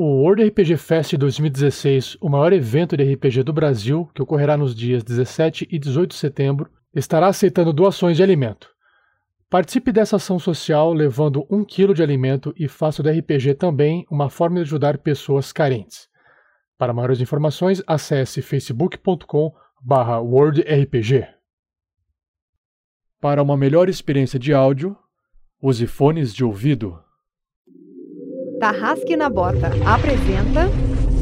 O World RPG Fest 2016, o maior evento de RPG do Brasil, que ocorrerá nos dias 17 e 18 de setembro, estará aceitando doações de alimento. Participe dessa ação social levando um quilo de alimento e faça do RPG também uma forma de ajudar pessoas carentes. Para maiores informações, acesse facebook.com/worldrpg. Para uma melhor experiência de áudio, use fones de ouvido. Tarrasque na Bota apresenta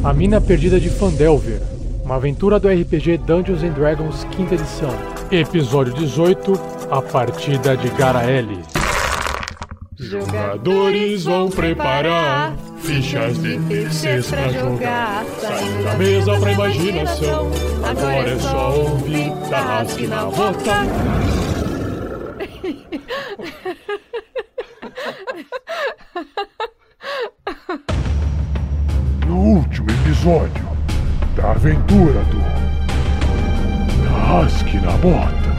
A Mina Perdida de Fandelver, uma aventura do RPG Dungeons and Dragons quinta edição. Episódio 18, A Partida de Garaele. Jogadores vão preparar fichas de terceiros pra jogar. Saindo da mesa pra imaginação. Agora é só ouvir Tarrasque na Bota. No último episódio da aventura do Rasque na Bota.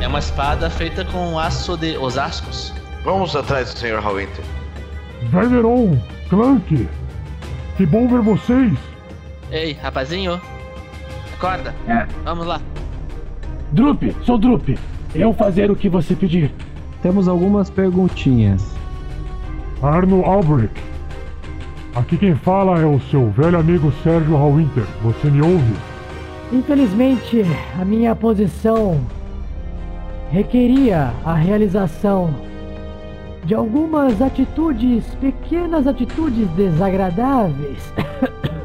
É uma espada feita com aço de osascos. Vamos atrás do Sr. Hallwinter. Vermeron, Clank, que bom ver vocês. Ei, rapazinho. Acorda. Vamos lá. Drup, sou Drup. Eu fazer o que você pedir. Temos algumas perguntinhas. Arno Albrecht. Aqui quem fala é o seu velho amigo Sérgio Hallwinter. Você me ouve? Infelizmente, a minha posição requeria a realização de algumas atitudes, pequenas atitudes desagradáveis.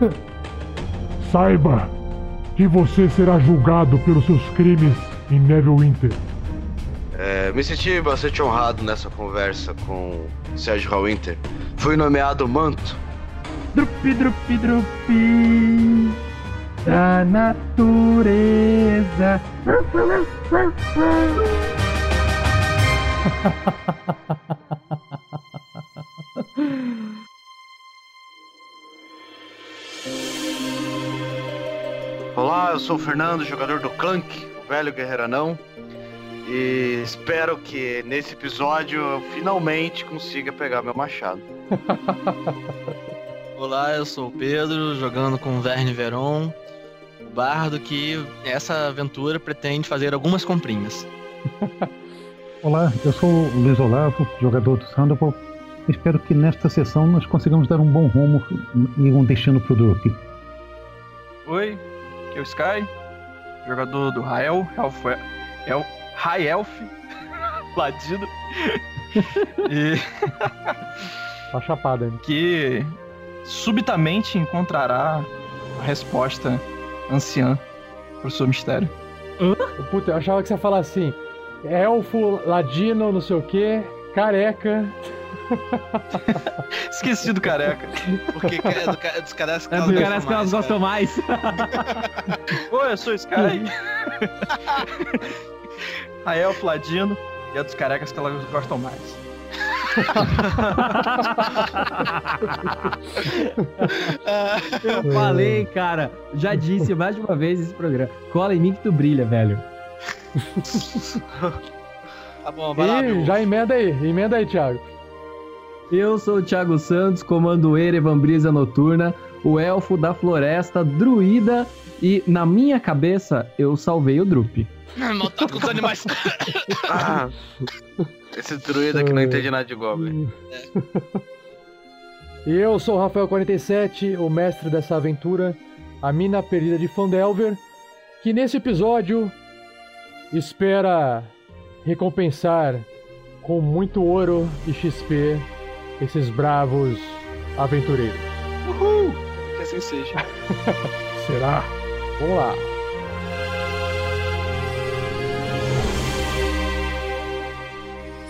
Saiba que você será julgado pelos seus crimes em Neverwinter. É, me senti bastante honrado nessa conversa com Sérgio Hallwinter. Fui nomeado manto. Drupi, drupi, drupi. Da natureza. Olá, eu sou o Fernando, jogador do Clank, o velho guerreiro anão. E espero que nesse episódio eu finalmente consiga pegar meu machado. Olá, eu sou o Pedro, jogando com o Verne Veron, o bardo que essa aventura pretende fazer algumas comprinhas. Olá, eu sou o Luiz Olavo, jogador do Sandoval. Espero que nesta sessão nós consigamos dar um bom rumo e um destino pro Drup. Oi, aqui é o Sky, jogador do Rael, Elf, El, High Elf, Ladino. e Tá chapada, hein? que subitamente encontrará a resposta anciã pro seu mistério. Puta, eu achava que você ia falar assim: elfo, ladino, não sei o que, careca. Esqueci do careca. Porque é do, ca- dos caras que É elas do gostam caras que elas mais, gostam mais. Oi, eu sou o Sky. a Elf Ladino e é dos carecas que elas gostam mais. Eu falei, cara. Já disse mais de uma vez esse programa. Cola em mim que tu brilha, velho. Tá bom, vai lá, meu. já emenda aí, emenda aí, Thiago. Eu sou o Thiago Santos, comando Erevan Brisa Noturna, o elfo da floresta, druida, e na minha cabeça eu salvei o Drup. Maltrato com os animais. Ah, esse druida que não entende nada de Goblin. E eu sou o Rafael47, o mestre dessa aventura, a mina perdida de Fandelver, que nesse episódio espera recompensar com muito ouro e XP esses bravos aventureiros. Uhul! Que assim seja. Será? Vamos lá.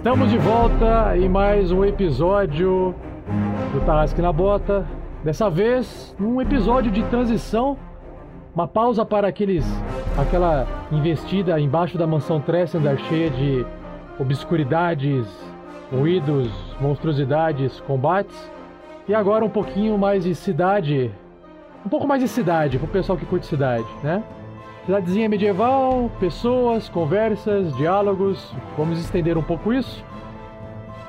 Estamos de volta em mais um episódio do Tarrasque na Bota. Dessa vez, num episódio de transição, uma pausa para aqueles aquela investida embaixo da mansão Tressender cheia de obscuridades, ruídos, monstruosidades, combates. E agora um pouquinho mais de cidade, um pouco mais de cidade pro pessoal que curte cidade, né? Cidadezinha medieval, pessoas, conversas, diálogos. Vamos estender um pouco isso.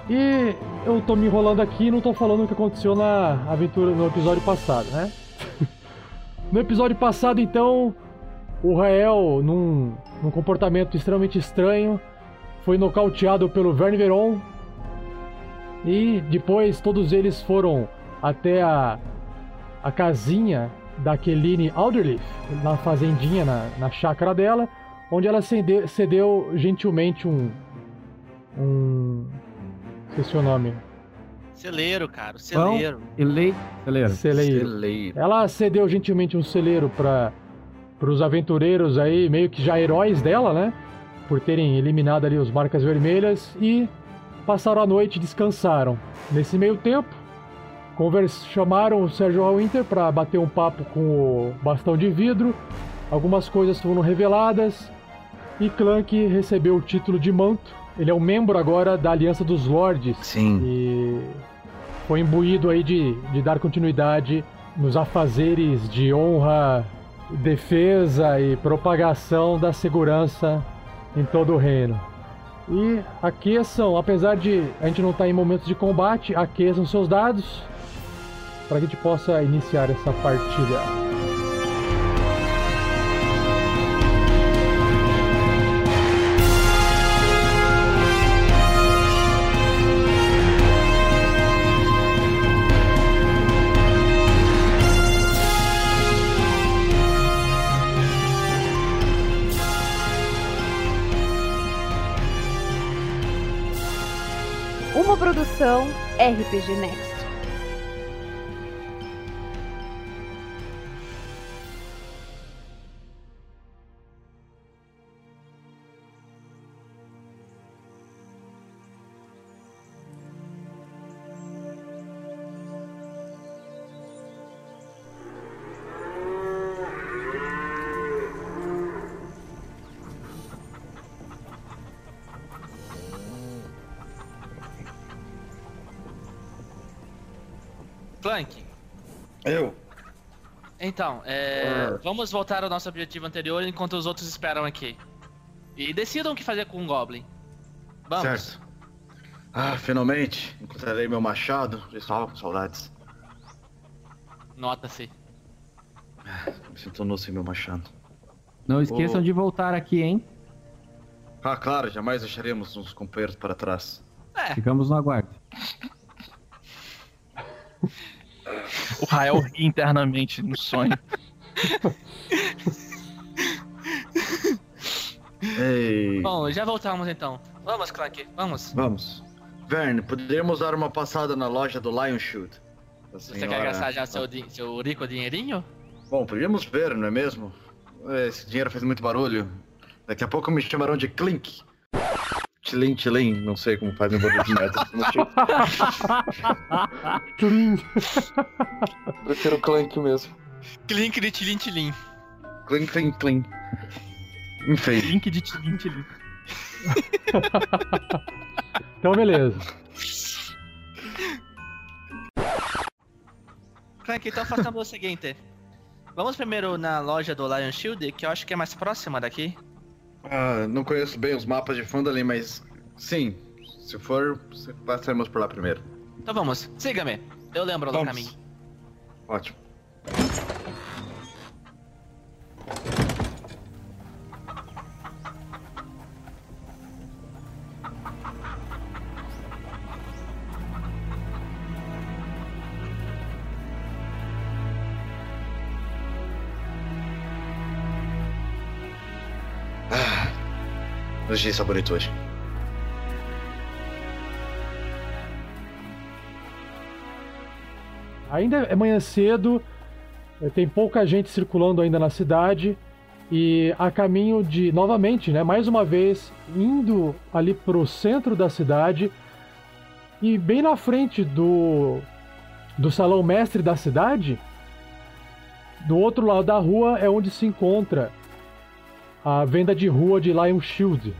E eu tô me enrolando aqui e não tô falando o que aconteceu na aventura no episódio passado, né? no episódio passado, então, o Rael, num, num comportamento extremamente estranho, foi nocauteado pelo Verne Veron. E depois todos eles foram até a, a casinha da Keline Alderleaf, na fazendinha, na, na chácara dela, onde ela cedeu, cedeu gentilmente um. Um. Esqueci o nome. Celeiro, cara, celeiro. Ele... Celeiro. Celeiro. Celeiro. Ela cedeu gentilmente um celeiro para os aventureiros aí, meio que já heróis dela, né? Por terem eliminado ali os marcas vermelhas e passaram a noite e descansaram. Nesse meio tempo, convers... chamaram o Sérgio Winter para bater um papo com o bastão de vidro. Algumas coisas foram reveladas e Clank recebeu o título de manto. Ele é um membro agora da Aliança dos Lords. Sim. E foi imbuído aí de, de dar continuidade nos afazeres de honra, defesa e propagação da segurança em todo o reino. E aqueçam, apesar de a gente não estar em momentos de combate, aqueçam seus dados para que a gente possa iniciar essa partida. Uma produção RPG Next. Eu? então, é, vamos voltar ao nosso objetivo anterior enquanto os outros esperam aqui. E decidam o que fazer com o Goblin. Vamos. Certo. Ah, finalmente encontrarei meu machado. Já estava com saudades. Nota-se. Me sinto nu sem meu machado. Não esqueçam Ô. de voltar aqui, hein? Ah, claro, jamais deixaremos uns companheiros para trás. É, Ficamos no aguardo. O Rael ri internamente no sonho. Ei, bom, já voltamos então. Vamos, Clank, vamos. vamos. Verne, poderíamos dar uma passada na loja do Lion Shoot. Você quer gastar já seu, seu rico dinheirinho? Bom, podíamos ver, não é mesmo? Esse dinheiro faz muito barulho. Daqui a pouco me chamarão de Clink. Tilim, tilim, não sei como faz meu barulho de metal. Tlim. Prefiro Clank mesmo. Clink de tilim. Clink, clink, clink. Enfim. Link de tilim. Então, beleza. Clank, então façamos o seguinte. Vamos primeiro na loja do Lion Shield, que eu acho que é mais próxima daqui. Ah, não conheço bem os mapas de Fandalin, mas sim. Se for, passaremos por lá primeiro. Então vamos, siga-me. Eu lembro do Vamos. caminho. Ótimo. Saborito hoje. Ainda é manhã cedo, eh, tem pouca gente circulando ainda na cidade e a caminho de, novamente, né, mais uma vez, indo ali pro centro da cidade e bem na frente do do salão mestre da cidade, do outro lado da rua é onde se encontra a venda de rua de Lion Shield.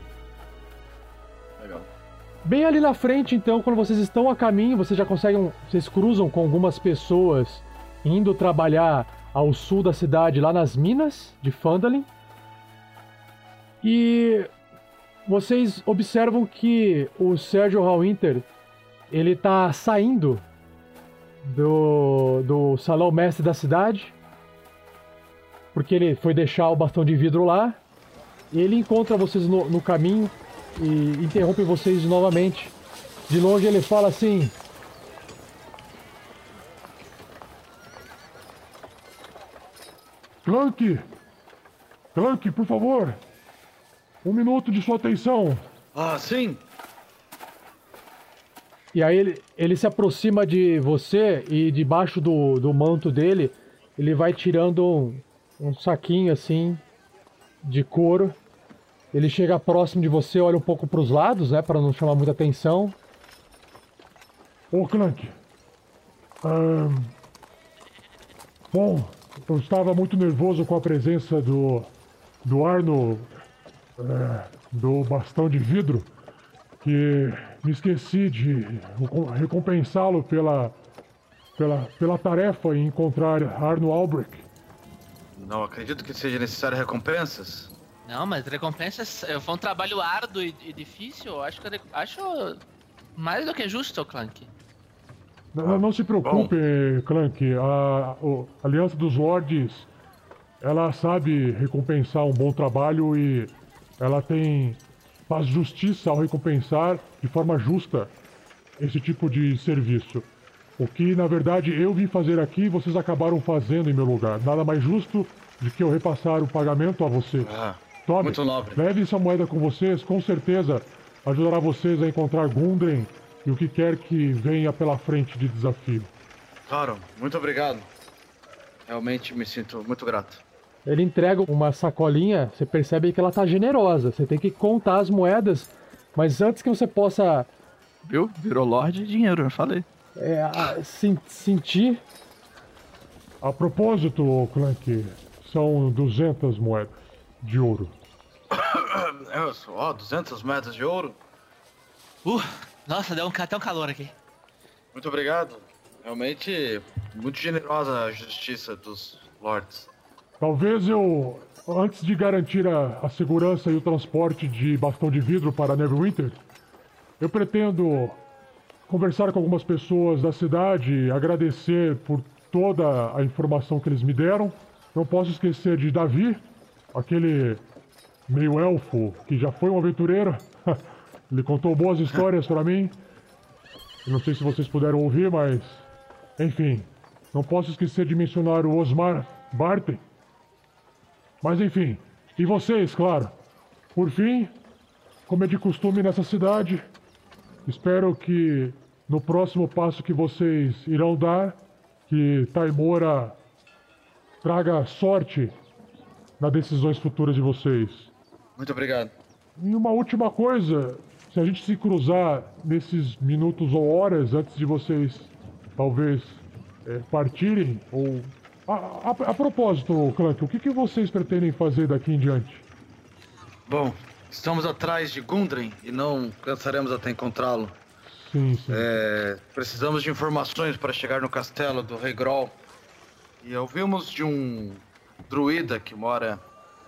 Bem ali na frente, então, quando vocês estão a caminho, vocês já conseguem. Vocês cruzam com algumas pessoas indo trabalhar ao sul da cidade, lá nas minas de Fandalin. E vocês observam que o Sérgio Hallwinter ele tá saindo do, do salão mestre da cidade porque ele foi deixar o bastão de vidro lá e ele encontra vocês no, no caminho e interrompe vocês novamente. De longe ele fala assim: Clank! Clank, por favor! Um minuto de sua atenção! Ah, sim? E aí ele, ele se aproxima de você e debaixo do, do manto dele ele vai tirando um, um saquinho assim de couro. Ele chega próximo de você, olha um pouco para os lados, né, para não chamar muita atenção. Ô, Clank. Ahn, bom, eu estava muito nervoso com a presença do. do Arno. é, do bastão de vidro. Que me esqueci de recom- recompensá-lo pela. pela, pela tarefa em encontrar Arno Albrecht. Não acredito que seja necessário recompensas. Não, mas recompensas foi um trabalho árduo e, e difícil. eu Acho que acho mais do que justo, Clank. Não, não se preocupe, Clank. A, a Aliança dos Lords, ela sabe recompensar um bom trabalho e ela tem faz justiça ao recompensar de forma justa esse tipo de serviço. O que, na verdade, eu vim fazer aqui, vocês acabaram fazendo em meu lugar. Nada mais justo do que eu repassar o pagamento a vocês. Ah, Tome, muito nobre. leve essa moeda com vocês, com certeza ajudará vocês a encontrar Gundren e o que quer que venha pela frente de desafio. Claro, muito obrigado. Realmente me sinto muito grato. Ele entrega uma sacolinha, você percebe que ela tá generosa. Você tem que contar as moedas, mas antes que você possa Viu? Virou Lorde de dinheiro, eu falei. é, a- sen- sentir, A propósito, Clank, são 200 moedas de ouro. Eu sou, ó, 200 metros de ouro. Uh, nossa, deu um, até um calor aqui. Muito obrigado. Realmente, muito generosa a justiça dos lords. Talvez eu, antes de garantir a, a segurança e o transporte de bastão de vidro para Neverwinter, eu pretendo conversar com algumas pessoas da cidade, agradecer por toda a informação que eles me deram. Não posso esquecer de Davi, aquele meio elfo que já foi um aventureiro. Ele contou boas histórias para mim. Não sei se vocês puderam ouvir, mas enfim, não posso esquecer de mencionar o Osmar Barton. Mas enfim, e vocês, claro. Por fim, como é de costume nessa cidade, espero que no próximo passo que vocês irão dar, que Taimora traga sorte nas decisões futuras de vocês. Muito obrigado. E uma última coisa, se a gente se cruzar nesses minutos ou horas antes de vocês talvez é, partirem, ou. A, a, a propósito, Clank, o que, que vocês pretendem fazer daqui em diante? Bom, estamos atrás de Gundren e não cansaremos até encontrá-lo. Sim, sim. É, precisamos de informações para chegar no castelo do Rei Grol. E ouvimos de um druida que mora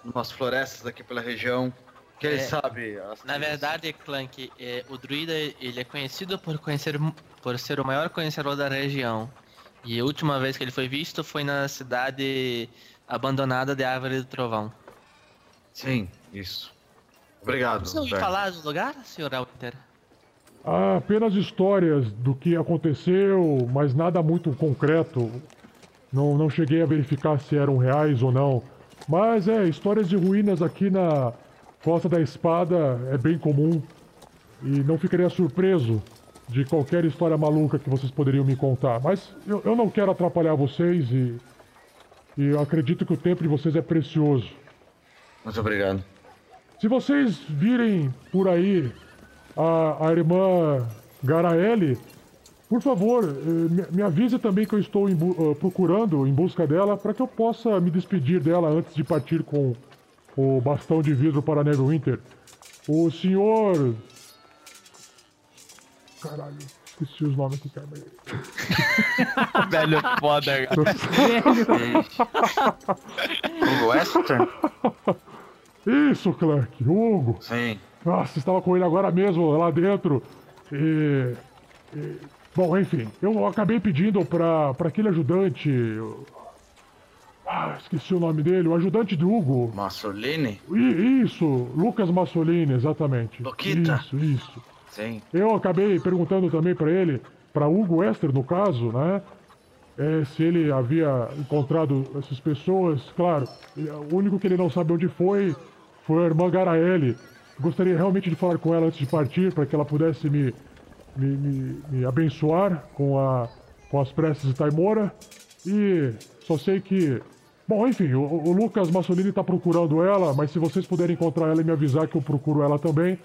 numas florestas aqui pela região, que ele É, sabe. as Na verdade, Clank, é, o druida ele é conhecido por conhecer por ser o maior conhecedor da região. E a última vez que ele foi visto foi na cidade abandonada de Árvore do Trovão. Sim, isso. Obrigado. Você ouviu falar do lugar, Sr. Walter? Há apenas histórias do que aconteceu, mas nada muito concreto. Não, não cheguei a verificar se eram reais ou não. Mas é, histórias de ruínas aqui na Costa da Espada é bem comum. E não ficaria surpreso de qualquer história maluca que vocês poderiam me contar. Mas eu, eu não quero atrapalhar vocês e, e eu acredito que o tempo de vocês é precioso. Muito obrigado. Se vocês virem por aí a, a irmã Garaele, Por favor, eh, me, avise também que eu estou em ah, procurando em busca dela para que eu possa me despedir dela antes de partir com o bastão de vidro para Neverwinter. O senhor. Caralho, esqueci os nomes aqui, cara. Velho foda, cara. Hugo Western? Isso, Clark, Hugo. Sim. Nossa, estava com ele agora mesmo lá dentro. E. e- bom, enfim, eu acabei pedindo para aquele ajudante. Ah, esqueci o nome dele, o ajudante do Hugo. Massolini? I- Isso, Lucas Massolini, exatamente. Luquita. Isso, isso. Sim. Eu acabei perguntando também para ele, para Hugo Ester, no caso, né? é, se ele havia encontrado essas pessoas. Claro, o único que ele não sabe onde foi foi a irmã Garaele. Gostaria realmente de falar com ela antes de partir, para que ela pudesse me, me, me- me abençoar com, a, com as preces de Taimora. E só sei que. Bom, enfim, o, o Lucas Massolini está procurando ela, mas se vocês puderem encontrar ela e me avisar que eu procuro ela também,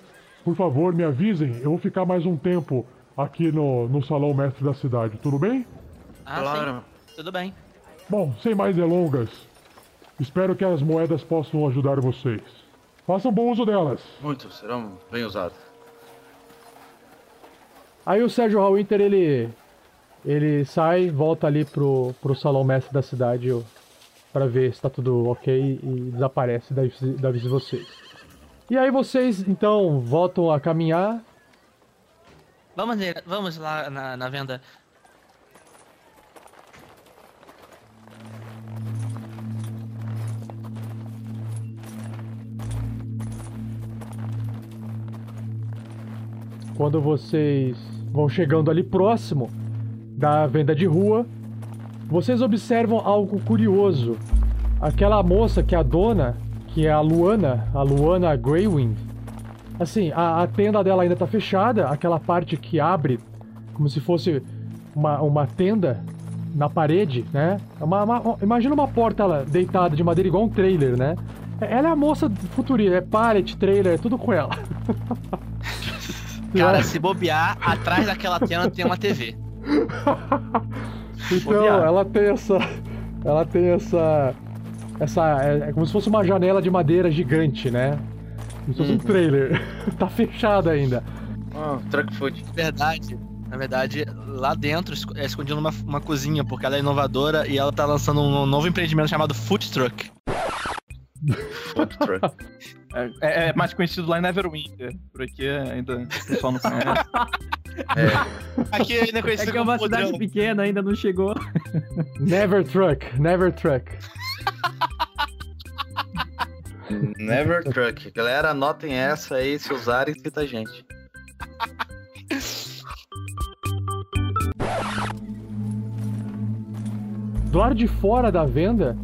por favor, me avisem. Eu vou ficar mais um tempo aqui no, no Salão Mestre da cidade, tudo bem? Ah, Claro. sim. Tudo bem. Bom, sem mais delongas, espero que as moedas possam ajudar vocês. Façam bom uso delas. Muito, serão bem usados. Aí o Sérgio Hallwinter, ele ele sai, volta ali pro, pro salão mestre da cidade ó, pra ver se tá tudo ok e desaparece da, da vista de vocês. E aí vocês então voltam a caminhar. Vamos, vamos lá na, na venda. Quando vocês vão chegando ali próximo da venda de rua, vocês observam algo curioso. Aquela moça que é a dona, que é a Luana, a Luana Greywind. Assim, a, a tenda dela ainda tá fechada, aquela parte que abre como se fosse uma, uma tenda na parede, né? É Uma, uma- imagina uma porta ela, deitada de madeira igual um trailer, né? Ela é a moça futurista, é pallet, trailer, é tudo com ela. Cara, se bobear, atrás daquela tela tem uma TV. Então, Bobear. ela tem essa. Ela tem essa. Essa. É, é como se fosse uma janela de madeira gigante, né? Como se fosse um trailer. tá fechado ainda. Ah, truck food. Na verdade, na verdade, lá dentro é escondido uma, uma cozinha, porque ela é inovadora e ela tá lançando um novo empreendimento chamado Food Truck. É, é- é mais conhecido lá em Neverwinter. Por aqui ainda o pessoal não conhece. Aqui ainda é É conhecido que é como uma cidade podrão. pequena, ainda não chegou. Never truck, never truck. Never truck. Galera, anotem essa aí, se usarem, cita a gente. Do lado de fora da venda,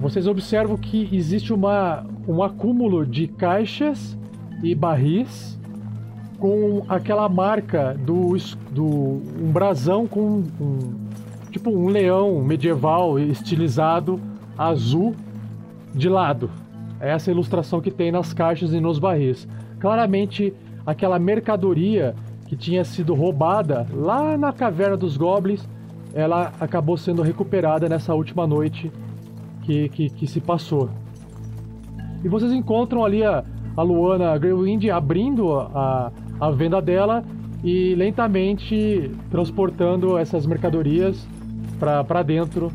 vocês observam que existe uma, um acúmulo de caixas e barris com aquela marca do, do um brasão com um, tipo um leão medieval estilizado azul de lado. É essa ilustração que tem nas caixas e nos barris. Claramente aquela mercadoria que tinha sido roubada lá na caverna dos goblins ela acabou sendo recuperada nessa última noite que, que, que se passou. E vocês encontram ali a, a Luana Greywind abrindo a, a venda dela e lentamente transportando essas mercadorias para dentro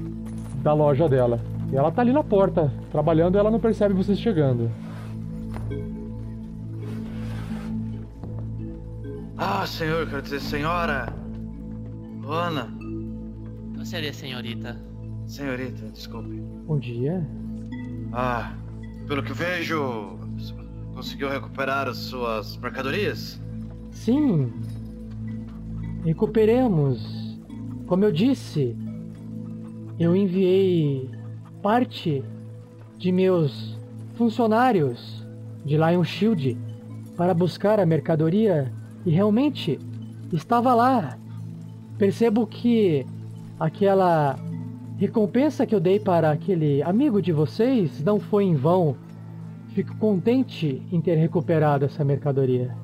da loja dela. E ela tá ali na porta, trabalhando e ela não percebe vocês chegando. Ah, senhor, quero dizer senhora. Luana. Não seria senhorita. Senhorita, desculpe. Bom dia. Ah, pelo que vejo, conseguiu recuperar as suas mercadorias? Sim. Recuperemos. Como eu disse, eu enviei parte de meus funcionários de Lion Shield para buscar a mercadoria e realmente estava lá. Percebo que aquela recompensa que eu dei para aquele amigo de vocês não foi em vão. Fico contente em ter recuperado essa mercadoria.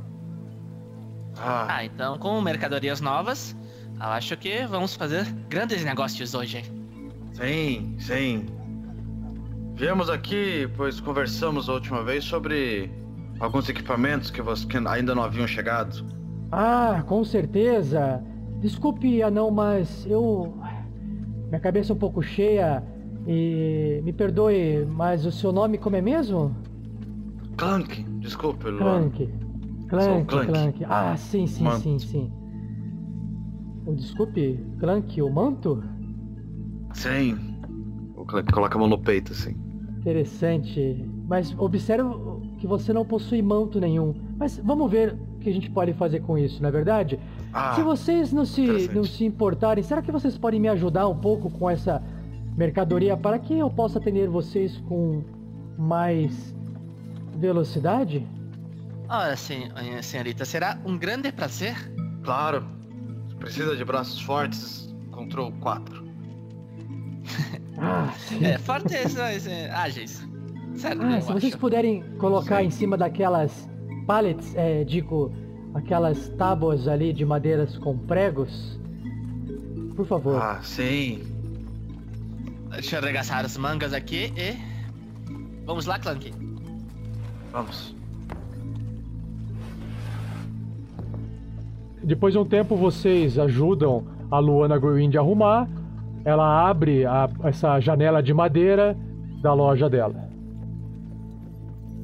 Ah, Ah, então com mercadorias novas, eu acho que vamos fazer grandes negócios hoje. sim, sim. Viemos aqui, pois conversamos a última vez sobre alguns equipamentos que, você, que ainda não haviam chegado. Ah, com certeza. Desculpe, anão, mas eu. Minha cabeça é um pouco cheia e. Me perdoe, mas o seu nome como é mesmo? Clank, desculpe, Luan. Clank. Clank, Clank. Clank. Ah, sim, sim, Manto. sim, sim. Oh, desculpe, Clank, o manto? Sim. O Clank coloca a mão no peito, assim. Interessante. Mas observe que você não possui manto nenhum. Mas vamos ver o que a gente pode fazer com isso, não é verdade? Ah, se vocês não se, não se importarem, será que vocês podem me ajudar um pouco com essa mercadoria para que eu possa atender vocês com mais velocidade? Ora, sen- eh, senhorita, será um grande prazer. claro. Precisa de braços fortes, control 4. Ah, sim. É, fortes, mas eh, ágeis. Certo, Ah, se vocês acho. puderem colocar em cima daquelas pallets, é, digo, aquelas tábuas ali de madeiras com pregos, por favor. Ah, sim. Deixa eu arregaçar as mangas aqui e... Vamos lá, Clank. Vamos. Depois de um tempo, vocês ajudam a Luana Green a arrumar. Ela abre a- essa janela de madeira da loja dela.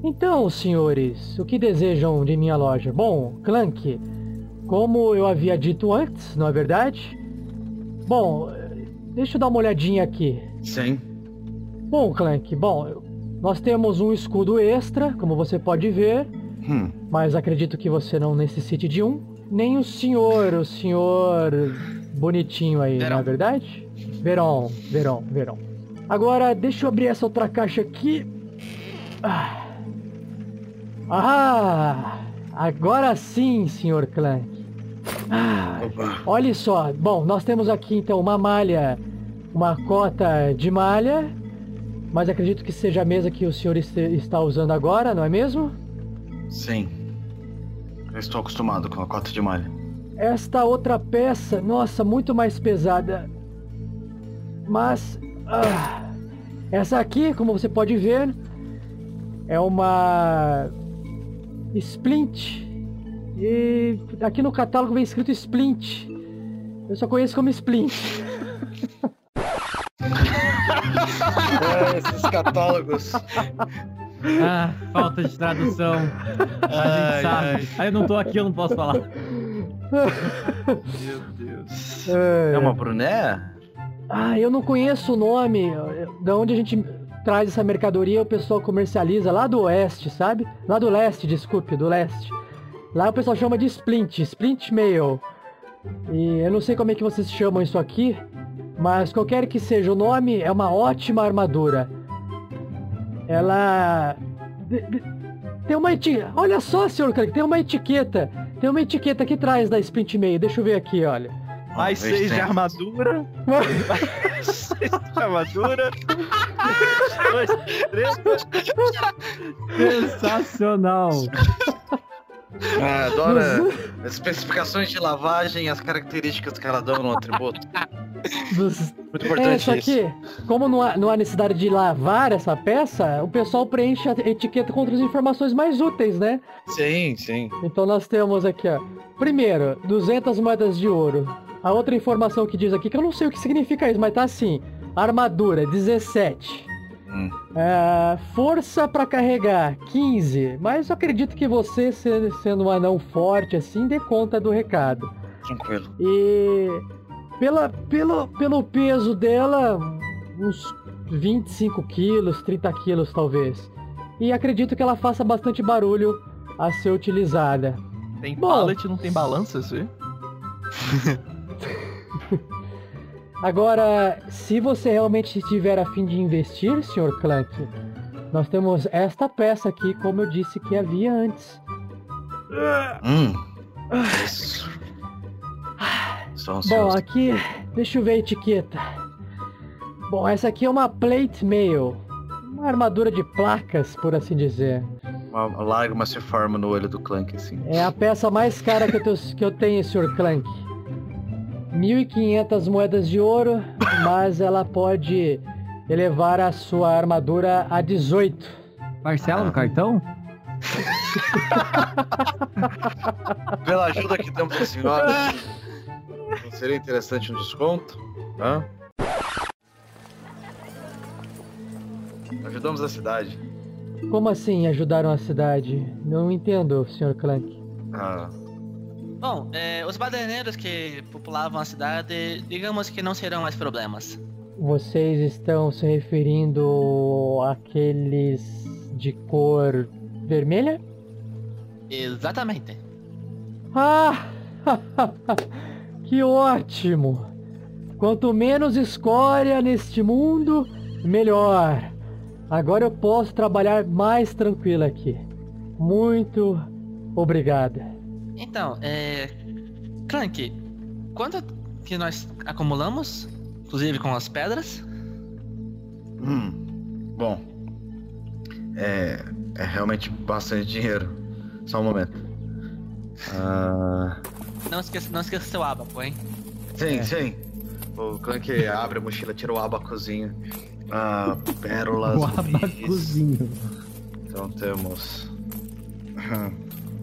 Então, senhores, o que desejam de minha loja? Bom, Clank, como eu havia dito antes, não é verdade? Bom, deixa eu dar uma olhadinha aqui. Sim. Bom, Clank, bom, nós temos um escudo extra, como você pode ver, Hum. mas acredito que você não necessite de um. Nem o senhor, o senhor bonitinho aí, não é Verão. verdade? Verão, verão, verão. Agora, deixa eu abrir essa outra caixa aqui. Ah, ah agora sim, senhor Clank. Ah, olha só. Bom, nós temos aqui então uma malha, uma cota de malha, mas acredito que seja a mesa que o senhor está usando agora, não é mesmo? Sim. Eu estou acostumado com a cota de malha. Esta outra peça, nossa, muito mais pesada. Mas ah, essa aqui, como você pode ver, é uma splint. E aqui no catálogo vem escrito splint. Eu só conheço como splint. É, esses catálogos. Ah, falta de tradução. A Ai, gente sabe. Aí eu não tô aqui, eu não posso falar. Meu Deus. É, É uma bruné? Ah, eu não conheço o nome. Da onde a gente traz essa mercadoria, o pessoal comercializa lá do oeste, sabe? Lá do leste, desculpe, do leste. Lá o pessoal chama de splint, splint mail. E eu não sei como é que vocês chamam isso aqui, mas qualquer que seja o nome, é uma ótima armadura. Ela tem uma etiqueta. Olha só, senhor Craig, tem uma etiqueta. Tem uma etiqueta aqui atrás da Splint Mail. Deixa eu ver aqui, olha. Mais seis de armadura. Armadura. Dois, três. Sensacional. Ah, adoro as especificações de lavagem e as características que ela dão no atributo. Muito É, importante só isso. que, como não há, não há necessidade de lavar essa peça, o pessoal preenche a etiqueta com outras informações mais úteis, né? Sim, sim. Então nós temos aqui, ó. Primeiro, 200 moedas de ouro. A outra informação que diz aqui, que eu não sei o que significa isso, mas tá assim. Armadura, 17. Hum. É, força pra carregar, 15. Mas eu acredito que você, se- sendo um anão forte assim, dê conta do recado. Tranquilo. E pela, pelo, pelo peso dela, uns 25 quilos, 30 quilos talvez. E acredito que ela faça bastante barulho a ser utilizada. Tem Bom. pallet, não tem balança, isso aí? Agora, se você realmente estiver a fim de investir, Sr. Clank, nós temos esta peça aqui, como eu disse que havia antes. Hum. Bom, aqui, deixa eu ver a etiqueta. Bom, essa aqui é uma plate mail. Uma armadura de placas, por assim dizer. Uma lágrima se forma no olho do Clank, assim. É a peça mais cara que eu, tenho, que eu tenho, Sr. Clank. 1.500 moedas de ouro, mas ela pode elevar a sua armadura a 18. Parcela no cartão? Pela ajuda que damos à senhora, não seria interessante um desconto? Hã? Ajudamos a cidade. Como assim ajudaram a cidade? Não entendo, Sr. Clank. Ah, Bom, é, os baderneiros que populavam a cidade, digamos que não serão mais problemas. Vocês estão se referindo àqueles de cor vermelha? Exatamente. Ah! que ótimo! Quanto menos escória neste mundo, melhor. Agora eu posso trabalhar mais tranquilo aqui. Muito obrigada. Então, é. Clank, quanto que nós acumulamos? Inclusive com as pedras? hum. Bom. É, é realmente bastante dinheiro. Só um momento. Ah, Não esqueça, não esqueça seu abaco, hein? sim, sim. O Clank abre a mochila, tira o abacozinho. Ah, pérolas. O rubis. abacuzinho. Então temos.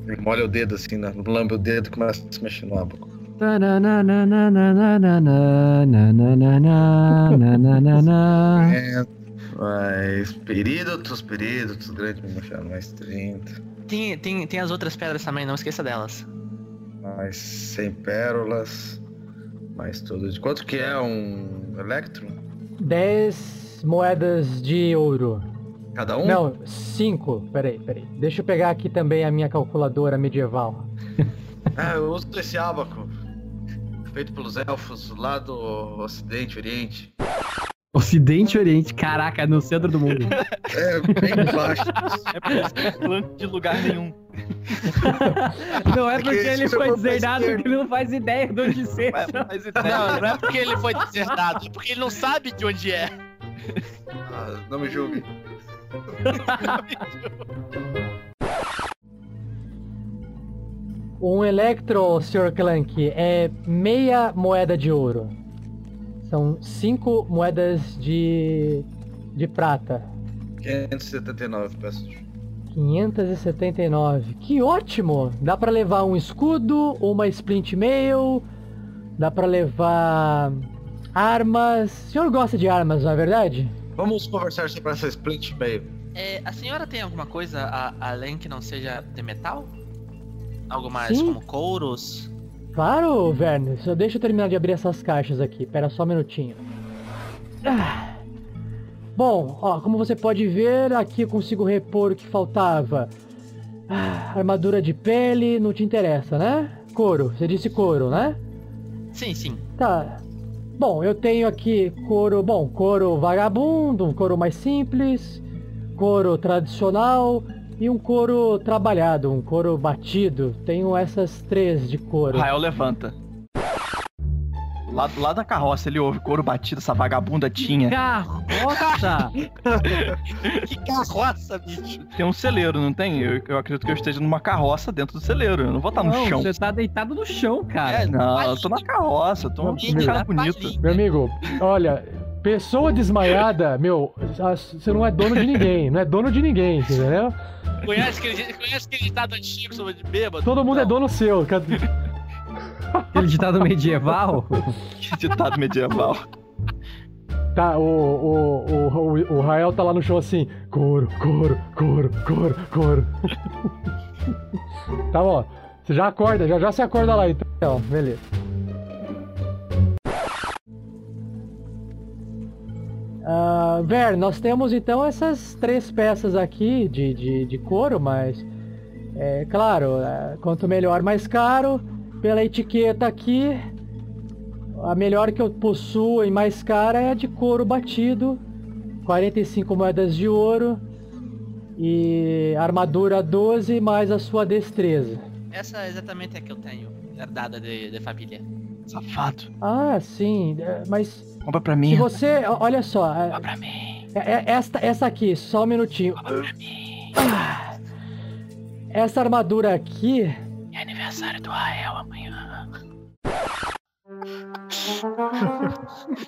Ele molha o dedo assim, né? lambe o dedo e começa a se mexer no. É, mais períodos, períodos, grande me mochila, mais 30. Tem, tem, tem as outras pedras também, não esqueça delas. Mais 100 pérolas. Mais tudo. De quanto que é um Electrum? 10 moedas de ouro. Cada um? Não, 5. Peraí, peraí. Deixa eu pegar aqui também a minha calculadora medieval. Ah, eu uso esse abaco. Feito pelos elfos lá do Ocidente, Oriente. Ocidente e Oriente, caraca, no centro do mundo. É, bem baixo. É por isso que é plano de lugar nenhum. Não é que porque ele você foi deserdado que ele não faz ideia de onde seja. Ideia. Não, não é porque ele foi desertado, é porque ele não sabe de onde é. Ah, não me julgue. Um Electro, Sr. Clank, é meia moeda de ouro. São 5 moedas de, de prata. 579, peço. 579. Que ótimo! Dá pra levar um escudo, uma splint mail, dá pra levar armas. O senhor gosta de armas, não é verdade? Vamos conversar sobre essa Splint Mail. É, a senhora tem alguma coisa a- além que não seja de metal? Algo mais Sim. como couros? Claro, Verne. Só deixa eu terminar de abrir essas caixas aqui. Pera só um minutinho. Ah. Bom, ó, como você pode ver, aqui eu consigo repor o que faltava. Ah, armadura de pele, não te interessa, né? Couro, você disse couro, né? Sim, sim. Tá. Bom, eu tenho aqui couro, bom, couro vagabundo, um couro mais simples, couro tradicional e um couro trabalhado, um couro batido. Tenho essas três de couro. Rael levanta. Lá, lá da carroça ele ouve couro batido, essa vagabunda tinha. Carroça! Que carroça, bicho. Tem um celeiro, não tem? Eu, eu acredito que eu esteja numa carroça dentro do celeiro. Eu não vou estar no Não, chão. você tá deitado no chão, cara. É, não, eu tô na carroça, eu tô Não, um cara bonito. Meu amigo, olha, pessoa desmaiada, meu, você não é dono de ninguém, não é dono de ninguém, entendeu? Conhece aquele, conhece aquele ditado antigo sobre de bêbado? Todo mundo é Não. dono seu. Aquele ditado medieval. Que ditado medieval. Tá, o, o, o, o, o Rael tá lá no show assim, couro, couro, couro, couro, couro. tá bom, você já acorda, já já se acorda lá então. Beleza. Ah, Ver, nós temos então essas três peças aqui de, de, de couro, mas é claro, é, quanto melhor, mais caro. Pela etiqueta aqui, a melhor que eu possuo e mais cara é a de couro batido, 45 moedas de ouro e armadura 12 mais a sua destreza. Essa exatamente é a que eu tenho, herdada de, de família. Safado. Ah, sim, é, mas Compra pra Se mim. você, ó, olha só, é- Compra pra mim. é- é- esta, essa aqui, só um minutinho. Ah, essa armadura aqui. É aniversário do Rael amanhã.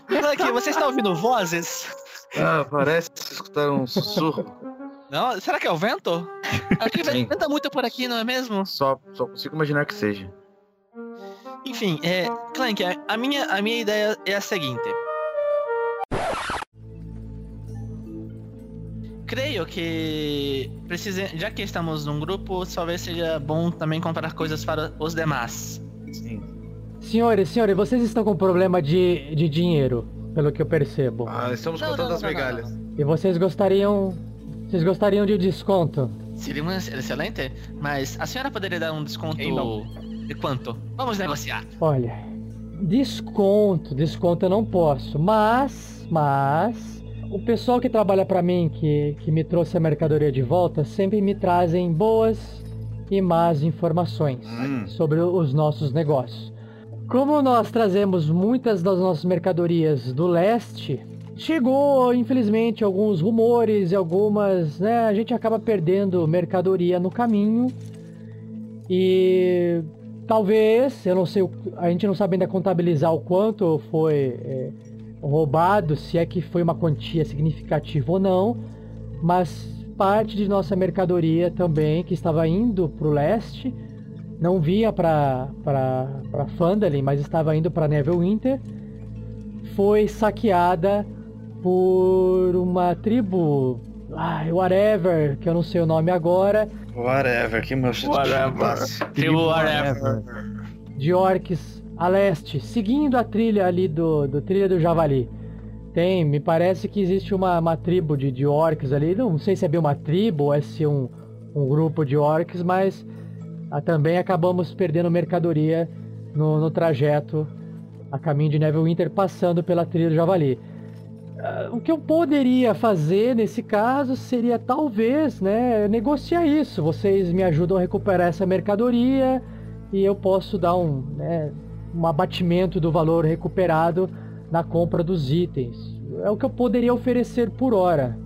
Clank, você está ouvindo vozes? Ah, parece escutar um sussurro. Não, será que é o vento? Aqui Sim. venta muito por aqui, não é mesmo? Só, só consigo imaginar que seja. Enfim, é, Clank, a minha, a minha ideia é a seguinte. Creio que precisa, já que estamos num grupo, talvez seja bom também comprar coisas para os demais. Sim. Senhores, senhores, vocês estão com problema de, de dinheiro, pelo que eu percebo. Ah, estamos Não, contando não, as não, não, migalhas. E vocês gostariam. Vocês gostariam de desconto? Seria um excelente, mas a senhora poderia dar um desconto de quanto? Vamos negociar. Olha, desconto, desconto eu não posso, mas, mas o pessoal que trabalha pra mim, que, que me trouxe a mercadoria de volta, sempre me trazem boas e más informações Hum. sobre os nossos negócios. Como nós trazemos muitas das nossas mercadorias do leste, chegou, infelizmente, alguns rumores e algumas, né, a gente acaba perdendo mercadoria no caminho. E talvez, eu não sei, a gente não sabe ainda contabilizar o quanto foi é, roubado, se é que foi uma quantia significativa ou não, mas parte de nossa mercadoria também que estava indo para o leste, não via para para Phandalin, mas estava indo para Neverwinter, foi saqueada por uma tribo, ah, whatever, que eu não sei o nome agora, Whatever, que meu Whatever. Tribo whatever. de orcs a leste, seguindo a trilha ali do, do trilha do Javali. Tem, me parece que existe uma, uma tribo de, de orcs ali, não sei se é bem uma tribo ou é se um, um grupo de orcs, mas ah, também acabamos perdendo mercadoria no, no trajeto a caminho de Neverwinter, passando pela trilha do Javali. Ah, O que eu poderia fazer nesse caso seria talvez, né, negociar isso. Vocês me ajudam a recuperar essa mercadoria e eu posso dar um, né, um abatimento do valor recuperado na compra dos itens. É o que eu poderia oferecer por hora.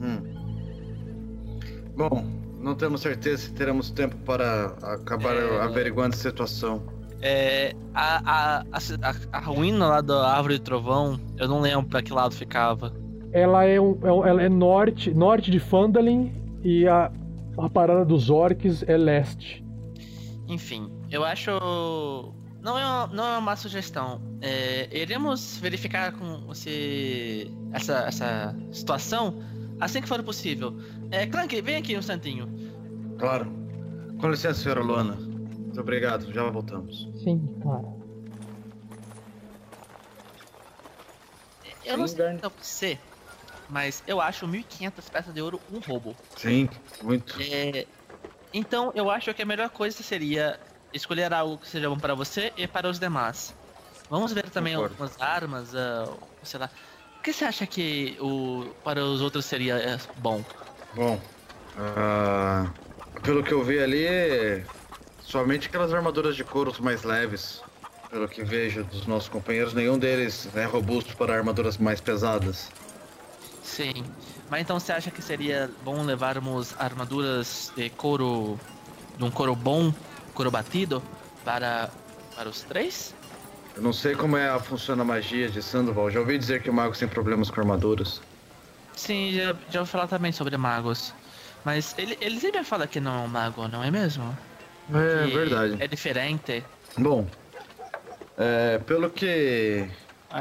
Hum. Bom, não temos certeza se teremos tempo para acabar É. averiguando a situação. É, a, a, a, a ruína lá da Árvore do Trovão, eu não lembro pra que lado ficava. Ela é, um, é ela é norte, norte de Phandalin e a, a parada dos orcs é leste. Enfim, eu acho. Não é uma, não é uma má sugestão. É, iremos verificar com você essa, essa situação assim que for possível. É, Clank, vem aqui um instantinho. Claro. Com licença, senhora Luana. Muito obrigado, já voltamos. Sim, claro. Eu não sei pra você, mas eu acho 1.500 peças de ouro um roubo. Sim, muito. É, então eu acho que a melhor coisa seria escolher algo que seja bom para você e para os demais. Vamos ver também Concordo. algumas armas, ah, sei lá. O que você acha que o para os outros seria é, bom? Bom, ah, pelo que eu vi ali, somente aquelas armaduras de couros mais leves. Pelo que vejo dos nossos companheiros, nenhum deles é robusto para armaduras mais pesadas. Sim. Mas então você acha que seria bom levarmos armaduras de couro, de um couro bom, couro batido, para para os três? Eu não sei como é a funciona a magia de Sandoval. Já ouvi dizer que o mago tem problemas com armaduras. Sim, já, já ouvi falar também sobre magos. Mas ele, ele sempre fala que não é um mago, não é mesmo? É Que verdade. É diferente. Bom, é, pelo que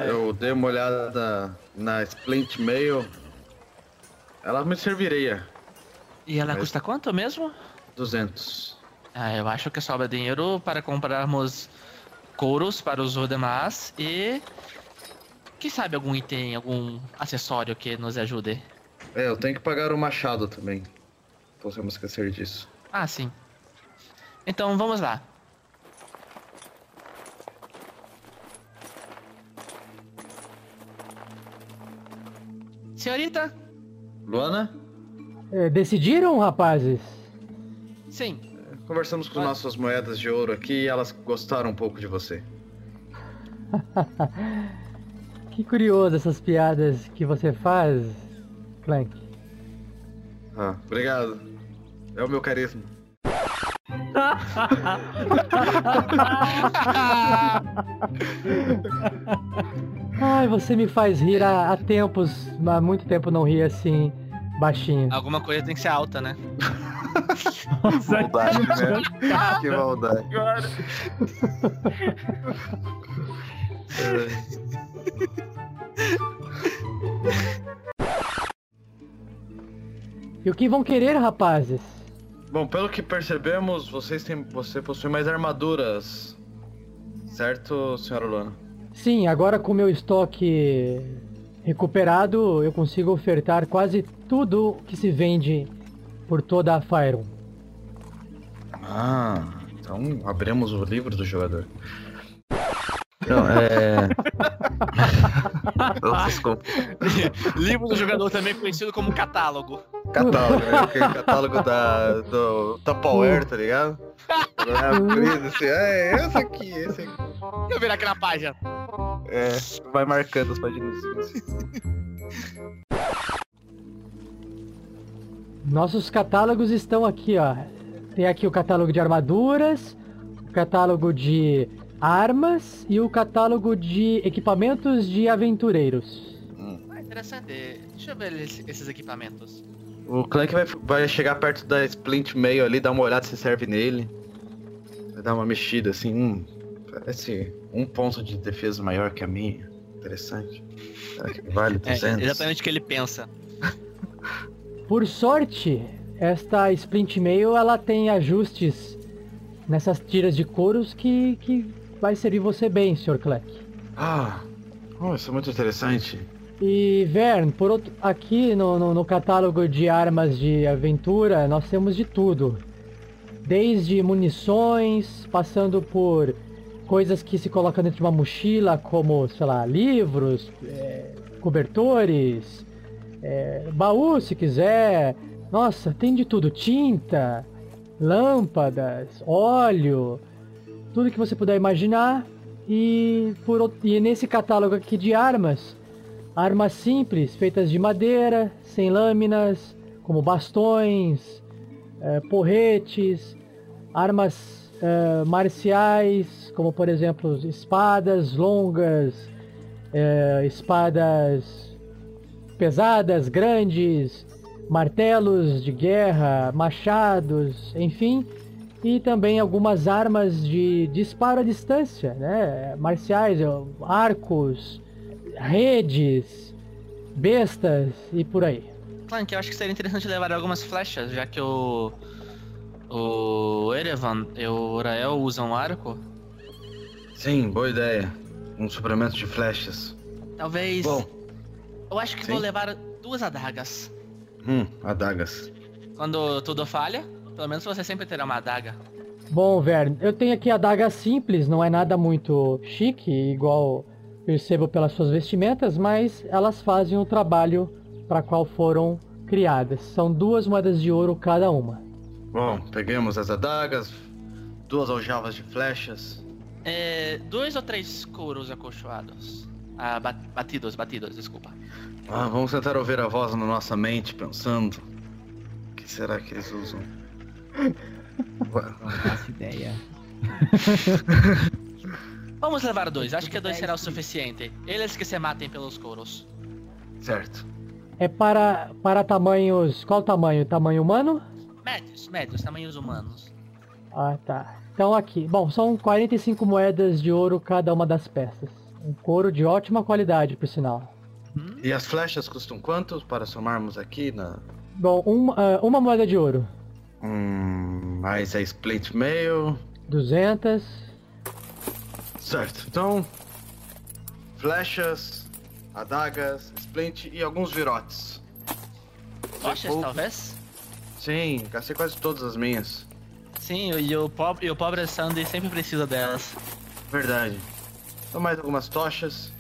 eu dei uma olhada na Splint Mail, ela me serviria E ela Mas- custa quanto mesmo? 200. Ah, eu acho que sobra dinheiro para comprarmos couros para os demais e. Quem sabe algum item, algum acessório que nos ajude. É, eu tenho que pagar o machado também. Podemos esquecer disso. Ah, sim. Então vamos lá. Senhorita? Luana, É, decidiram, rapazes? Sim. Conversamos com nossas moedas de ouro aqui e elas gostaram um pouco de você. Que curioso essas piadas que você faz, Clank. Ah, obrigado. É o meu carisma. Ai, você me faz rir há, há tempos, há muito tempo não ri assim, baixinho. Alguma coisa tem que ser alta, né? maldade, né? Que maldade. E o que vão querer, rapazes? Bom, pelo que percebemos, vocês têm, você possui mais armaduras, certo, senhora Luana? Sim, agora com meu estoque recuperado, eu consigo ofertar quase tudo que se vende por toda a Fire. Ah, então abrimos o livro do jogador. Não, é. Desculpa. Livro do jogador também conhecido como catálogo. Catálogo, né? Catálogo da, do Tupperware, tá ligado? É, assim, é, esse aqui, esse aqui. Deixa eu ver aqui na página. É, vai marcando as páginas. Nossos catálogos estão aqui, ó. Tem aqui o catálogo de armaduras, o catálogo de armas e o catálogo de equipamentos de aventureiros. Ah, interessante. Deixa eu ver esses equipamentos. O Clank vai, vai chegar perto da Splint Mail ali, dar uma olhada se serve nele. Vai dar uma mexida assim. Hum, parece um ponto de defesa maior que a minha. Interessante. Será que vale 200? É exatamente o que ele pensa. Por sorte, esta Splint Mail ela tem ajustes nessas tiras de couros que, que vai servir você bem, Sr. Cleck. Ah, oh, isso é muito interessante. E Vern, por outro, aqui no, no, no, catálogo de armas de aventura nós temos de tudo. Desde munições, passando por coisas que se colocam dentro de uma mochila, como, sei lá, livros, é, cobertores, é, baú se quiser. Nossa, tem de tudo. Tinta, lâmpadas, óleo, tudo que você puder imaginar. E, por, e nesse catálogo aqui de armas, armas simples, feitas de madeira, sem lâminas, como bastões, é, porretes, armas é, marciais, como por exemplo espadas longas, é, espadas pesadas, grandes, martelos de guerra, machados, enfim, e também algumas armas de disparo à distância, né? Marciais, arcos, redes, bestas e por aí. Clank, eu acho que seria interessante levar algumas flechas, já que o. O Erevan e o Urael usam arco. Sim, boa ideia. Um suplemento de flechas. Talvez. Bom. Eu acho que Sim. vou levar duas adagas. Hum, adagas. Quando tudo falha, pelo menos você sempre terá uma adaga. Bom, Vern, eu tenho aqui adaga simples, não é nada muito chique, igual percebo pelas suas vestimentas, mas elas fazem o trabalho para qual foram criadas. São duas moedas de ouro cada uma. Bom, peguemos as adagas, duas aljavas de flechas. É, dois ou três couros acolchoados. Ah, batidos, batidos, desculpa. Ah, vamos tentar ouvir a voz na nossa mente, pensando. O que será que eles usam? Não faço ideia. Vamos levar dois, acho que dois será o suficiente. Eles que se matem pelos couros. Certo. É para, para tamanhos. Qual tamanho? Tamanho humano? Médios, médios, tamanhos humanos. Ah, tá. Então aqui. Bom, são 45 moedas de ouro cada uma das peças. Um couro de ótima qualidade, por sinal. Hum? E as flechas custam quanto para somarmos aqui na. Bom, um, uh, uma moeda de ouro. Hum, mais a split mail. 200. Certo, então. Flechas, adagas, splint e alguns virotes. Tochas, talvez? Sim, gastei quase todas as minhas. Sim, e o pobre, e o pobre Sandy sempre precisa delas. Verdade. Então mais algumas tochas.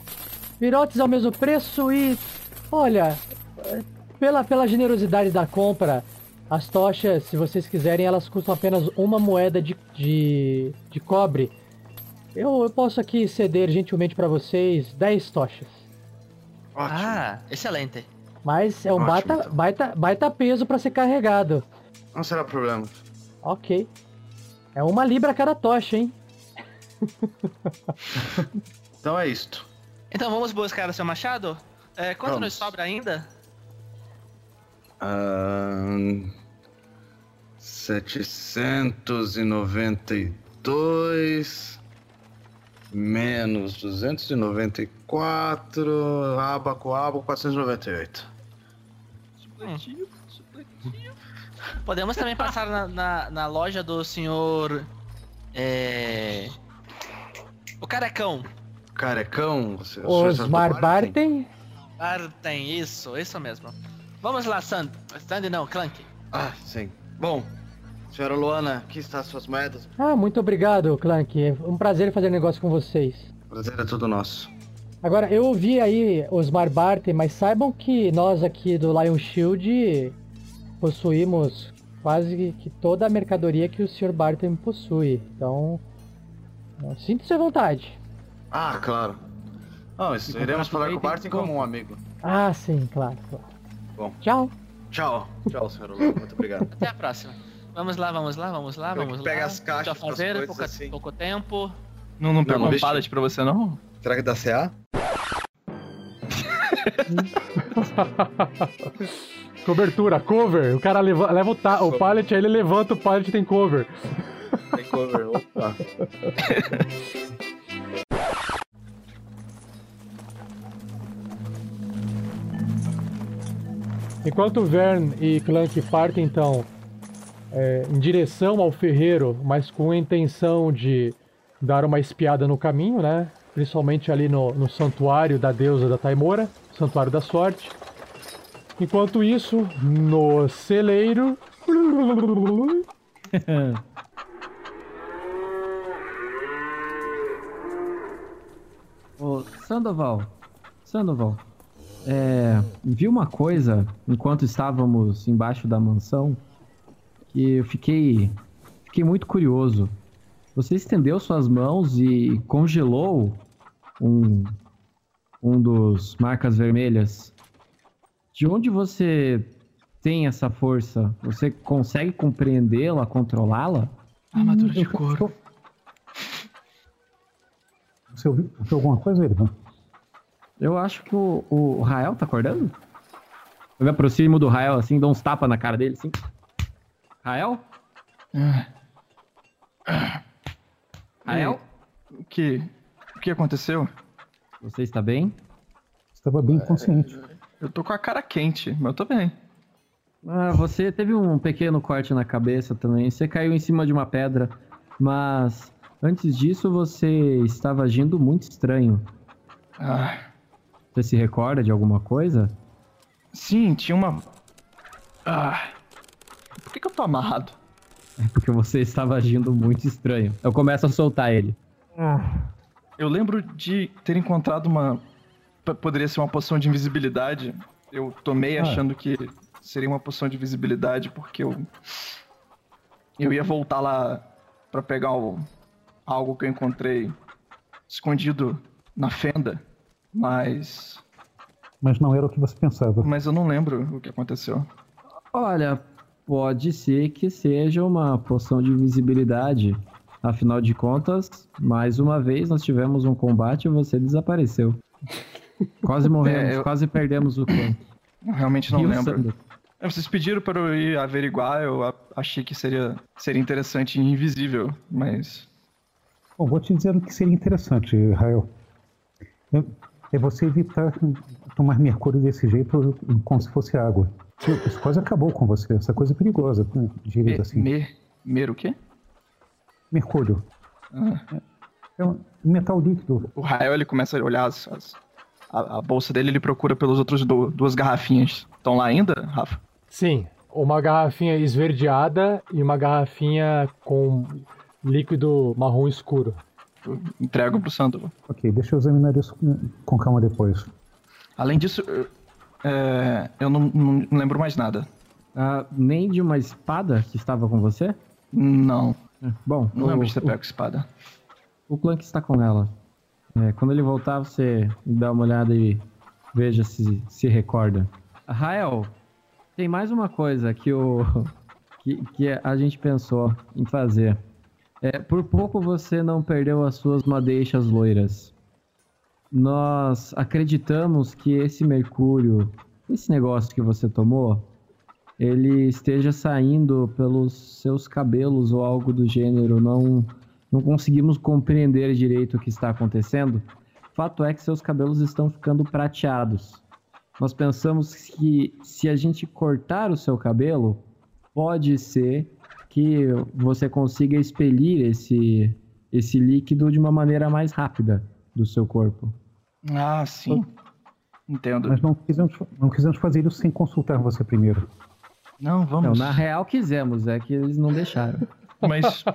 Virotes ao mesmo preço e. Olha, pela, pela generosidade da compra, as tochas, se vocês quiserem, elas custam apenas uma moeda de, de, de cobre. Eu, eu posso aqui ceder gentilmente para vocês 10 tochas. Ótimo. Ah, excelente. Mas é um Ótimo, baita, então. baita, baita peso para ser carregado. Não será problema. Ok. É uma libra a cada tocha, hein? Então é isto. Então vamos buscar o seu machado? É, quanto Vamos. nos sobra ainda? Ahn, 792 menos 294, aba com aba, 498. Podemos também passar na, na, na loja do senhor. É. O carecão. Carecão, você, o senhor Osmar Barten. Bartem, isso, isso mesmo. Vamos lá, Sand. Sandy não, Clank. Ah, sim. Bom, senhora Luana, aqui está as suas moedas. Ah, muito obrigado, Clank. É um prazer fazer negócio com vocês. Prazer é todo nosso. Agora, eu ouvi aí Osmar Barten, mas saibam que nós aqui do Lion Shield possuímos quase que toda a mercadoria que o Sr. Barton possui. Então, sinta-se à vontade. Ah, claro. Não, isso, iremos falar com o Barton como um amigo. Ah, sim, claro, claro. Bom. Tchau. Tchau. Tchau, senhora Luana. Muito obrigado. Até a próxima. Vamos lá, vamos lá, vamos lá, vamos lá. pego as caixas Muito a com as fazer, pouco, assim. pouco tempo. Não, não pegou não um deixa- pallet pra você, não? Será que dá CA? Cobertura, cover. O cara leva, leva o, ta- o pallet, aí ele levanta o pallet e tem cover. Tem cover. Opa. Enquanto Vern e Clank partem, então, é, em direção ao ferreiro, mas com a intenção de dar uma espiada no caminho, né? Principalmente ali no, no santuário da deusa da Taimora, santuário da sorte. Enquanto isso, no celeiro. Ô, Sandoval, Sandoval, é, vi uma coisa enquanto estávamos embaixo da mansão que eu fiquei, fiquei muito curioso. Você estendeu suas mãos e congelou um, um dos marcas vermelhas. De onde você tem essa força? Você consegue compreendê-la, controlá-la? Armadura de couro. Você ouviu, ouviu alguma coisa, Erivan? Eu acho que o, o Rael tá acordando. Eu me aproximo do Rael assim, dou uns tapas na cara dele assim. Rael? Rael? O que, o que aconteceu? Você está bem? Estava bem consciente. Eu tô com a cara quente, mas eu tô bem. Ah, você teve um pequeno corte na cabeça também. Você caiu em cima de uma pedra. Mas antes disso você estava agindo muito estranho. Ah, Você se recorda de alguma coisa? sim, tinha uma. Ah. Por que, que eu tô amarrado? É porque você estava agindo muito estranho. Eu começo a soltar ele. Eu lembro de ter encontrado uma. Poderia ser uma poção de invisibilidade. Eu tomei Ah. achando que seria uma poção de invisibilidade porque eu. Eu ia voltar lá pra pegar o... algo que eu encontrei escondido na fenda. Mas. Mas não era o que você pensava. Mas eu não lembro o que aconteceu. Olha, pode ser que seja uma poção de invisibilidade. Afinal de contas, mais uma vez nós tivemos um combate e você desapareceu. Quase morremos, É, eu- quase perdemos o clã. Eu realmente não E lembro. Sandro? É, Vocês pediram para eu ir averiguar, eu achei que seria, seria interessante e invisível, mas. Bom, vou te dizer o que seria interessante, Rael. É, é você evitar tomar mercúrio desse jeito como se fosse água. Isso quase acabou com você. Essa coisa é perigosa, né, diria Me, assim. mer, mer o quê? Mercúrio. Ah, É um metal líquido. o Rael ele começa a olhar as- as- a, a bolsa dele, ele procura pelos outros du- duas garrafinhas. Estão lá ainda, Rafa? Sim, uma garrafinha esverdeada e uma garrafinha com líquido marrom escuro. Eu entrego pro Sandoval. Ok, deixa eu examinar isso com- com calma depois. Além disso, eu, é, eu não, não lembro mais nada. Ah, nem de uma espada que estava com você? Não, Bom, não o, lembro de ter pego espada. o Clank está com ela. É, quando ele voltar, você dá uma olhada e veja se se recorda. Rael, tem mais uma coisa que, o, que, que a gente pensou em fazer. É, por pouco você não perdeu as suas madeixas loiras. Nós acreditamos que esse mercúrio, esse negócio que você tomou, ele esteja saindo pelos seus cabelos ou algo do gênero. Não, não conseguimos compreender direito o que está acontecendo. Fato é que seus cabelos estão ficando prateados. Nós pensamos que se a gente cortar o seu cabelo, pode ser que você consiga expelir esse, esse líquido de uma maneira mais rápida do seu corpo. Ah, sim. Entendo. Mas não quisemos, não quisemos fazer isso sem consultar você primeiro. Não, vamos. Não, na real quisemos, é que eles não deixaram. Mas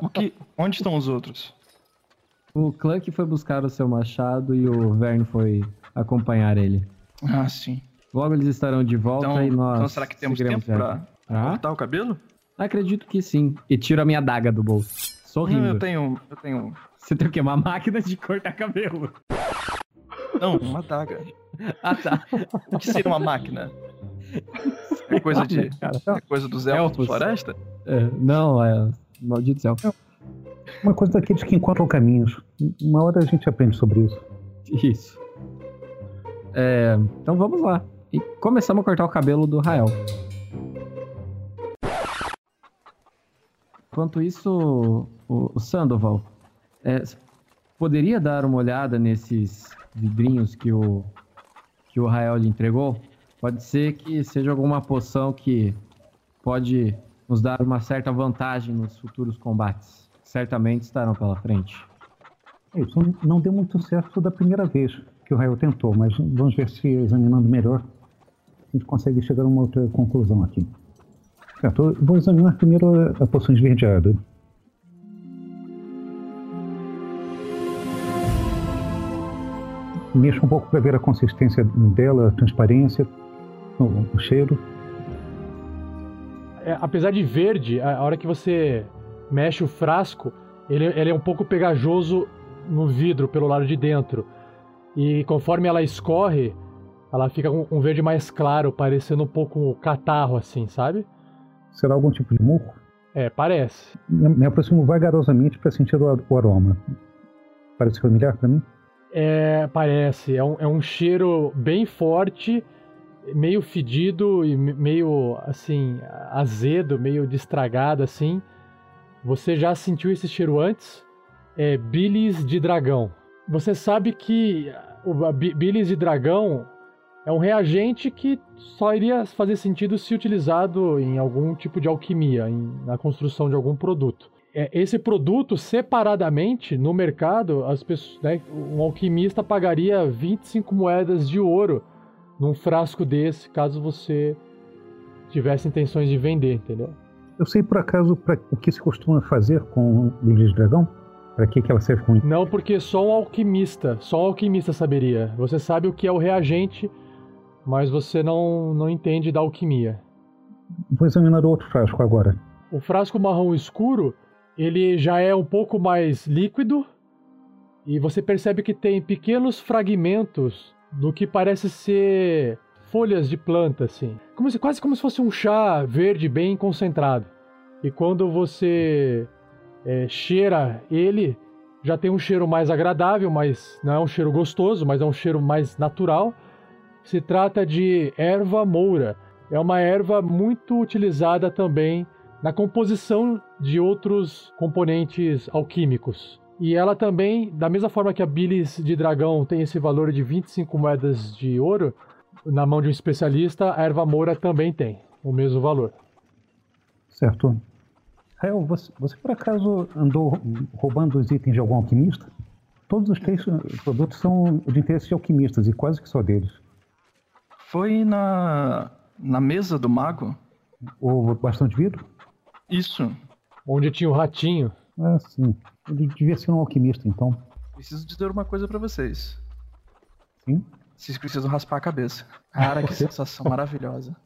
o que, onde estão os outros? O Clank foi buscar o seu machado e o Verne foi acompanhar ele. Ah, sim. Logo eles estarão de volta Então, e nós. então será que temos tempo pra viagem. Ah? cortar o cabelo? Acredito que sim. E tiro a minha daga do bolso. Sorrindo. Não, eu tenho. Eu tenho. Você tem o quê? Uma máquina de cortar cabelo. Não, uma daga. Ah, tá. O que seria uma máquina? É coisa de. Cara, É coisa dos elfos da floresta? É, não, é. Maldito céu. Uma coisa daqueles que encontram caminhos. Uma hora a gente aprende sobre isso. Isso. É, então vamos lá. E começamos a cortar o cabelo do Rael. Enquanto isso, o, o Sandoval, é, poderia dar uma olhada nesses vidrinhos que o, que o Rael lhe entregou? Pode ser que seja alguma poção que pode nos dar uma certa vantagem nos futuros combates. Certamente estarão pela frente. Isso não deu muito certo da primeira vez que o Rael tentou, mas vamos ver se examinando melhor a gente consegue chegar a uma outra conclusão aqui. Certo, vou examinar primeiro a poção esverdeada. Mexa um pouco para ver a consistência dela, a transparência, o, o cheiro. É, apesar de verde, a, hora que você mexe o frasco, ele, ele é um pouco pegajoso no vidro pelo lado de dentro. E conforme ela escorre, ela fica com um verde mais claro, parecendo um pouco catarro, assim, sabe? Será algum tipo de murro? É, parece. Me, aproximo vagarosamente para sentir o, o aroma. Parece familiar para mim? É, parece. É um, é um cheiro bem forte, meio fedido e me- meio, assim, azedo, meio de estragado, assim. Você já sentiu esse cheiro antes? É bilis de dragão. Você sabe que o bilis de dragão é um reagente que só iria fazer sentido se utilizado em algum tipo de alquimia, em- na construção de algum produto. É, esse produto, separadamente, no mercado, as pessoas, né, um alquimista pagaria 25 moedas de ouro num frasco desse, caso você tivesse intenções de vender, entendeu? Eu sei por acaso pra, o que se costuma fazer com bilhas de dragão? Para que, que ela serve com Não, porque só um alquimista, só um alquimista saberia. Você sabe o que é o reagente, mas você não, não entende da alquimia. Vou examinar o outro frasco agora. O frasco marrom escuro, ele já é um pouco mais líquido e você percebe que tem pequenos fragmentos do que parece ser folhas de planta, assim. Como se, quase como se fosse um chá verde bem concentrado. E quando você é, cheira ele, já tem um cheiro mais agradável, mas não é um cheiro gostoso, mas é um cheiro mais natural. Se trata de erva moura. É uma erva muito utilizada também na composição de outros componentes alquímicos. E ela também, da mesma forma que a bilis de dragão tem esse valor de 25 moedas de ouro, na mão de um especialista, a erva moura também tem o mesmo valor. Certo. Rael, você, você por acaso andou roubando os itens de algum alquimista? Todos os três produtos são de interesse de alquimistas e quase que só deles. Foi na. na mesa do mago? O bastão de vidro? Isso. Onde tinha o ratinho. Ah, sim. Ele devia ser um alquimista, então. Preciso dizer uma coisa pra vocês. Sim? Vocês precisam raspar a cabeça. Cara, que sensação maravilhosa.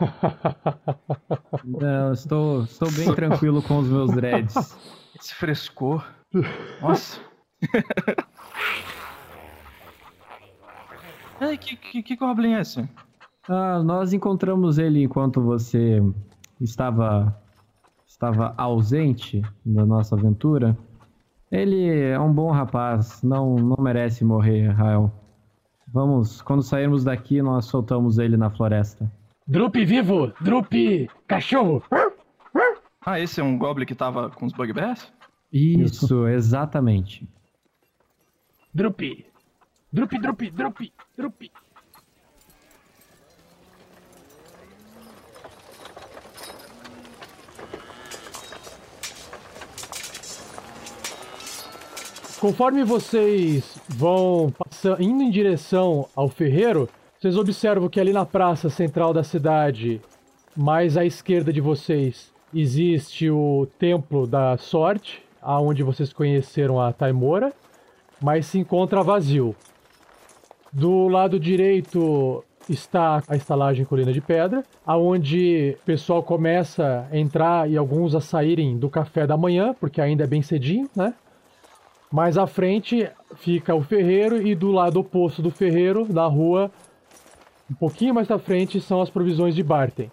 Não, estou, estou bem tranquilo com os meus dreads. Esse frescor. Nossa. Ei, que, que, que Goblin é esse? Ah, nós encontramos ele enquanto você estava estava ausente da nossa aventura. Ele é um bom rapaz, não, não merece morrer, Rael. Vamos, quando sairmos daqui, nós soltamos ele na floresta. Drup vivo! Drup cachorro! Ah, esse é um goblin que tava com os bugbears? Isso, exatamente. Drup! Drup, drup, drup, drup! Conforme vocês vão passando, indo em direção ao ferreiro, vocês observam que ali na praça central da cidade, mais à esquerda de vocês, existe o Templo da Sorte, aonde vocês conheceram a Taimora, mas se encontra vazio. Do lado direito está a estalagem Colina de Pedra, aonde o pessoal começa a entrar e alguns a saírem do café da manhã, porque ainda é bem cedinho, né? Mais à frente fica o ferreiro e do lado oposto do ferreiro, na rua, um pouquinho mais à frente, são as provisões de Barten.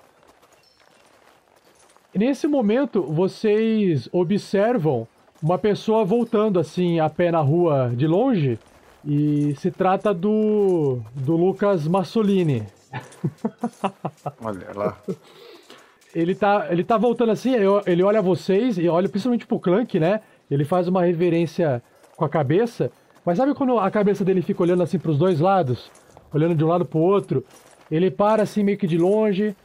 Nesse momento, vocês observam uma pessoa voltando assim a pé na rua de longe e se trata do do Lucas Massolini. Olha lá. Ele tá, ele tá voltando assim, ele olha vocês e olha principalmente pro Clank, né? Ele faz uma reverência com a cabeça, mas sabe quando a cabeça dele fica olhando assim para os dois lados, olhando de um lado para o outro? Ele para assim meio que de longe,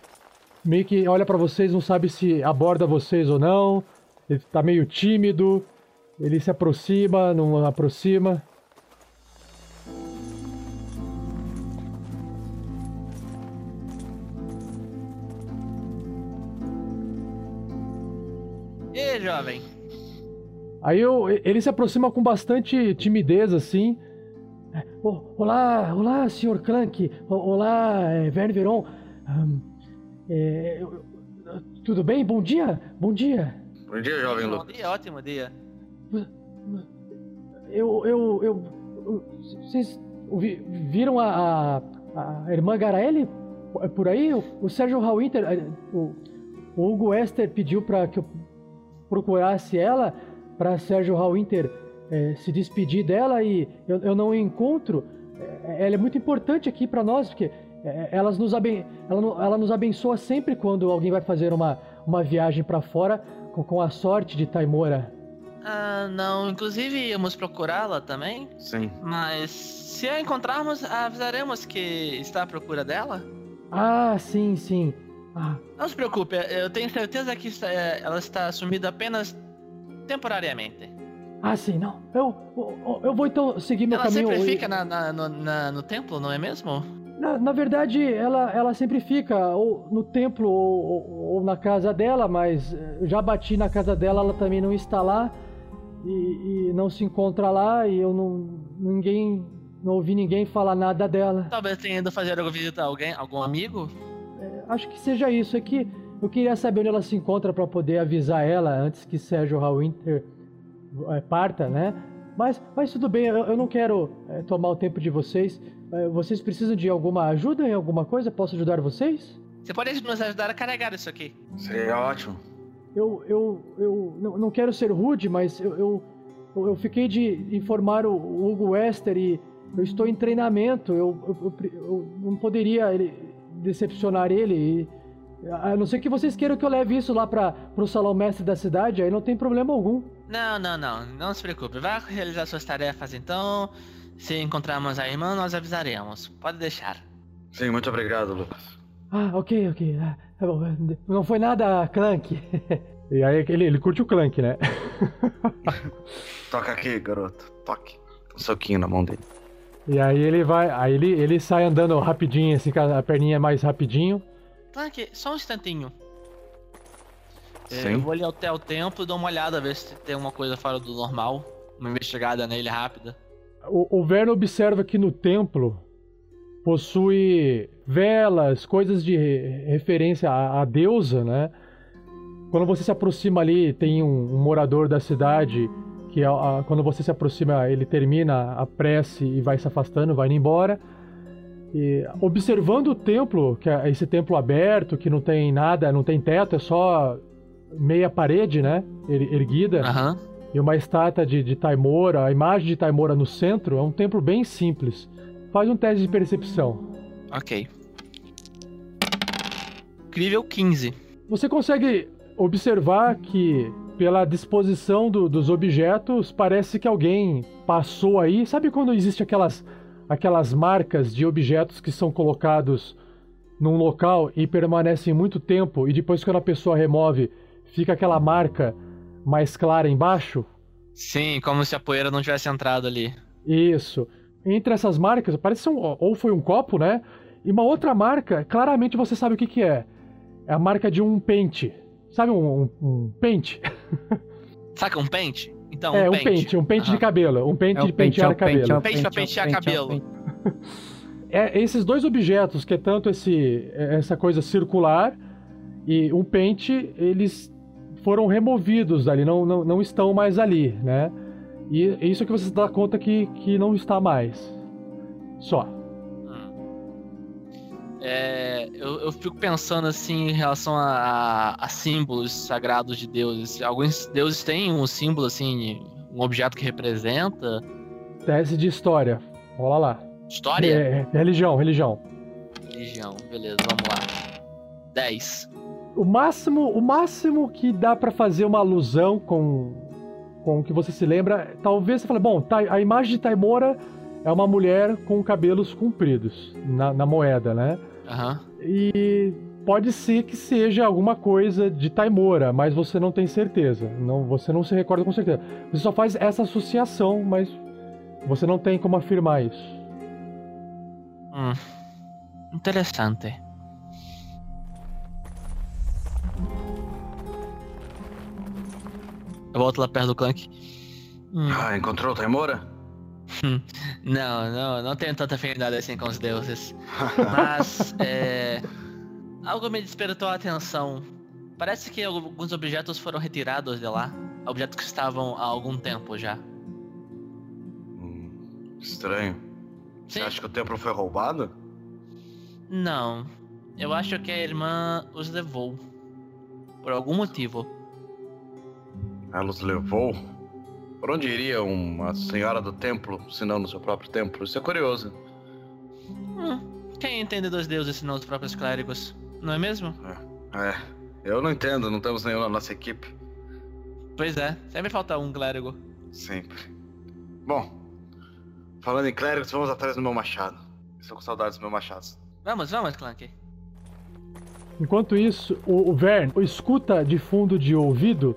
meio que olha para vocês, não sabe se aborda vocês ou não. Ele tá meio tímido. Ele se aproxima, não aproxima. E jovem? Aí eu, ele se aproxima com bastante timidez, assim. Oh, olá, olá, senhor Clank. Olá, é, Verne Veron. Um, é, tudo bem? Bom dia? Bom dia. Bom dia, jovem Bom Lucas. dia, ótimo dia. Eu, eu, eu, vocês viram a, a, a irmã Garaele por aí? O, o Sérgio Hallwinter, o, o Hugo Wester pediu para que eu procurasse ela para Sérgio Hallwinter eh, se despedir dela e eu, eu não encontro. Eh, ela é muito importante aqui para nós porque eh, elas nos aben ela, ela nos abençoa sempre quando alguém vai fazer uma, uma viagem para fora com, com a sorte de Taimora. Ah, não. Inclusive íamos procurá-la também. Sim. Mas se a encontrarmos, avisaremos que está à procura dela. Ah, sim, sim. Ah, Não se preocupe, eu tenho certeza que está- eh, ela está sumida apenas temporariamente. ah, sim, não. Eu, eu, eu vou então seguir meu Ela caminho. sempre e- fica na, na- no, na- no templo, não é mesmo? Na, na verdade, ela, ela sempre fica ou no templo ou, ou- ou na casa dela, mas eh, já bati na casa dela, ela também não está lá e, e não se encontra lá e eu não. ninguém. não ouvi ninguém falar nada dela. Talvez tenha ido fazer alguma visita a alguém, algum amigo? Acho que seja isso. É que eu queria saber onde ela se encontra para poder avisar ela antes que Sérgio Hallwinter eh, parta, né? Mas, mas tudo bem, eu, eu não quero eh, tomar o tempo de vocês. Eh, vocês precisam de alguma ajuda em alguma coisa? Posso ajudar vocês? Você pode nos ajudar a carregar isso aqui? Seria ótimo. Eu, eu, eu não, não quero ser rude, mas eu, eu, eu- fiquei de informar o, o Hugo Wester e eu estou em treinamento. Eu, eu, eu eu não poderia decepcionar ele. E, a não ser que vocês queiram que eu leve isso lá para o salão mestre da cidade, aí não tem problema algum. Não, não, não. Não se preocupe. Vá realizar suas tarefas então. Se encontrarmos a irmã, nós avisaremos. Pode deixar. Sim, muito obrigado, Lucas. Ah, ok, ok. Ah, tá bom. Não foi nada, Clank. e aí ele, ele curte o Clank, né? Toca aqui, garoto. Toque. Um soquinho na mão dele. E aí ele vai. Aí ele, ele sai andando rapidinho, assim, com a perninha mais rapidinho. Clank, só um instantinho. É, Sim. Eu vou ali até o templo e dou uma olhada, ver se tem uma coisa fora do normal. Uma investigada nele rápida. O, o Verno observa que no templo possui velas, coisas de re- referência à, à deusa, né? Quando você se aproxima ali, tem um, um morador da cidade que a- a- quando você se aproxima, ele termina a prece e vai se afastando, vai indo embora. E observando o templo, que é esse templo aberto, que não tem nada, não tem teto, é só meia parede, né? er- Erguida. Aham. E uma estátua de, de Taimora, a imagem de Taimora no centro. É um templo bem simples. Faz um teste de percepção. Ok. Incrível 15. Você consegue observar que, pela disposição do- dos objetos, parece que alguém passou aí. Sabe quando existe aquelas, aquelas marcas de objetos que são colocados num local e permanecem muito tempo e depois quando a pessoa remove, fica aquela marca mais clara embaixo? Sim, como se a poeira não tivesse entrado ali. Isso. Entre essas marcas, parece um, ou foi um copo, né? E uma outra marca, claramente você sabe o que, que é. É a marca de um pente. Sabe um, um, um pente? Saca um pente? Então, é, um um pente, um pente de Aham. cabelo. Um pente É de pente, é pentear o pente, cabelo. é o Pente pra Pente, é pentear pente, é o cabelo. pente. É, esses dois objetos, que é tanto esse, essa coisa circular e um pente, eles foram removidos dali, não, não, não estão mais ali, né? E é isso que você se dá conta que, que não está mais. Só. É, eu, eu fico pensando assim em relação a, a- a símbolos sagrados de deuses. Alguns deuses têm um símbolo assim, um objeto que representa Teste de história. Rola lá. história, É, é religião, religião. religião. Beleza, vamos lá. 10. O máximo, o máximo que dá pra fazer uma alusão com, com o que você se lembra, talvez você fale, bom, a imagem de Taimora é uma mulher com cabelos compridos na, na moeda, né? Aham. E pode ser que seja alguma coisa de Taimora, mas você não tem certeza. Não, você não se recorda com certeza. Você só faz essa associação, mas você não tem como afirmar isso. Hum. Interessante. Eu volto lá perto do Clank. Hum. Ah, encontrou o Taimora? Não, não, não tenho tanta afinidade assim com os deuses. Mas, é. Algo me despertou a atenção. Parece que alguns objetos foram retirados de lá. Objetos que estavam há algum tempo já. Hum, estranho. Você Sim. acha que o templo foi roubado? Não. Eu acho que a irmã os levou. Por algum motivo. Ela os levou? Por onde iria uma senhora do templo, se não no seu próprio templo? Isso é curioso. Hum, quem entende dos deuses senão os próprios clérigos? Não é mesmo? É, eu não entendo, não temos nenhum na nossa equipe. Pois é, sempre falta um clérigo. Sempre. Bom, falando em clérigos, vamos atrás do meu machado. Estou com saudades do meu machado. Vamos, vamos, Clank. Enquanto isso, o, o Vern escuta de fundo de ouvido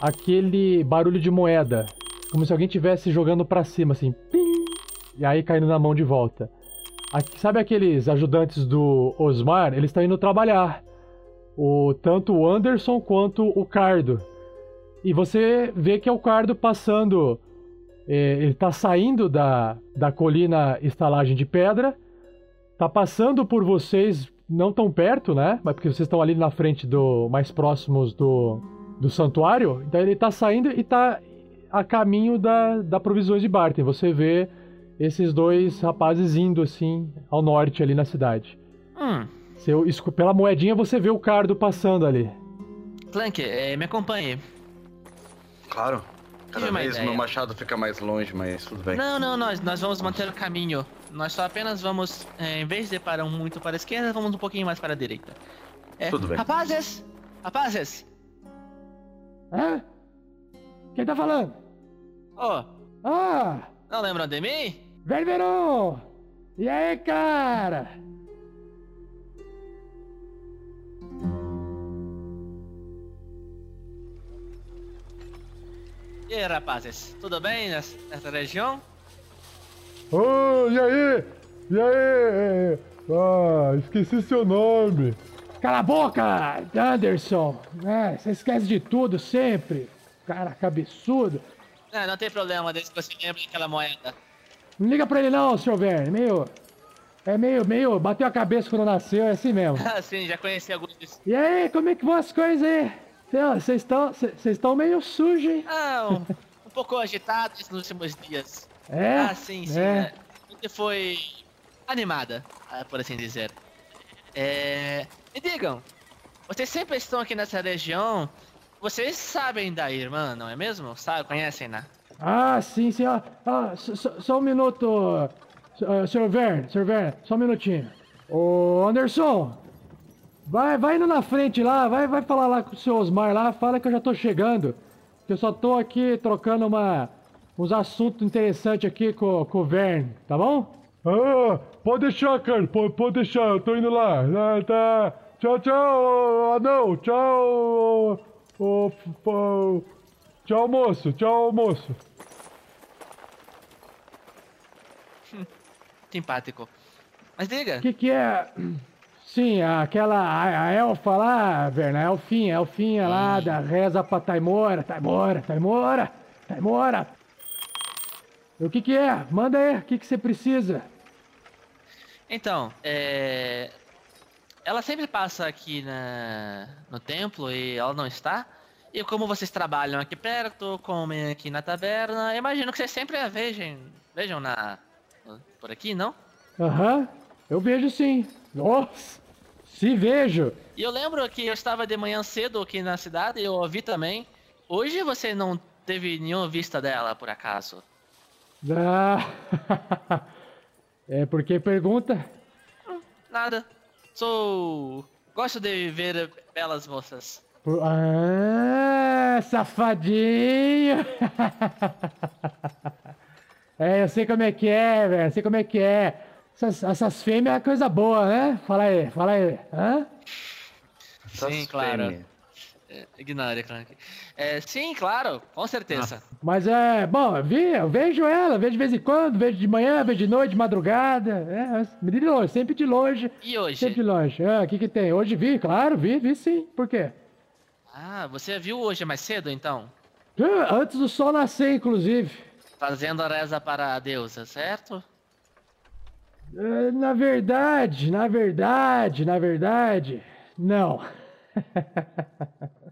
aquele barulho de moeda, como se alguém estivesse jogando pra cima, assim, pim, e aí caindo na mão de volta. Aqui- sabe aqueles ajudantes do Osmar? Eles estão indo trabalhar. O, tanto o Anderson quanto o Cardo. E você vê que é o Cardo passando. é, ele tá saindo da, da colina estalagem de pedra. Tá passando por vocês, não tão perto, né? Mas porque vocês estão ali na frente do. mais próximos do, do santuário. Então ele tá saindo e tá a caminho da, da Provisões de Barton. Você vê esses dois rapazes indo assim ao norte ali na cidade. Hum, Seu, pela moedinha você vê o cardo passando ali. Clank, eh, me acompanhe. Claro. Cada vez ideia. meu machado fica mais longe, mas tudo bem. Não, não, nós, nós vamos manter o caminho. Nós só apenas vamos, eh, em vez de parar muito para a esquerda, vamos um pouquinho mais para a direita. É, Tudo bem. Rapazes! Rapazes! Hã? Quem tá falando? Oh, Ah! não lembram de mim? Ververon! E aí, cara? E aí, rapazes? Tudo bem nessa, região? Ô, e aí? E aí? Ah, esqueci seu nome. Cala a boca, Anderson! É, você esquece de tudo sempre. Cara cabeçudo. Não, não tem problema desde que você lembra daquela moeda. Não liga pra ele não, seu Verne. Meio. É meio, meio. Bateu a cabeça quando nasceu, é assim mesmo. Ah, sim, já conheci alguns desses. E aí, como é que vão as coisas aí? Vocês estão. Vocês estão meio sujos, hein? Ah, um, um pouco agitados nos últimos dias. É? Ah, sim, sim. É. é. Você foi animada, ah, por assim dizer. É... Me digam, vocês sempre estão aqui nessa região. Vocês sabem da irmã, não é mesmo? Sabe, conhecem, né? Ah, sim, sim. Ah, ah, só, só um minuto, uh, Sr. Verne, Sr. Verne, só um minutinho. Ô, Anderson, vai, vai indo na frente lá, vai, vai falar lá com o seu Osmar lá, fala que eu já tô chegando. Que eu só tô aqui trocando uma, uns assuntos interessantes aqui com, com o Verne, tá bom? Ah, pode deixar, cara, pode, pode deixar, eu tô indo lá. Ah, tá. Tchau, tchau, anão, tchau. Oh, oh, tchau, moço, tchau, moço. Simpático. Mas diga. O que, que é? Sim, aquela. A, a elfa lá, Verna, a elfinha, a elfinha lá da reza pra Taimora, Taimora, Taimora, Taimora. O que, que é? Manda aí, o que, que você precisa? Então, é. Ela sempre passa aqui na... no templo e ela não está. E como vocês trabalham aqui perto, comem aqui na taberna, imagino que vocês sempre a vejam, vejam na por aqui, não? Aham, uhum, eu vejo sim. Nossa, se vejo. E eu lembro que eu estava de manhã cedo aqui na cidade e eu ouvi também. Hoje você não teve nenhuma vista dela, por acaso? Ah, é porque pergunta? Nada. Sou. Gosto de ver belas moças. Ah, safadinho! é, eu sei como é que é, velho. Sei como é que é. Essas, essas fêmeas é coisa boa, né? Fala aí, fala aí. Hã? Sim, claro. É, ignore, Clank. É, sim, claro, com certeza. Ah, mas é, bom, eu, vi, eu vejo ela, vejo de vez em quando, vejo de manhã, vejo de noite, de madrugada. É, de longe, sempre de longe. E hoje? Sempre de longe. Ah, o que que tem? Hoje vi, claro, vi, vi sim. Por quê? Ah, você viu hoje mais cedo, então? Ah, antes do sol nascer, inclusive. Fazendo a reza para a deusa, certo? Ah, na verdade, na verdade, na verdade, não.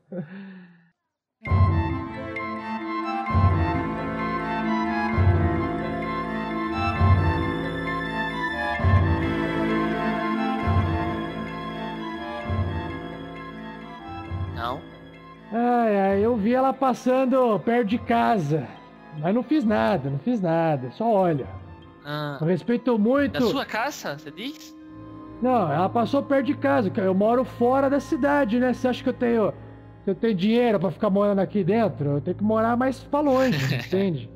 Não? Ai, ai, eu vi ela passando perto de casa. Mas não fiz nada, não fiz nada. Só olha. Ah, eu respeito muito. Da sua casa, você diz? Não, ela passou perto de casa, eu moro fora da cidade, né? Você acha que eu tenho, que eu tenho dinheiro para ficar morando aqui dentro? Eu tenho que morar mais pra longe, entende?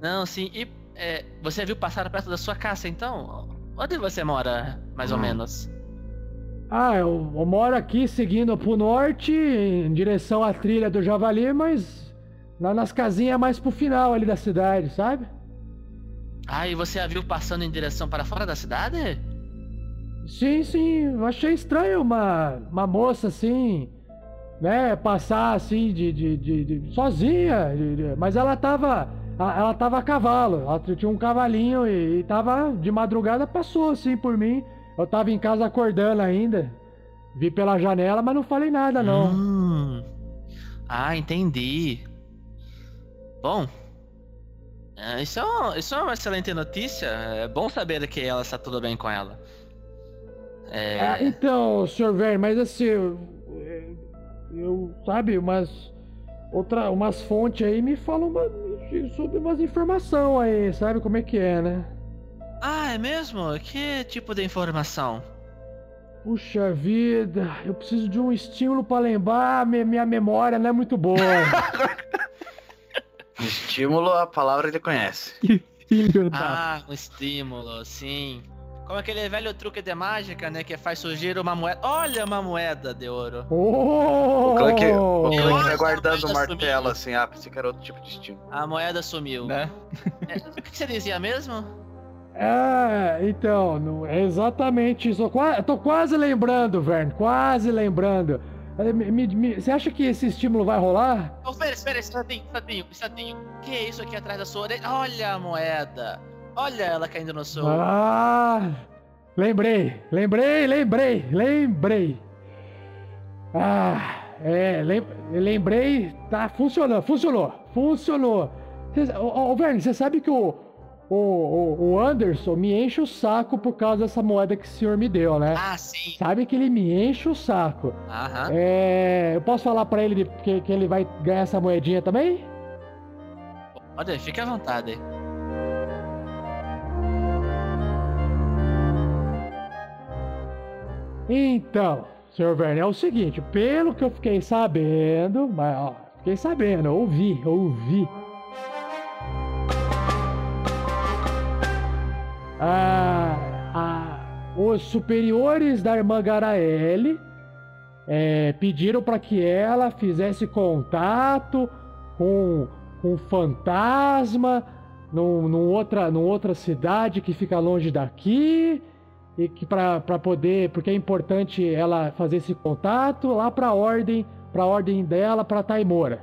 Não, sim. E é, você viu passar perto da sua casa, então? Onde você mora, mais ou menos? Ah, eu, eu, moro aqui seguindo pro norte, em direção à trilha do Javali, mas lá nas casinhas mais pro final ali da cidade, sabe? Ah, e você a viu passando em direção para fora da cidade? Sim, sim, eu achei estranho uma, uma moça assim, né, passar assim de, de, de, de sozinha, mas ela tava, ela tava a cavalo, ela tinha um cavalinho e, e tava de madrugada passou assim por mim. Eu tava em casa acordando ainda, vi pela janela, mas não falei nada não. Hum. Ah, entendi. Bom, é, isso, é isso é uma excelente notícia. É bom saber que ela está tudo bem com ela. É... Ah, então, Sr. Verne, mas assim, eu, sabe, umas outra, umas fontes aí me falam uma, sobre umas informações aí, sabe como é que é, né? Ah, é mesmo? Que tipo de informação? Puxa vida, eu preciso de um estímulo para lembrar, minha memória não é muito boa. estímulo, a palavra ele conhece. Que filho da... Ah, um estímulo, sim. Como aquele velho truque de mágica, né? Que faz surgir uma moeda. Olha uma moeda de ouro. Oh! O Clank, o Clank vai guardando o martelo assim. Ah, pensei que era outro tipo de estilo. A moeda sumiu. Né? É, o que você dizia mesmo? É, então, não é exatamente isso. Eu tô quase lembrando, Vern, quase lembrando. É, me, me, você acha que esse estímulo vai rolar? Oh, espera, espera, instantinho, instantinho, instantinho. O que é isso aqui atrás da sua orelha? Olha a moeda. Olha ela caindo no sol. Ah! Lembrei, lembrei, lembrei, lembrei. Ah, é, lembrei, tá funcionando, funcionou, funcionou. Ô, oh, Verne, você sabe que o, o, o, o Anderson me enche o saco por causa dessa moeda que o senhor me deu, né? Ah, sim. Sabe que ele me enche o saco. Aham. É, eu posso falar pra ele que, que ele vai ganhar essa moedinha também? Pode, fique à vontade. Então, senhor Verne, é o seguinte, pelo que eu fiquei sabendo, mas ó, fiquei sabendo, ouvi, ouvi. Ah, ah, os superiores da irmã Garaele é, pediram para que ela fizesse contato com um fantasma num, num outra, outra cidade que fica longe daqui e que para poder, porque é importante ela fazer esse contato lá para a ordem, para a ordem dela para Taimora.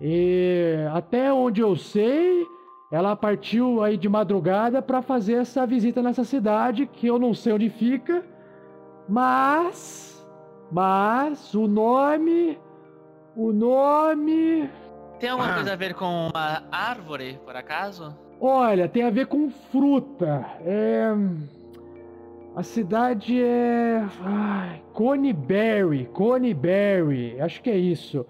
E até onde eu sei, ela partiu aí de madrugada para fazer essa visita nessa cidade que eu não sei onde fica, mas mas o nome o nome Tem alguma coisa a ver com uma árvore, por acaso? Olha, tem a ver com fruta. É a cidade é. Ai, Conyberry. Conyberry. Acho que é isso.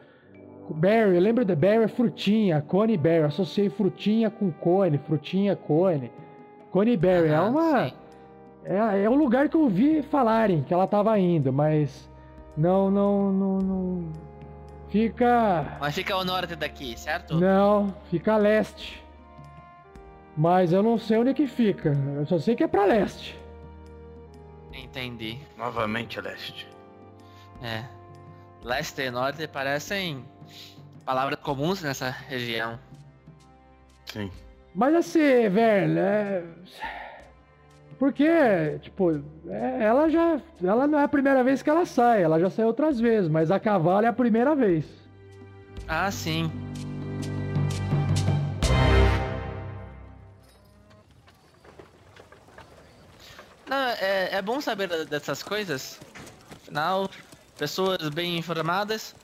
Berry, lembra de berry? É frutinha. Conyberry. Associei frutinha com cone. Frutinha, cone. Conyberry. é uma. É, é um lugar que eu ouvi falarem que ela tava indo, mas. Não, não, não, não. Fica. Mas fica ao norte daqui, certo? Não, fica a leste. Mas eu não sei onde que fica. Eu só sei que é pra leste. Entendi. Novamente leste. É. Leste e norte parecem palavras comuns nessa região. Sim. Mas assim, velho, é... Porque, tipo, é- ela já. Ela não é a primeira vez que ela sai, ela já saiu outras vezes, mas a cavalo é a primeira vez. Ah, sim. Não, é, é bom saber dessas coisas. Afinal, pessoas bem informadas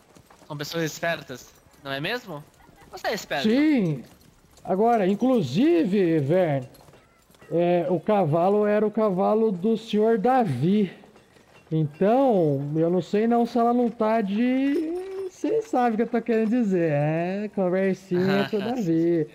são pessoas espertas, não é mesmo? Você é esperto. Sim! Agora, inclusive, Vern, é, o cavalo era o cavalo do senhor Davi. Então, eu não sei não se ela não tá de. Vocês sabem o que eu tô querendo dizer, é? Conversinha com o Davi.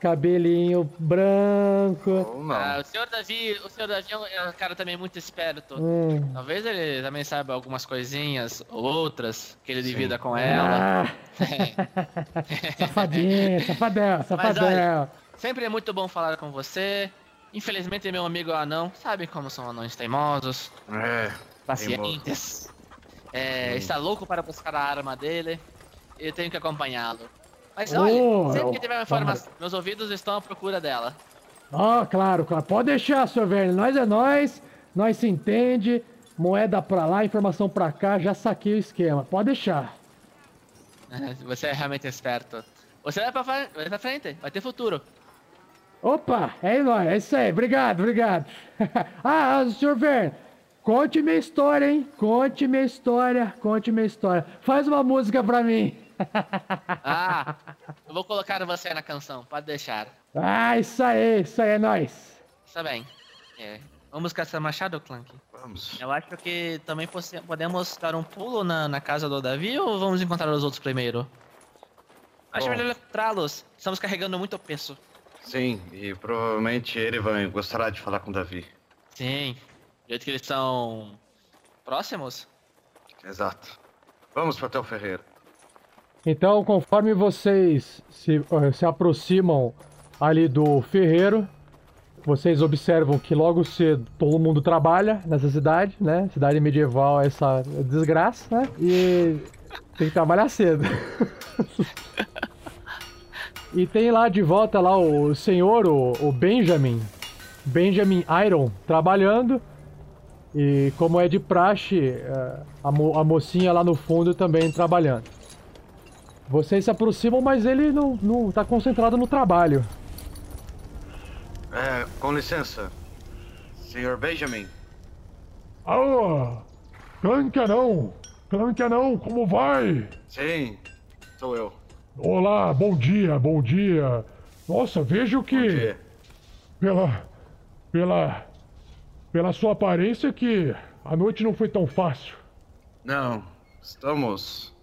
Cabelinho branco. Ah, o senhor Davi, o senhor Davi é um- é um cara também muito esperto. Hum. Talvez ele também saiba algumas coisinhas ou outras que ele divida com ela. Ah. Safadinho, safadão, Mas safadão. olha, sempre é muito bom falar com você. Infelizmente, meu amigo anão sabe como são anões teimosos, É. pacientes. É, Hum. está louco para buscar a arma dele. Eu tenho que acompanhá-lo. Mas Oh, olha, sempre que oh, tiver uma informação, meus ouvidos estão à procura dela. Ó, claro, claro. Pode deixar, senhor Verne. Nós é nós, nós se entende. Moeda pra lá, informação pra cá, já saquei o esquema. Pode deixar. Você é realmente esperto. Você vai pra, fre- vai pra frente, vai ter futuro. Opa, é nóis, é isso aí. Obrigado, obrigado. ah, ah, senhor Verne, conte minha história, hein? Conte minha história, conte minha história. Faz uma música pra mim. Ah, eu vou colocar você na canção, pode deixar. ah, isso aí, isso aí, é nóis. Está bem. É, vamos caçar machado, Clank? Vamos. Eu acho que também podemos dar um pulo na, na casa do Davi ou vamos encontrar os outros primeiro? Acho Bom. melhor encontrá-los. Estamos carregando muito peso. Sim, e provavelmente ele vai gostará de falar com o Davi. Sim. Do jeito que eles são próximos? Exato. Vamos para o Ferreira. Então, conforme vocês se, se aproximam ali do ferreiro, vocês observam que logo cedo todo mundo trabalha nessa cidade, né? Cidade medieval é essa desgraça, né? E tem que trabalhar cedo. e tem lá de volta lá o senhor, o, o Benjamin, Benjamin Iron, trabalhando. E como é de praxe, eh, a, mo- a mocinha lá no fundo também trabalhando. Vocês se aproximam, mas ele não, não tá concentrado no trabalho. É, com licença. Senhor Benjamin. Alô? Clank Anão! Clank Anão, como vai? Sim, sou eu. Olá, bom dia, bom dia. Nossa, vejo que. pela. pela. pela sua aparência que a noite não foi tão fácil. Não, estamos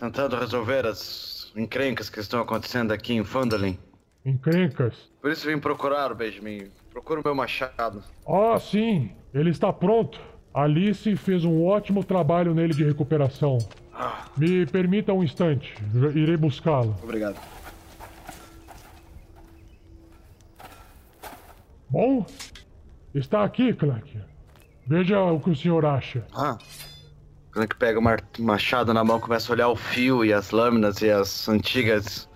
tentando resolver as encrencas que estão acontecendo aqui em Fandolin. Encrencas? Por isso vim procurar, Benjamin. Procura o meu machado. Ah, sim. Ele está pronto. Alice fez um ótimo trabalho nele de recuperação. Ah. Me permita um instante. Irei buscá-lo. Obrigado. Bom, está aqui, Clank. Veja o que o senhor acha. Ah. Clank pega o machado na mão, começa a olhar o fio e as lâminas e as antigas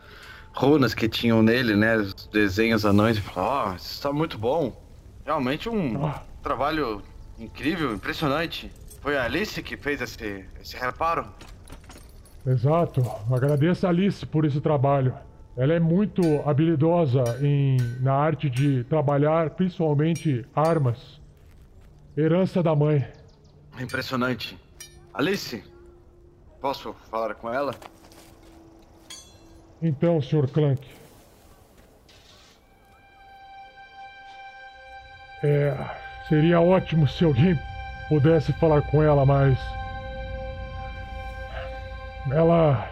runas que tinham nele, né? Os desenhos anões. E fala, oh, isso está muito bom. Realmente um ah. trabalho incrível, impressionante. Foi a Alice que fez esse, esse reparo? Exato. Agradeço a Alice por esse trabalho. Ela é muito habilidosa em, na arte de trabalhar, principalmente armas. Herança da mãe. Impressionante. Alice, posso falar com ela? Então, Sr. Clank. É, seria ótimo se alguém pudesse falar com ela, mas. Ela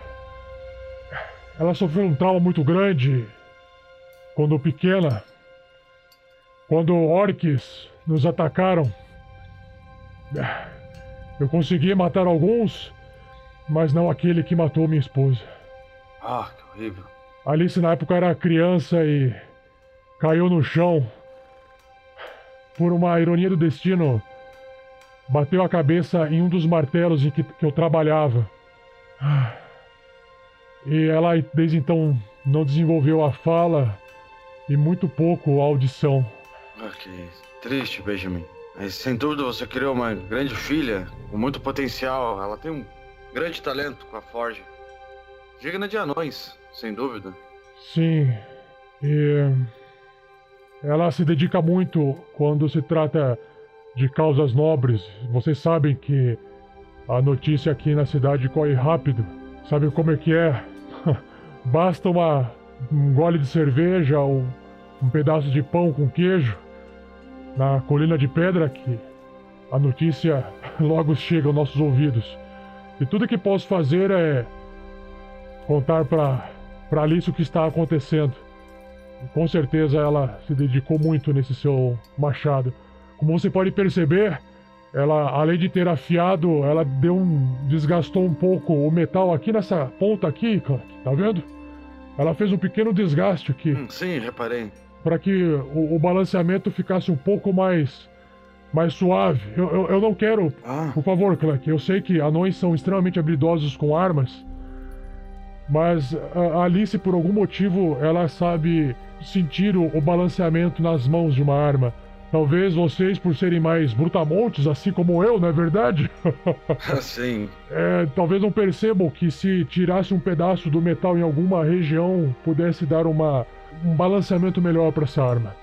ela sofreu um trauma muito grande quando pequena. Quando orques nos atacaram. Eu consegui matar alguns, mas não aquele que matou minha esposa. Ah, que horrível. Alice na época era criança e caiu no chão. Por uma ironia do destino, bateu a cabeça em um dos martelos em que, que eu trabalhava. E ela desde então não desenvolveu a fala e muito pouco a audição. Ah, que triste, Benjamin. Mas sem dúvida você criou uma grande filha com muito potencial. Ela tem um grande talento com a Forge. Digna de anões, sem dúvida. Sim. E ela se dedica muito quando se trata de causas nobres. Vocês sabem que a notícia aqui na cidade corre rápido. Sabe como é que é? Basta uma, um gole de cerveja ou um pedaço de pão com queijo na colina de pedra que a notícia logo chega aos nossos ouvidos. E tudo que posso fazer é contar para para Alice o que está acontecendo. E com certeza ela se dedicou muito nesse seu machado. Como você pode perceber, ela, além de ter afiado, ela deu um. desgastou um pouco o metal aqui nessa ponta aqui. Tá vendo? Ela fez um pequeno desgaste aqui. Hum, sim, reparei. Para que o, o, balanceamento ficasse um pouco mais. mais suave. Eu, eu, eu não quero. Ah. Por favor, Clank, eu sei que anões são extremamente habilidosos com armas. Mas a Alice, por algum motivo, ela sabe sentir o, o balanceamento nas mãos de uma arma. Talvez vocês, por serem mais brutamontes, assim como eu, não é verdade? Sim. É, talvez não percebam que se tirasse um pedaço do metal em alguma região, pudesse dar uma, um balanceamento melhor para essa arma.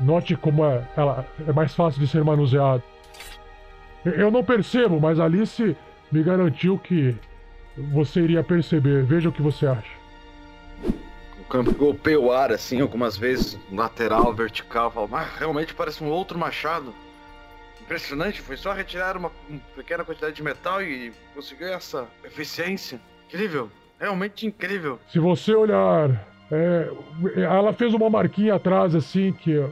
Note como é, ela é mais fácil de ser manuseada. Eu não percebo, mas Alice me garantiu que você iria perceber. Veja o que você acha golpeia o ar assim algumas vezes, lateral, vertical, falo, mas realmente parece um outro machado. Impressionante, foi só retirar uma, uma pequena quantidade de metal e conseguiu essa eficiência. Incrível, realmente incrível. Se você olhar, é, ela fez uma marquinha atrás assim que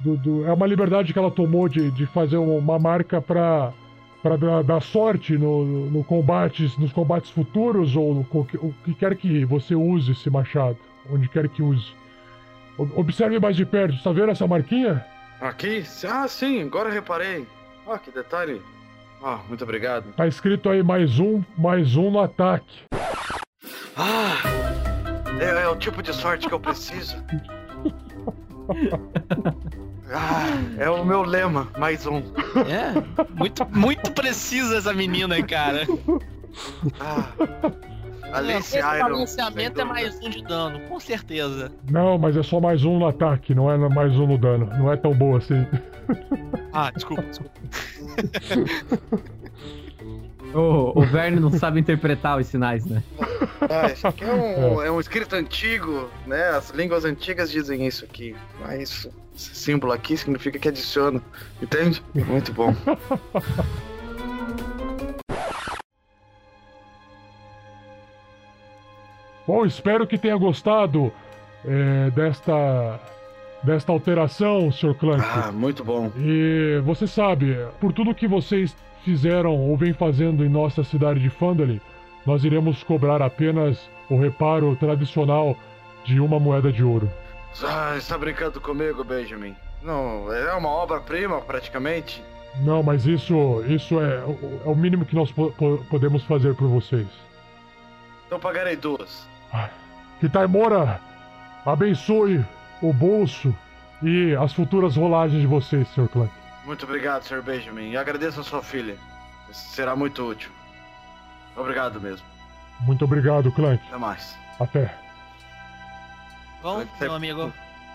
do, do, é uma liberdade que ela tomou de, de fazer uma marca para para dar, dar, sorte no, no combates, nos combates futuros ou no, o que quer que você use esse machado onde quer que use. Observe mais de perto, está vendo essa marquinha? Aqui? Ah, sim, agora reparei. Ah, que detalhe. Ah, muito obrigado. Tá escrito aí mais um, mais um no ataque. Ah! É, é o tipo de sorte que eu preciso. Ah, é o meu lema, mais um. É, muito, muito precisa essa menina, cara. Ah. Alice Esse Iron. balanceamento é mais um de dano, com certeza. Não, mas é só mais um no ataque, não é mais um no dano. Não é tão boa assim. Ah, desculpa, desculpa. o, o Verne não sabe interpretar os sinais, né? Ah, isso aqui é um, é. um escrito antigo, né? As línguas antigas dizem isso aqui. Mas esse símbolo aqui significa que adiciona. Entende? Muito bom. Bom, espero que tenha gostado é, desta desta alteração, Sr. Clank. Ah, muito bom. E você sabe, por tudo que vocês fizeram ou vem fazendo em nossa cidade de Fandali, nós iremos cobrar apenas o reparo tradicional de uma moeda de ouro. Ah, está brincando comigo, Benjamin? Não, é uma obra-prima, praticamente. Não, mas isso, isso é, é o mínimo que nós po podemos fazer por vocês. Então pagarei duas. Kitaimora, abençoe o bolso e as futuras rolagens de vocês, Sr. Clank. Muito obrigado, Sr. Benjamin. E agradeço a sua filha. Será muito útil. Obrigado mesmo. Muito obrigado, Clank. Até mais. Até. Bom, meu amigo.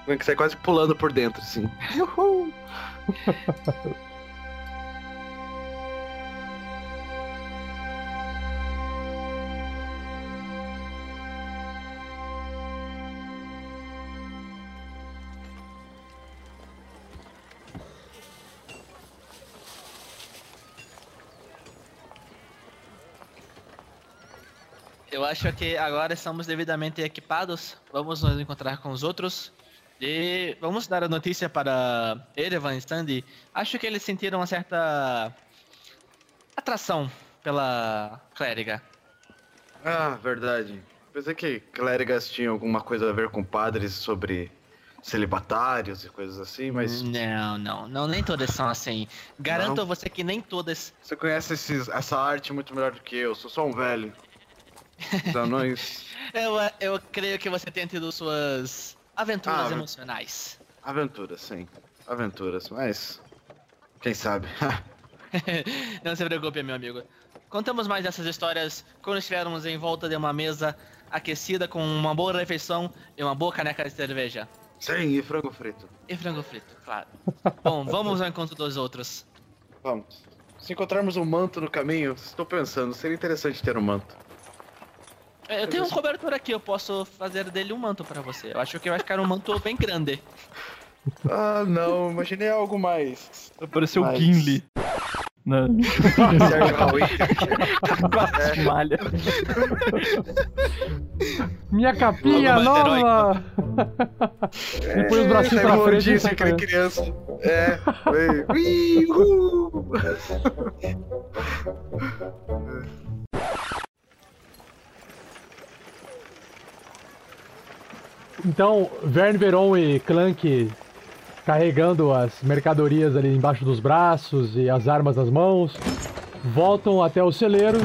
Clank sai quase pulando por dentro, assim. Eu acho que agora estamos devidamente equipados. Vamos nos encontrar com os outros. E vamos dar a notícia para Erevan e Sandy. Acho que eles sentiram uma certa atração pela clériga. Ah, verdade. Pensei que clérigas tinham alguma coisa a ver com padres sobre celibatários e coisas assim, mas. Não, não, não, nem todas são assim. Garanto Não? a você que nem todas. Você conhece esses- essa arte muito melhor do que eu, sou só um velho. Os anões. Eu, eu creio que você tenha tido suas aventuras Ah, emocionais. Aventuras, sim. Aventuras, mas. Quem sabe? Não se preocupe, meu amigo. Contamos mais dessas histórias quando estivermos em volta de uma mesa aquecida com uma boa refeição e uma boa caneca de cerveja. sim, e frango frito. E frango frito, claro. Bom, vamos ao encontro dos outros. Vamos. Se encontrarmos um manto no caminho, estou pensando, seria interessante ter um manto. Eu tenho um cobertor aqui, eu posso fazer dele um manto pra você. Eu acho que vai ficar um manto bem grande. Ah, não, imaginei algo mais. Apareceu o mais- Gimli. Na... Sérgio Raul. Quase malha. Minha capinha nova! E põe os bracinhos pra Saiu frente. Rodízio, e aquela sai criança. É, foi. Ui, uh. Então, Verne Veron e Clank carregando as mercadorias ali embaixo dos braços e as armas nas mãos, voltam até o celeiro,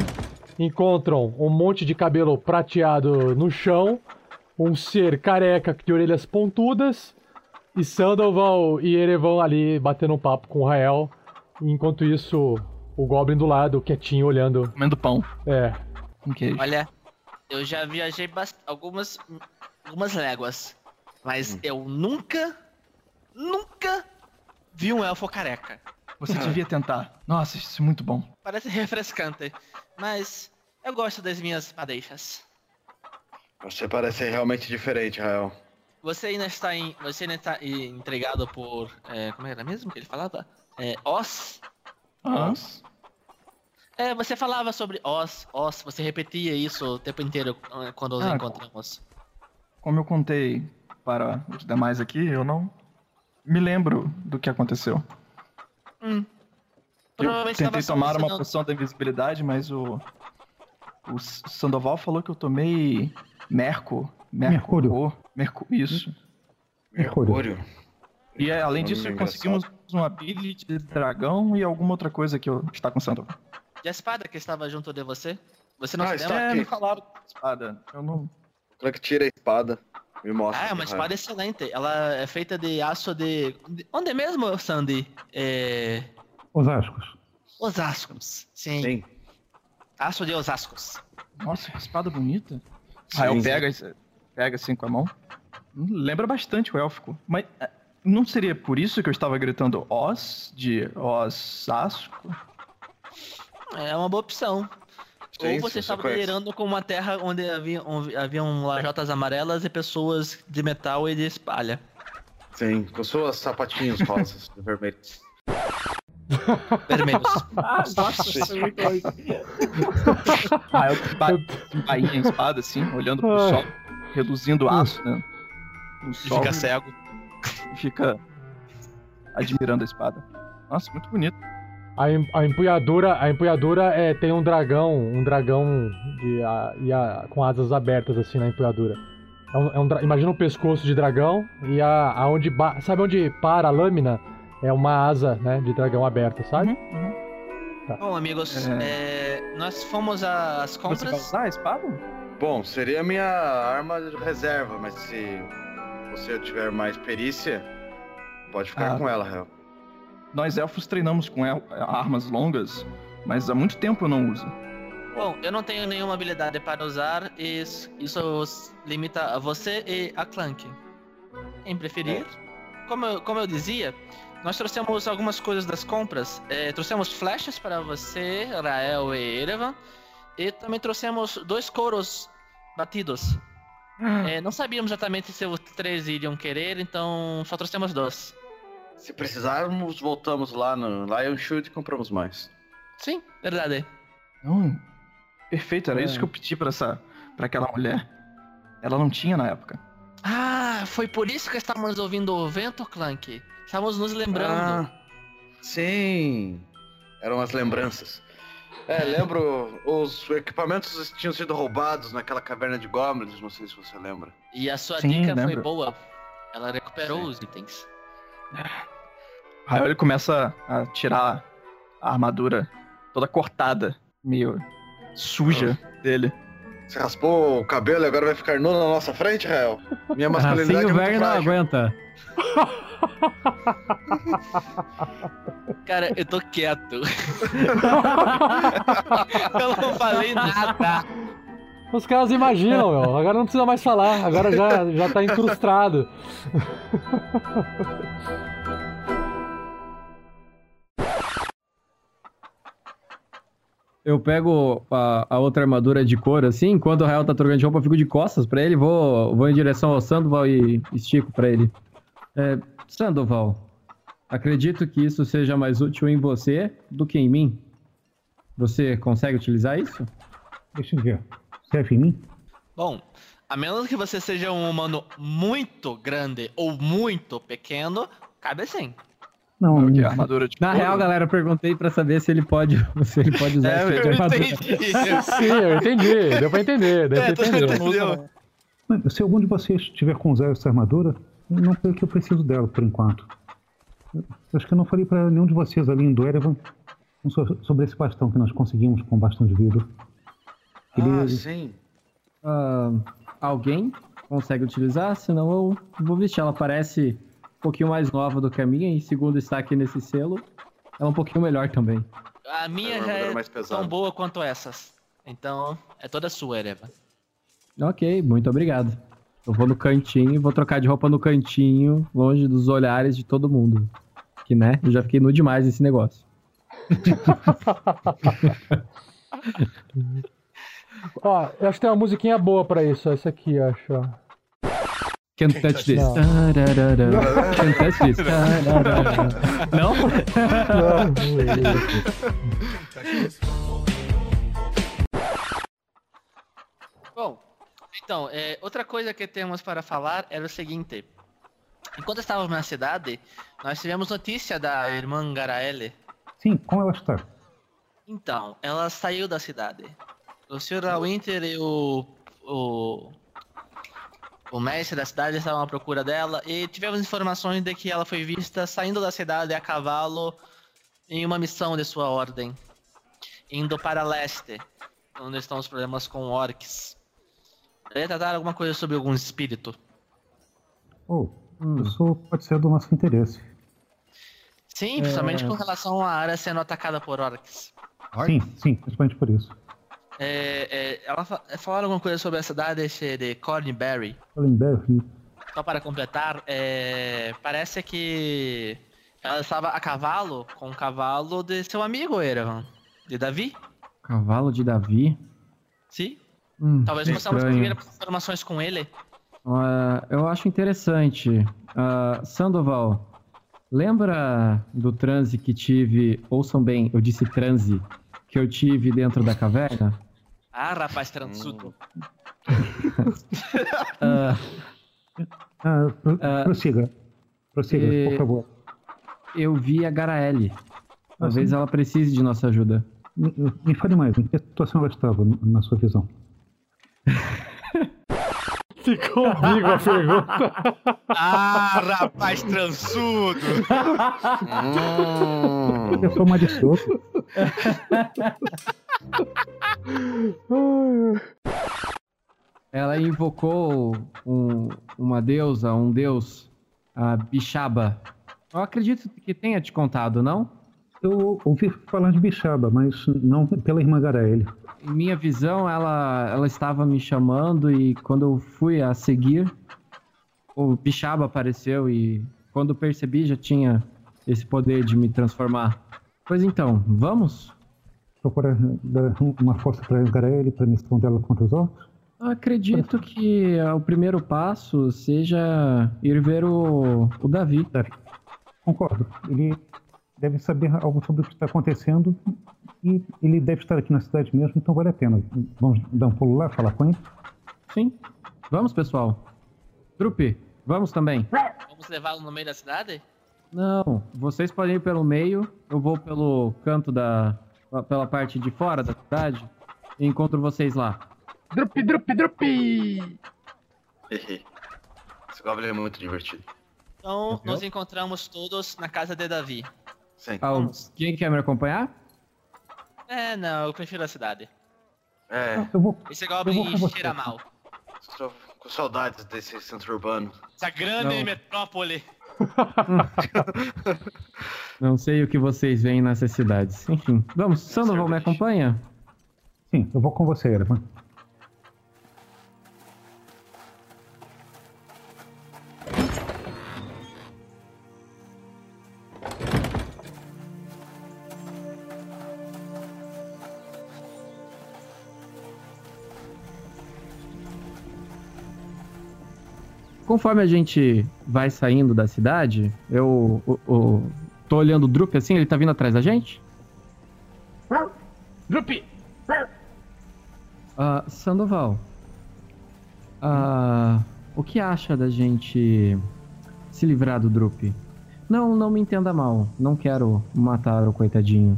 encontram um monte de cabelo prateado no chão, um ser careca de orelhas pontudas e Sandoval e Erevan ali batendo um papo com o Rael, enquanto isso o Goblin do lado, quietinho, olhando. Comendo pão. É, Com queijo. Olha, eu já viajei bast- algumas, algumas léguas, mas eu nunca, nunca vi um elfo careca. Você devia tentar. Nossa, isso é muito bom. Parece refrescante, mas eu gosto das minhas madeixas. Você parece realmente diferente, Rael. Você ainda está em, você ainda está intrigado por, é, como era mesmo que ele falava? É, Oz? Aham. É, você falava sobre Oz, Oz, você repetia isso o tempo inteiro eh, quando nos Ah, encontramos. Como eu contei para os demais aqui, eu não me lembro do que aconteceu. Hum. Eu Provavelmente tentei tomar uma poção da invisibilidade, mas o. O Sandoval falou que eu tomei Merco. Mercúrio. Mercúrio. Mercu... Isso. Mercúrio. E é, além disso, engraçado. conseguimos um ability de dragão e alguma outra coisa que eu está com o Sandoval. E a espada que estava junto de você? Você não Ah, se lembra? É, me falaram da espada. Eu não. Como é que tira a espada? Me mostra. Ah, é uma espada excelente. Ela é feita de aço de. de- Onde é mesmo, Sandy? É. Osascos. Osascos. Sim. Sim. Aço de Osascos. Nossa, que espada bonita. Rael sim. pega, pega assim com a mão. Lembra bastante o élfico. Mas é, não seria por isso que eu estava gritando Os de Osasco? É uma boa opção. Ou você você estava delirando com uma terra onde havia, onde haviam lajotas amarelas e pessoas de metal e de espalha. Sim, com suas sapatinhos rosas de vermelho. Vermelhos. Ah, nossa, isso é muito ruim. Ah, eu ba- bainha a espada, assim, olhando pro sol, reduzindo o aço, né? E sol, fica cego. e fica admirando a espada. Nossa, muito bonito. A, em- a empunhadura, a empunhadura é, tem um dragão, um dragão de, a- e a- com asas abertas assim na empunhadura. É um, é um imagina um pescoço de dragão e a, aonde ba- sabe onde para a lâmina é uma asa, né, de dragão aberta, sabe? Bom, amigos, É. é, nós fomos às Você vai compras. usar a espada? Bom, seria a minha arma de reserva, mas se você tiver mais perícia, pode ficar Ah. com ela, Hel. Nós elfos treinamos com el- armas longas, mas há muito tempo eu não uso. Bom, eu não tenho nenhuma habilidade para usar, e isso isso limita a você e a Clank. Quem preferir? Como eu, como eu dizia, nós trouxemos algumas coisas das compras. É, trouxemos flechas para você, Rael e Erevan, e também trouxemos dois couros batidos. É, não sabíamos exatamente se os três iriam querer, então só trouxemos dois. Se precisarmos, voltamos lá no Lion Shield e compramos mais. Sim, verdade. Não, perfeito, era É. isso que eu pedi pra, essa, pra aquela mulher. Ela não tinha na época. Ah, foi por isso que estávamos ouvindo o vento, Clank. Estávamos nos lembrando. Ah, sim. Eram as lembranças. É, lembro, os equipamentos tinham sido roubados naquela caverna de goblins, não sei se você lembra. E a sua Sim, dica foi lembro. boa. Ela recuperou Sim. os itens. Aí ele começa a tirar a armadura toda cortada, meio suja dele. Você raspou o cabelo e agora vai ficar nu na nossa frente, Rael? Minha Assim masculinidade o é muito não aguenta. Cara, eu tô quieto. eu não falei nada. Os caras imaginam, meu. Agora não precisa mais falar. Agora já, já tá incrustado. Eu pego a, a outra armadura de couro assim, enquanto o Rael tá trocando de roupa, eu fico de costas pra ele, vou, vou em direção ao Sandoval e estico pra ele. É, Sandoval, acredito que isso seja mais útil em você do que em mim. Você consegue utilizar isso? Deixa eu ver. Serve em mim? Bom, a menos que você seja um humano muito grande ou muito pequeno, cabe sim. Não, a armadura de Na couro- real, galera, eu perguntei pra saber se ele pode, se ele pode usar É, esse tipo de eu armadura. Sim, eu entendi. Deu pra entender. Deu É, pra entender. Se algum de vocês tiver com usar essa armadura, não creio que eu preciso dela por enquanto. Eu acho que eu não falei pra nenhum de vocês ali em Duerevan so- sobre esse bastão que nós conseguimos com o bastão de vidro. Ele, Ah, sim. Ah, alguém consegue utilizar? Senão eu vou vestir. Ela parece um pouquinho mais nova do que a minha, e segundo está aqui nesse selo, ela é um pouquinho melhor também. A minha É já é tão boa quanto essas. Então, é toda sua, Ereva. Ok, muito obrigado. Eu vou no cantinho, vou trocar de roupa no cantinho, longe dos olhares de todo mundo. Que, né? Eu já fiquei nu demais nesse negócio. Ó, eu acho que tem uma musiquinha boa pra isso. Essa aqui, eu acho. ó. Can't touch this. Não. Can't touch this. Tararara. Não? Bom, então, é, outra coisa que temos para falar era o seguinte. Enquanto estávamos na cidade, nós tivemos notícia da irmã Garaele. sim, como ela está? Então, ela saiu da cidade. O Sr. Winter e o, o, o mestre da cidade estavam à procura dela e tivemos informações de que ela foi vista saindo da cidade a cavalo em uma missão de sua ordem, indo para leste, onde estão os problemas com orcs. Queria tratar alguma coisa sobre algum espírito. Oh, isso pode ser do nosso interesse. Sim, principalmente com relação à área sendo atacada por orcs. Sim, sim, principalmente por isso. É, é, ela fa falaram alguma coisa sobre a cidade esse de Cornberry. Fallenberg, Só para completar, é, parece que ela estava a cavalo com o cavalo de seu amigo Eravan, de Davi. Cavalo de Davi? Sim. Hum, Talvez possamos conseguir informações com ele. Uh, eu acho interessante. Uh, Sandoval, lembra do transe que tive, ouçam bem, eu disse transe, que eu tive dentro da caverna? Ah, rapaz transudo. uh, uh, prossiga. Prossiga, por favor. Eu vi a Garaele. Talvez ela precise de nossa ajuda. Me, me fale mais, em que situação ela estava, na sua visão? Ficou comigo a pergunta. Ah, rapaz transudo! hum. Eu sou malicioso. Ela invocou um, uma deusa, um deus, a Bixaba. Eu acredito que tenha te contado, não? Eu ouvi falar de Bixaba, mas não pela irmã Garaele. Em minha visão, ela, ela estava me chamando e quando eu fui a seguir, o Bixaba apareceu e quando percebi já tinha esse poder de me transformar. Pois então, vamos? Procurar dar uma força para Garaele, para a missão dela contra os orcs? Acredito que o primeiro passo seja ir ver o, o Davi. Davi. Concordo. Ele deve saber algo sobre o que está acontecendo e ele deve estar aqui na cidade mesmo, então vale a pena. Vamos dar um pulo lá, falar com ele? Sim. Vamos, pessoal. Trupe, vamos também. Vamos levá-lo no meio da cidade? Não, vocês podem ir pelo meio, eu vou pelo canto da. pela parte de fora da cidade e encontro vocês lá. Drup, drup, drup! Esse Goblin é muito divertido. Então, nos encontramos todos na casa de Davi. Sim. Ah, quem quer me acompanhar? É, não, eu prefiro a cidade. É. Eu vou, Esse Goblin cheira mal. Estou com saudades desse centro urbano. Essa grande Não. metrópole. Não sei o que vocês veem nessas cidades. Enfim, vamos. Sandoval, me acompanha? Sim, eu vou com você, Ervan. Conforme a gente vai saindo da cidade, eu, o- o- tô olhando o Drup assim, ele tá vindo atrás da gente? Drup! Ah, Sandoval, ah, o que acha da gente se livrar do Drup? Não, não me entenda mal, não quero matar o coitadinho.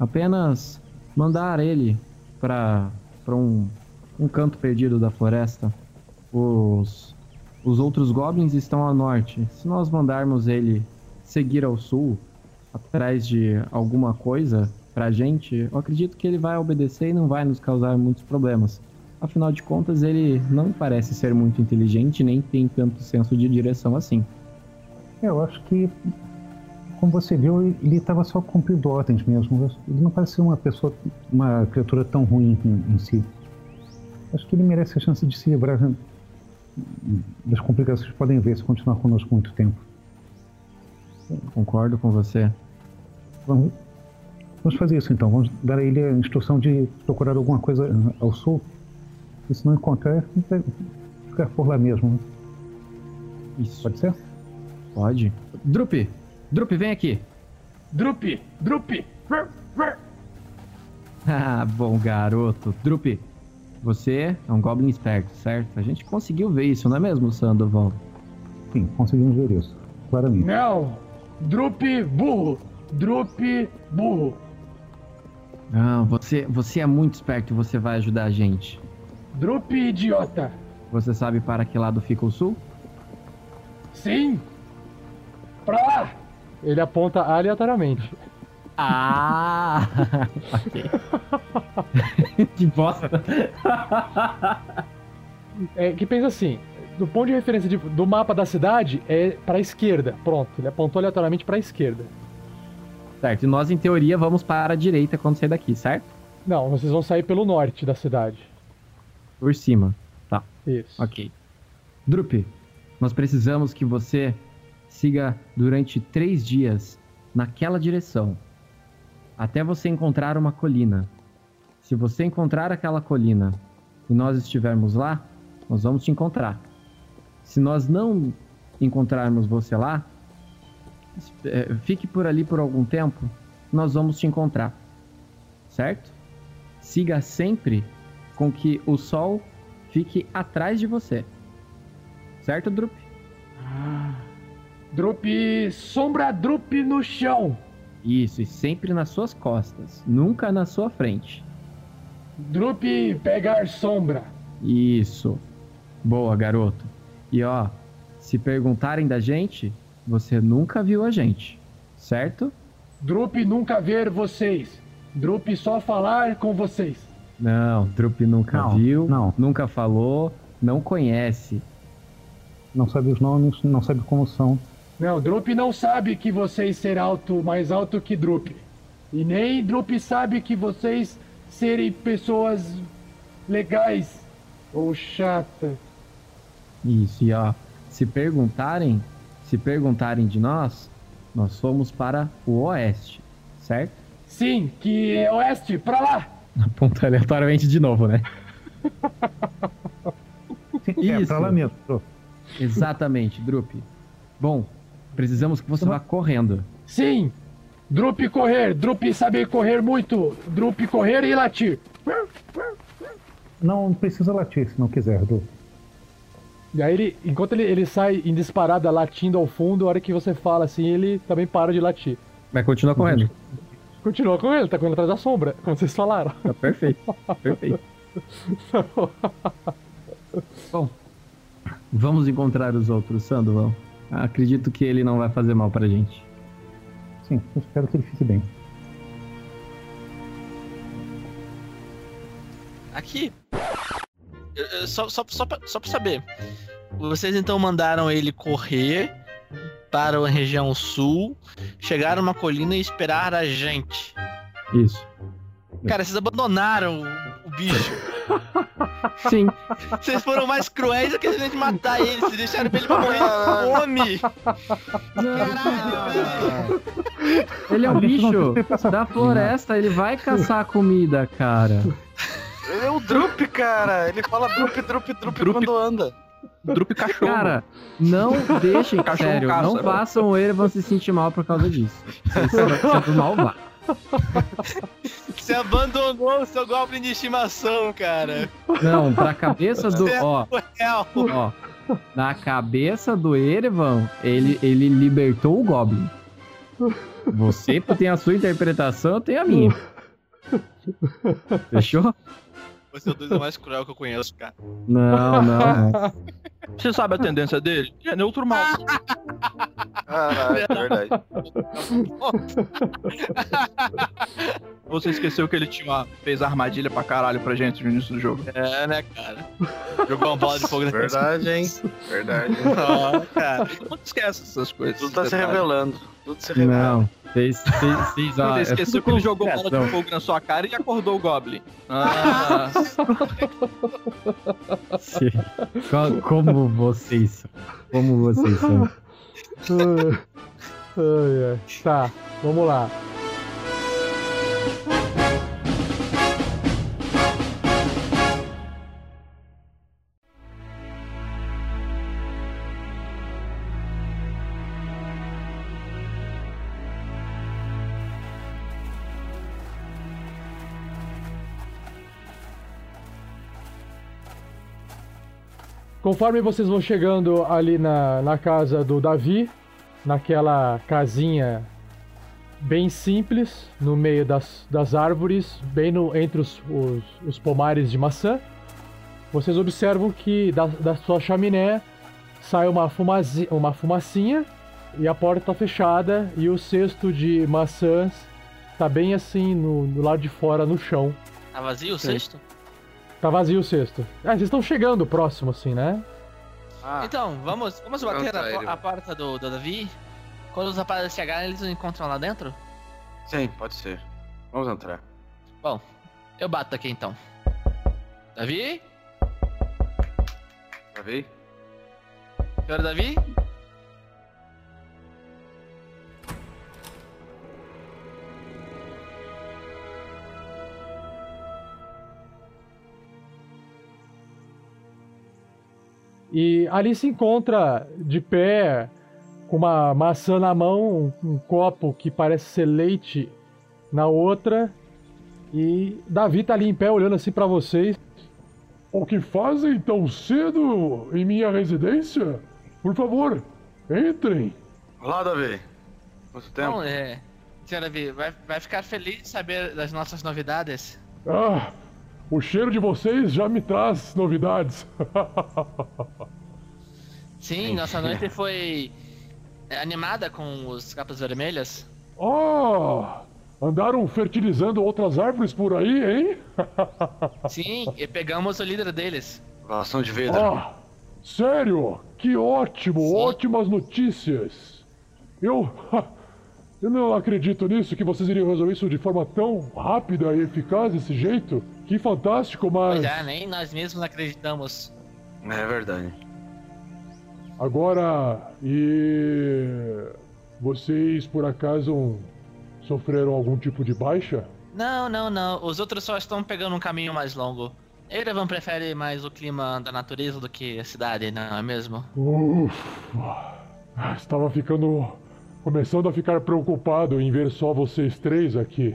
Apenas mandar ele pra, pra um, um canto perdido da floresta. Os, os outros goblins estão a norte. Se nós mandarmos ele seguir ao sul, atrás de alguma coisa pra gente, eu acredito que ele vai obedecer e não vai nos causar muitos problemas. Afinal de contas, ele não parece ser muito inteligente nem tem tanto senso de direção assim. Eu acho que, como você viu, ele estava só cumprindo ordens mesmo. Ele não parece ser uma pessoa, uma criatura tão ruim em, em si. Acho que ele merece a chance de se livrar das complicações que podem ver se continuar conosco muito tempo. Concordo com você. Vamos, vamos fazer isso então. Vamos dar a ele a instrução de procurar alguma coisa ao sul. E se não encontrar, ficar por lá mesmo. Isso. Pode ser? Pode. Drup! Drup, vem aqui! Drup! Drup! Ah, bom garoto. Drup, você é um goblin esperto, certo? A gente conseguiu ver isso, não é mesmo, Sandoval? Sim, conseguimos ver isso. Claramente. Não! Drup burro! Drup burro! Não, você, você é muito esperto e você vai ajudar a gente. Drup idiota! Você sabe para que lado fica o sul? Sim! Pra lá! Ele aponta aleatoriamente. Ah! ok. que bosta! É que pensa assim, do ponto de referência de- do mapa da cidade é pra esquerda. Pronto, ele apontou aleatoriamente pra esquerda. Certo, e nós em teoria vamos para a direita quando sair daqui, certo? Não, vocês vão sair pelo norte da cidade. Por cima. Tá. Isso. Ok. Drup, nós precisamos que você siga durante três dias naquela direção. Até você encontrar uma colina. Se você encontrar aquela colina e nós estivermos lá, nós vamos te encontrar. Se nós não encontrarmos você lá, é, fique por ali por algum tempo, nós vamos te encontrar. Certo? Siga sempre com que o sol fique atrás de você. Certo, Drup? Ah, Drup, sombra Drup no chão. Isso, e sempre nas suas costas, nunca na sua frente. Drup, pegar sombra. Isso. Boa, garoto. E ó, se perguntarem da gente, você nunca viu a gente, certo? Drup nunca ver vocês. Drup só falar com vocês. Não, Drup nunca Não, viu, não. nunca falou, não conhece. Não sabe os nomes, não sabe como são. Não, Drup não sabe que vocês ser alto, mais alto que Drup. E nem Drup sabe que vocês serem pessoas legais ou chatas. Isso, e ó, se perguntarem, se perguntarem de nós, nós fomos para o oeste, certo? Sim, que é oeste, pra lá. Aponta aleatoriamente de novo, né? Sim, é, Isso. pra lá mesmo. Exatamente, Drup. Bom, precisamos que você vá correndo. Sim. Drup correr, Drup saber correr muito. Drup correr e latir. Não precisa latir se não quiser, Du. E aí ele, enquanto ele, ele sai em disparada latindo ao fundo, a hora que você fala assim, ele também para de latir. Vai continuar correndo. Continua com ele, tá correndo atrás da sombra, como vocês falaram. Tá perfeito, perfeito. Bom, vamos encontrar os outros, Sandoval. Acredito que ele não vai fazer mal pra gente. Sim, eu espero que ele fique bem. Aqui. Só, só, só, pra, só pra saber. Vocês então mandaram ele correr para a região sul, chegar numa colina e esperar a gente. Isso. Cara, vocês abandonaram bicho. Sim. Vocês foram mais cruéis do que a gente matar ele. Vocês deixaram ele pra morrer de fome. Ele é um bicho da floresta, ele vai caçar comida, cara. Ele é o Drup, cara. Ele fala Drup, Drup, Drup, quando anda. Drup cachorro. Cara, não deixem, Cachorro sério, caça. não façam o Erevan se sentir mal por causa disso. Isso é do malvado. Você abandonou o seu Goblin de estimação, cara. Não, pra cabeça do. Ó, Real. ó. Na cabeça do Erevan, ele, ele libertou o Goblin. Você tem a sua interpretação, eu tenho a minha. Fechou? Você é o dois é o mais cruel que eu conheço, cara. Não, não. Você sabe a tendência dele? É neutro mal. Caralho, é verdade. Você esqueceu que ele tinha uma, fez armadilha pra caralho pra gente no início do jogo. É, né, cara? Jogou uma bola de fogo na Verdade, hein? Verdade. Ah, cara. Não esquece essas coisas. Tudo tá se revelando. Tudo se revela. Não. Ele é esqueceu que ele jogou bola de fogo na sua cara e acordou o Goblin. Ah, Como vocês são. Como vocês são. Ai, ai. Tá, vamos lá. Conforme vocês vão chegando ali na, na casa do Davi, naquela casinha bem simples, no meio das, das árvores, bem no, entre os, os, os pomares de maçã, vocês observam que da, da sua chaminé sai uma, fumazi, uma fumacinha e a porta está fechada e o cesto de maçãs tá bem assim no, no lado de fora, no chão. Tá vazio o cesto? Tá vazio o cesto. Ah, vocês estão chegando próximo assim, né? Ah, Então, vamos, vamos bater Pronto, a, po- ele- a porta do, do Davi. Quando os rapazes chegarem, eles nos encontram lá dentro? sim, pode ser. Vamos entrar. Bom, eu bato aqui então. Davi? Já vi? Senhor Davi? E ali se encontra de pé, com uma maçã na mão, um, um copo que parece ser leite na outra. E Davi tá ali em pé olhando assim para vocês. O que fazem tão cedo em minha residência? Por favor, entrem. Olá, Davi. Quanto tempo? Bom, é. Senhor Davi, vai, vai ficar feliz de saber das nossas novidades? Ah, o cheiro de vocês já me traz novidades. Sim, nossa noite foi animada com os capas vermelhas. Oh, andaram fertilizando outras árvores por aí, hein? Sim, e pegamos o líder deles. Relação de vida. Ah, sério? Que ótimo, Sim. ótimas notícias. Eu, eu não acredito nisso, que vocês iriam resolver isso de forma tão rápida e eficaz desse jeito. Que fantástico, mas... Pois é, nem nós mesmos acreditamos. É verdade. Agora, e vocês por acaso sofreram algum tipo de baixa? Não, não, não. Os outros só estão pegando um caminho mais longo. Erevan prefere mais o clima da natureza do que a cidade, não é mesmo? Ufa. Estava ficando. Começando a ficar preocupado em ver só vocês três aqui.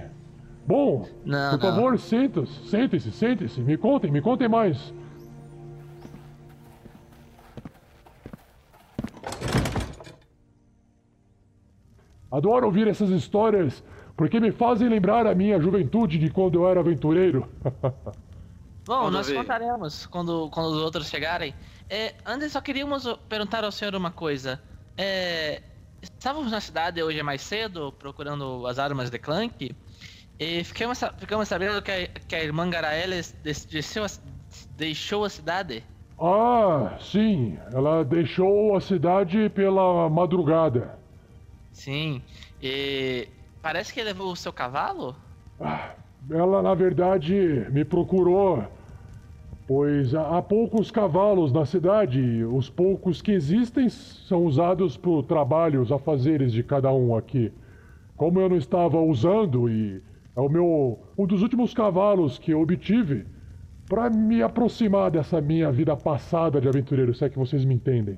Bom, não, por favor, sentem-se, sentem-se, sentem-se. Me contem, me contem mais. Adoro ouvir essas histórias porque me fazem lembrar a minha juventude de quando eu era aventureiro. Bom, nós contaremos quando, quando os outros chegarem. É, antes só queríamos perguntar ao senhor uma coisa. É, estávamos na cidade hoje mais cedo procurando as armas de Clank e ficamos, ficamos sabendo que a, que a irmã Garaeles deixou, deixou a cidade. Ah, sim. Ela deixou a cidade pela madrugada. Sim. E parece que levou o seu cavalo? Ah, ela, na verdade, me procurou, pois há poucos cavalos na cidade. Os poucos que existem são usados por trabalhos, afazeres de cada um aqui. Como eu não estava usando e é o meu um dos últimos cavalos que eu obtive para me aproximar dessa minha vida passada de aventureiro, se é que vocês me entendem.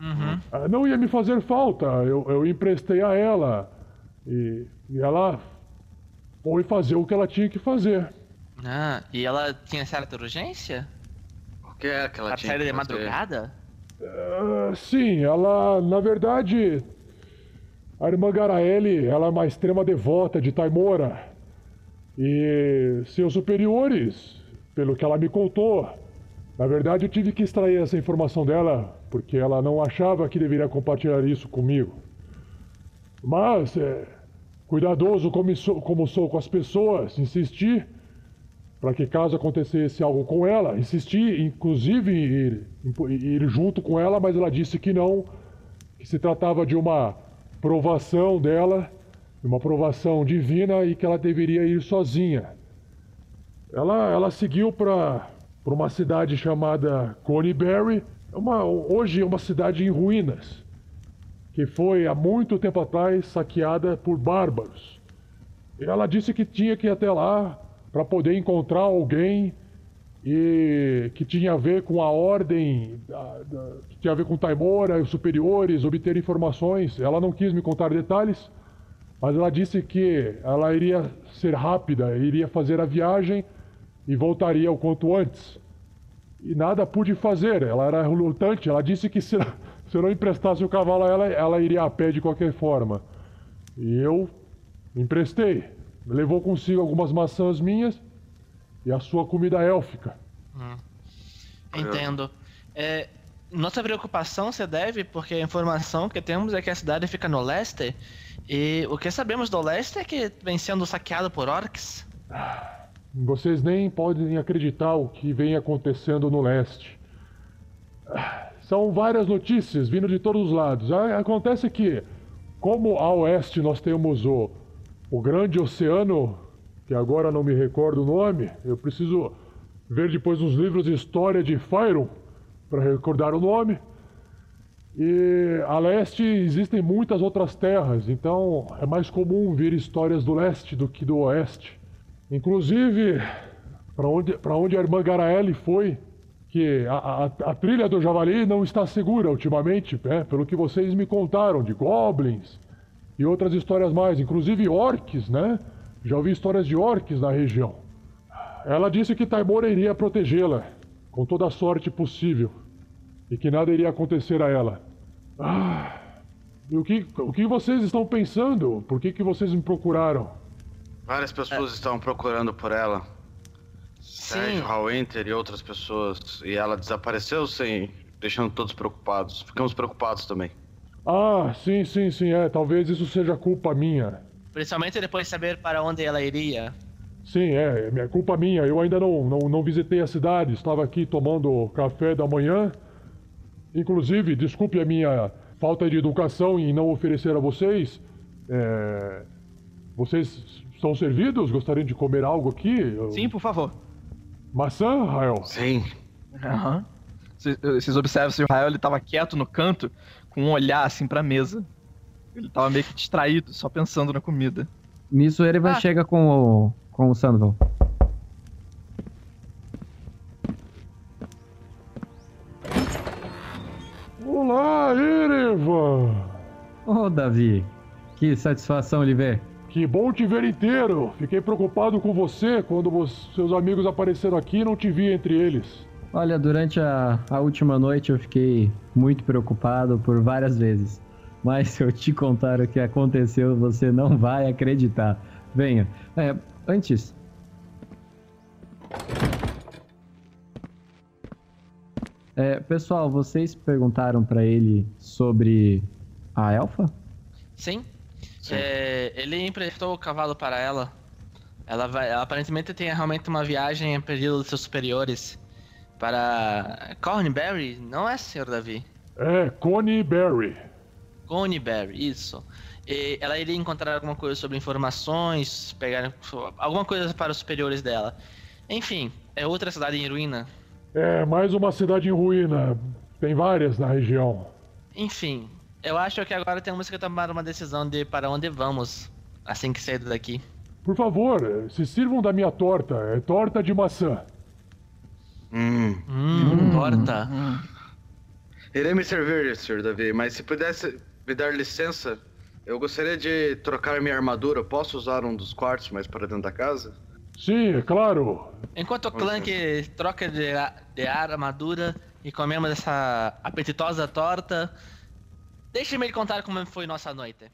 Uhum. Ah, não ia me fazer falta, eu, eu emprestei a ela. E, e ela foi fazer o que ela tinha que fazer. Ah, e ela tinha certa urgência? O que é que ela a tinha? de madrugada? Uh, sim, ela, na verdade, a irmã Garaeli, ela é uma extrema devota de Taimora. E seus superiores, pelo que ela me contou, na verdade eu tive que extrair essa informação dela porque ela não achava que deveria compartilhar isso comigo. Mas, é, cuidadoso como sou, como sou com as pessoas, insisti para que caso acontecesse algo com ela, insisti inclusive ir, ir junto com ela, mas ela disse que não, que se tratava de uma provação dela, uma provação divina e que ela deveria ir sozinha. Ela, ela seguiu para uma cidade chamada Coneyberry, é uma, hoje é uma cidade em ruínas, que foi há muito tempo atrás saqueada por bárbaros. Ela disse que tinha que ir até lá para poder encontrar alguém e que tinha a ver com a ordem, que tinha a ver com Taimora, os superiores, obter informações. Ela não quis me contar detalhes, mas ela disse que ela iria ser rápida, iria fazer a viagem e voltaria o quanto antes e nada pude fazer. Ela era relutante, ela disse que se, se eu não emprestasse o cavalo a ela, ela iria a pé de qualquer forma. E eu emprestei. Levou consigo algumas maçãs minhas e a sua comida élfica. Hum. Entendo. É, nossa preocupação se deve porque a informação que temos é que a cidade fica no leste e o que sabemos do leste é que vem sendo saqueado por orcs. Vocês nem podem acreditar o que vem acontecendo no leste. São várias notícias vindo de todos os lados. Acontece que, como a oeste nós temos o, o grande oceano, que agora não me recordo o nome, eu preciso ver depois nos livros de história de Fyron para recordar o nome. E a leste existem muitas outras terras, então é mais comum ver histórias do leste do que do oeste. Inclusive, para onde, onde a irmã Garaele foi, que a, a, a, trilha do Javali não está segura ultimamente, né? pelo que vocês me contaram, de goblins e outras histórias mais, inclusive orcs, né? Já ouvi histórias de orcs na região. Ela disse que Taimora iria protegê-la, com toda a sorte possível, e que nada iria acontecer a ela. Ah, e o que, o que vocês estão pensando? Por que, que vocês me procuraram? Várias pessoas é. estão procurando por ela. Sérgio, Hallwinter e outras pessoas. E ela desapareceu sem. deixando todos preocupados. Ficamos preocupados também. Ah, sim, sim, sim, é. Talvez isso seja culpa minha. Principalmente depois de saber para onde ela iria. Sim, é, é minha culpa minha. Eu ainda não, não, não visitei a cidade. Estava aqui tomando café da manhã. Inclusive, desculpe a minha falta de educação em não oferecer a vocês. É... Vocês são servidos? Gostariam de comer algo aqui? Sim, por favor. Maçã, Rael? Sim. Aham. Vocês observam se o Rael ele tava quieto no canto, com um olhar assim pra mesa. Ele tava meio que distraído, só pensando na comida. Nisso ele ah. chega com o, com o Sandoval. Olá, Erevan! Ô, oh, Davi, que satisfação lhe ver. Que bom te ver inteiro. Fiquei preocupado com você quando seus amigos apareceram aqui e não te vi entre eles. Olha, durante a, a última noite eu fiquei muito preocupado por várias vezes. Mas se eu te contar o que aconteceu, você não vai acreditar. Venha. É, antes. É, pessoal, vocês perguntaram para ele sobre a elfa? Sim. É, ele emprestou o cavalo para ela. Ela vai. Ela aparentemente tem realmente uma viagem a pedido dos seus superiores para Cornberry, não é, senhor Davi? É, Coneyberry. Coneyberry, isso. E ela iria encontrar alguma coisa sobre informações, pegar alguma coisa para os superiores dela. Enfim, é outra cidade em ruína. É, mais uma cidade em ruína. Tem várias na região. Enfim, eu acho que agora temos que tomar uma decisão de para onde vamos assim que sair daqui. Por favor, se sirvam da minha torta. É torta de maçã. Hum. Hum, torta. Hum. Irei me servir, Sr. Davi, mas se pudesse me dar licença, eu gostaria de trocar minha armadura. Posso usar um dos quartos mais para dentro da casa? Sim, é claro. Enquanto o Clank troca de, de armadura e comemos essa apetitosa torta, Deixe-me lhe contar como foi nossa noite.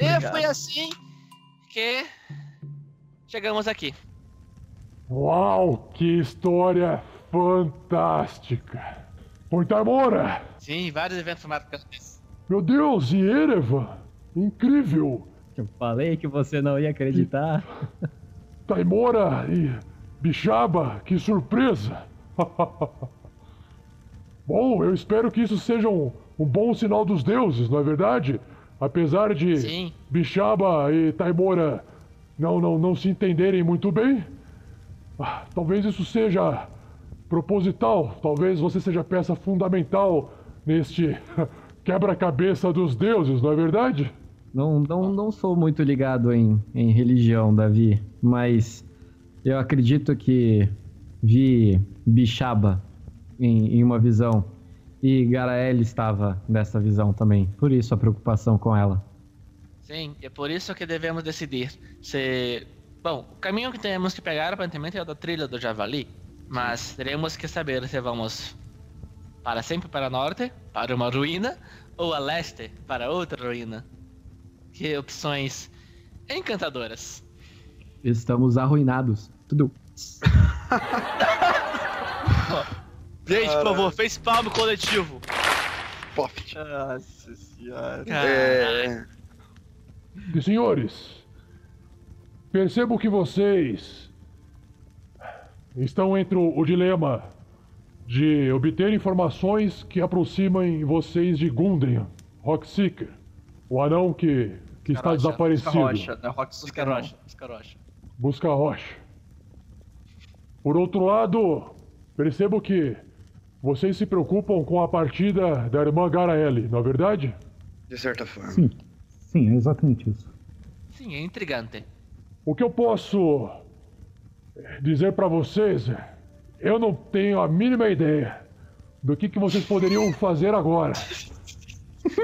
E foi assim que chegamos aqui. Uau, que história fantástica! Portamora! Sim, vários eventos marcantes. Meu Deus, e Erevan? Incrível! Eu falei que você não ia acreditar. Taimora e Bixaba, que surpresa! bom, eu espero que isso seja um, um, bom sinal dos deuses, não é verdade? Apesar de Sim. Bixaba e Taimora não, não, não se entenderem muito bem, ah, talvez isso seja proposital, talvez você seja peça fundamental neste quebra-cabeça dos deuses, não é verdade? Não, não, não sou muito ligado em, em religião, Davi, mas eu acredito que vi Bixaba em, em uma visão e Garael estava nessa visão também. Por isso a preocupação com ela. Sim, é por isso que devemos decidir se. Bom, o caminho que temos que pegar aparentemente é o da trilha do Javali, mas teremos que saber se vamos para sempre para norte, para uma ruína, ou a leste, para outra ruína. Que opções encantadoras. Estamos arruinados. Tudo. Gente, por favor, fez palmo coletivo. Poft. Nossa senhora. É... E senhores, percebo que vocês estão entre o dilema de obter informações que aproximem vocês de Gundrian, Rockseeker, o anão que que está rocha, desaparecido. Busca rocha, é Rox busca rocha, busca rocha. Busca rocha. Por outro lado, percebo que vocês se preocupam com a partida da irmã Garaele, não é verdade? De certa forma. Sim, sim, é exatamente isso. Sim, é intrigante. O que eu posso dizer para vocês, eu não tenho a mínima ideia do que, que vocês poderiam fazer agora.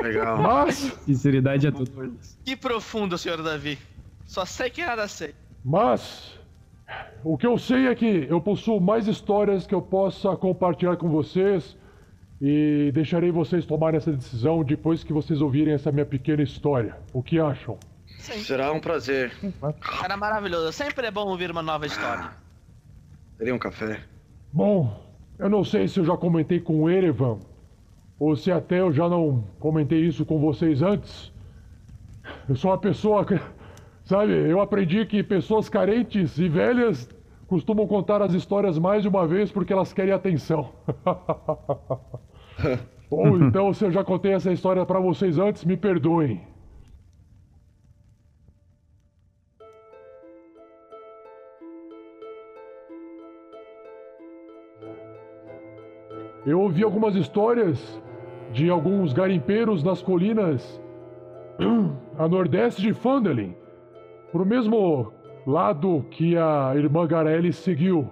Legal. Mas, Sinceridade é tudo. Que profundo, senhor Davi. Só sei que nada sei. mas, o que eu sei é que eu possuo mais histórias que eu possa compartilhar com vocês e deixarei vocês tomarem essa decisão depois que vocês ouvirem essa minha pequena história. O que acham? Sim. Será um prazer. Cara maravilhoso. Sempre é bom ouvir uma nova história. Teria um café? Bom, eu não sei se eu já comentei com o Erevan ou se até eu já não comentei isso com vocês antes. Eu sou uma pessoa que, sabe, eu aprendi que pessoas carentes e velhas costumam contar as histórias mais de uma vez porque elas querem atenção. ou então, se eu já contei essa história pra vocês antes, me perdoem. Eu ouvi algumas histórias de alguns garimpeiros nas colinas a nordeste de Phandalin, pro mesmo lado que a irmã Garelli seguiu.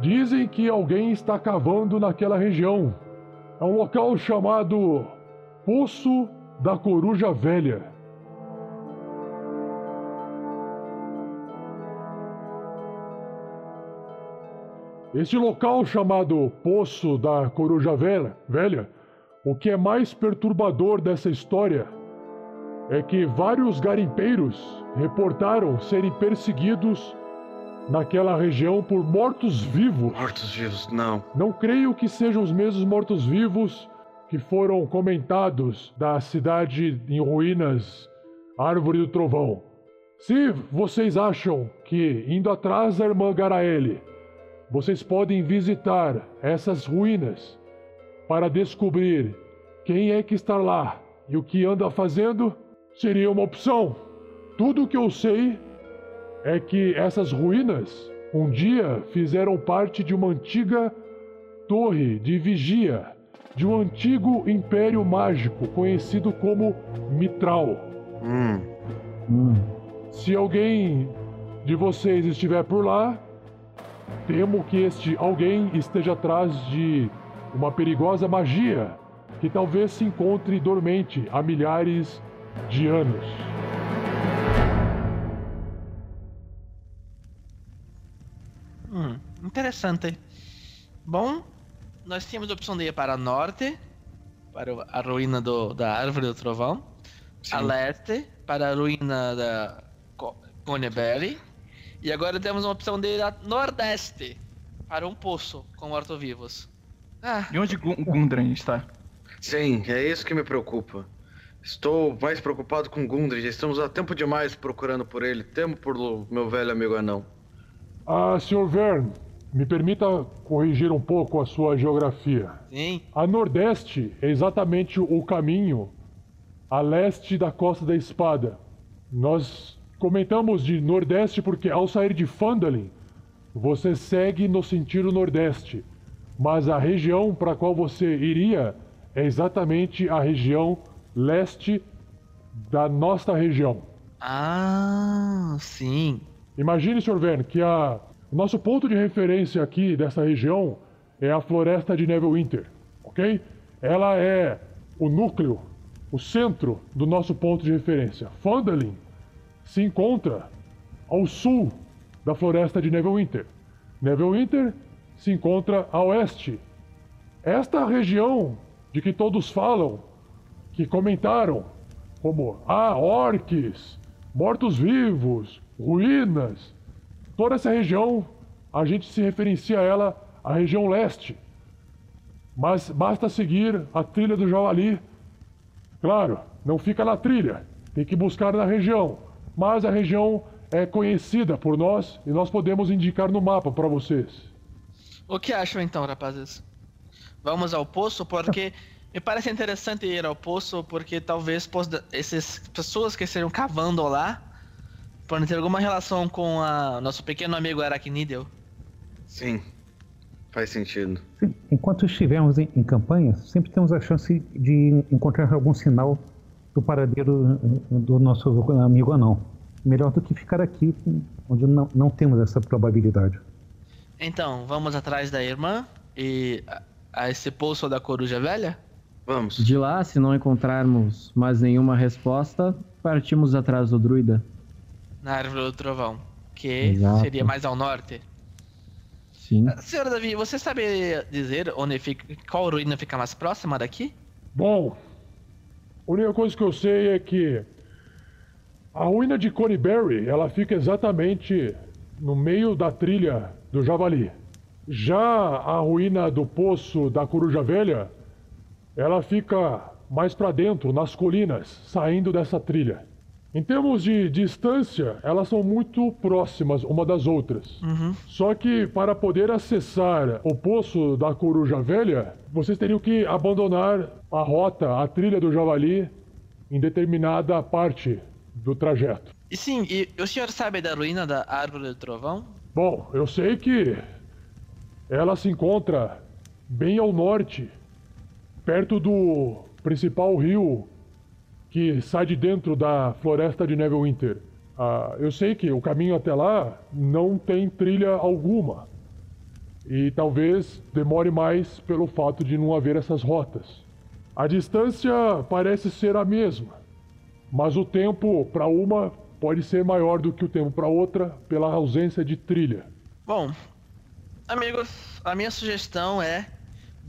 Dizem que alguém está cavando naquela região. É um local chamado Poço da Coruja Velha. Este local chamado Poço da Coruja Velha, Velha, o que é mais perturbador dessa história é que vários garimpeiros reportaram serem perseguidos naquela região por mortos-vivos. Mortos-vivos, não. Não creio que sejam os mesmos mortos-vivos que foram comentados da cidade em ruínas Árvore do Trovão. Se vocês acham que indo atrás da irmã Garaele, vocês podem visitar essas ruínas para descobrir quem é que está lá e o que anda fazendo, seria uma opção. Tudo o que eu sei é que essas ruínas um dia fizeram parte de uma antiga torre de vigia de um antigo império mágico conhecido como Mitral. Hum. Se alguém de vocês estiver por lá, temo que este alguém esteja atrás de uma perigosa magia que talvez se encontre dormente há milhares de anos. Hum, interessante. Bom, nós tínhamos a opção de ir para norte, para a ruína do, da Árvore do Trovão, a leste, para a ruína da Co- Conebelly, e agora temos uma opção de ir a nordeste, para um poço com mortos-vivos. Ah, E onde Gu- Gundren está? Sim, é isso que me preocupa. Estou mais preocupado com Gundry. Já estamos há tempo demais procurando por ele. Temo por meu velho amigo anão. Ah, Sr. Vern, me permita corrigir um pouco a sua geografia. sim. A nordeste é exatamente o caminho a leste da Costa da Espada. Nós comentamos de nordeste porque ao sair de Phandalin, você segue no sentido nordeste, mas a região para a qual você iria é exatamente a região leste da nossa região. Ah, sim. Imagine, Sr. Vern, que a... o nosso ponto de referência aqui dessa região é a floresta de Neverwinter, ok? Ela é o núcleo, o centro do nosso ponto de referência. Phandalin se encontra ao sul da floresta de Neverwinter. Neverwinter se encontra a oeste. Esta região de que todos falam, que comentaram, como ah, orques, mortos-vivos, ruínas, toda essa região a gente se referencia a ela a região leste. Mas basta seguir a trilha do Javali. Claro, não fica na trilha, tem que buscar na região. Mas a região é conhecida por nós e nós podemos indicar no mapa para vocês. O que acham então, rapazes? Vamos ao poço porque me parece interessante ir ao poço porque talvez essas pessoas que estejam cavando lá podem ter alguma relação com a nosso pequeno amigo Aracnídeo. Sim. Faz sentido. Sim, Enquanto estivermos em, em campanha, sempre temos a chance de encontrar algum sinal do paradeiro eh, do nosso amigo anão. Melhor do que ficar aqui, onde não, não temos essa probabilidade. Então, vamos atrás da irmã e a, a esse poço da coruja velha? Vamos. De lá, se não encontrarmos mais nenhuma resposta, partimos atrás do druida. Na árvore do trovão, que Exato. seria mais ao norte. Sim. Ah, Senhor Davi, você sabe dizer onde fica, qual ruína fica mais próxima daqui? Bom, a única coisa que eu sei é que a ruína de Coneyberry, ela fica exatamente no meio da trilha do Javali. Já a ruína do Poço da Coruja Velha, ela fica mais para dentro, nas colinas, saindo dessa trilha. Em termos de distância, elas são muito próximas uma das outras. Só que para poder acessar o Poço da Coruja Velha, vocês teriam que abandonar a rota, a trilha do Javali, em determinada parte do trajeto. E sim, e o senhor sabe da ruína da árvore do trovão? Bom, eu sei que ela se encontra bem ao norte, perto do principal rio que sai de dentro da floresta de Neverwinter. Ah, eu sei que o caminho até lá não tem trilha alguma. E talvez demore mais pelo fato de não haver essas rotas. A distância parece ser a mesma, mas o tempo para uma pode ser maior do que o tempo para outra pela ausência de trilha. Bom, amigos, a minha sugestão é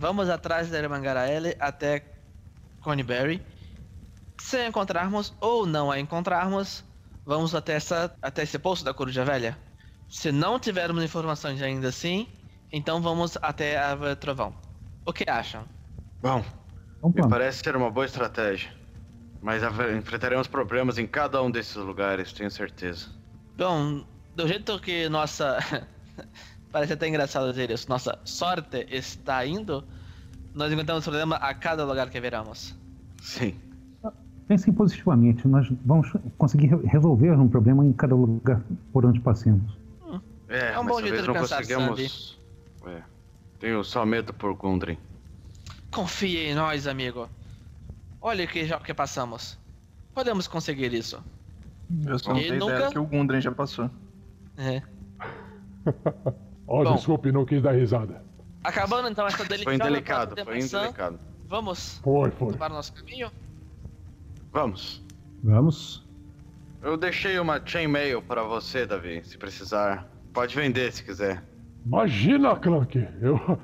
vamos atrás da irmã Garaele até Coneyberry. Se a encontrarmos ou não a encontrarmos, vamos até, essa, até esse poço da Coruja Velha. Se não tivermos informações ainda assim, então vamos até a Árvore Trovão. O que acham? Bom, Um me parece ser uma boa estratégia. Mas enfrentaremos problemas em cada um desses lugares, tenho certeza. Bom, do jeito que nossa. Parece até engraçado dizer isso. Nossa sorte está indo, nós encontramos problema a cada lugar que viramos. Sim. Pensem positivamente, nós vamos conseguir re- resolver um problema em cada lugar por onde passemos. É, É um mas bom jeito de não pensar, conseguimos. É. Tenho só medo por Gundren. Confie em nós, amigo. Olha o que já que passamos. Podemos conseguir isso. Eu só não E tenho nunca- ideia que o Gundren já passou. É. Oh, Bom. desculpe, não quis dar risada. Acabando então essa Foi deliciosa indelicado, de foi maçã, indelicado. Vamos Foi, foi. para o nosso caminho? Vamos. Vamos. Eu deixei uma chainmail para você, Davi, se precisar. Pode vender se quiser. Imagina, Clank, eu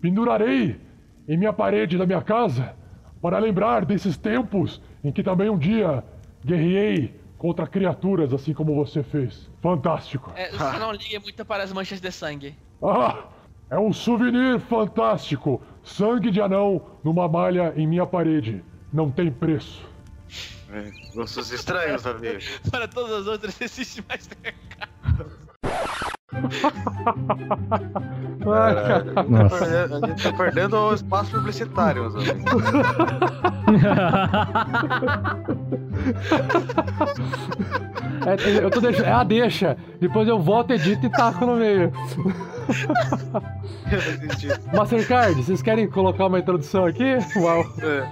pendurarei em minha parede da minha casa para lembrar desses tempos em que também um dia guerrei contra criaturas assim como você fez. Fantástico. É, só não ligue muito para as manchas de sangue. Ah, é um souvenir fantástico. Sangue de anão numa malha em minha parede. Não tem preço. É, gostos estranhos, Davi. Para todas as outras existe mais Caralho. Nossa. A gente tá perdendo o espaço publicitário, meus amigos. É, eu tô deixando, é a deixa. Depois eu volto, edito e taco no meio. Mastercard, vocês querem colocar uma introdução aqui? Uau. É.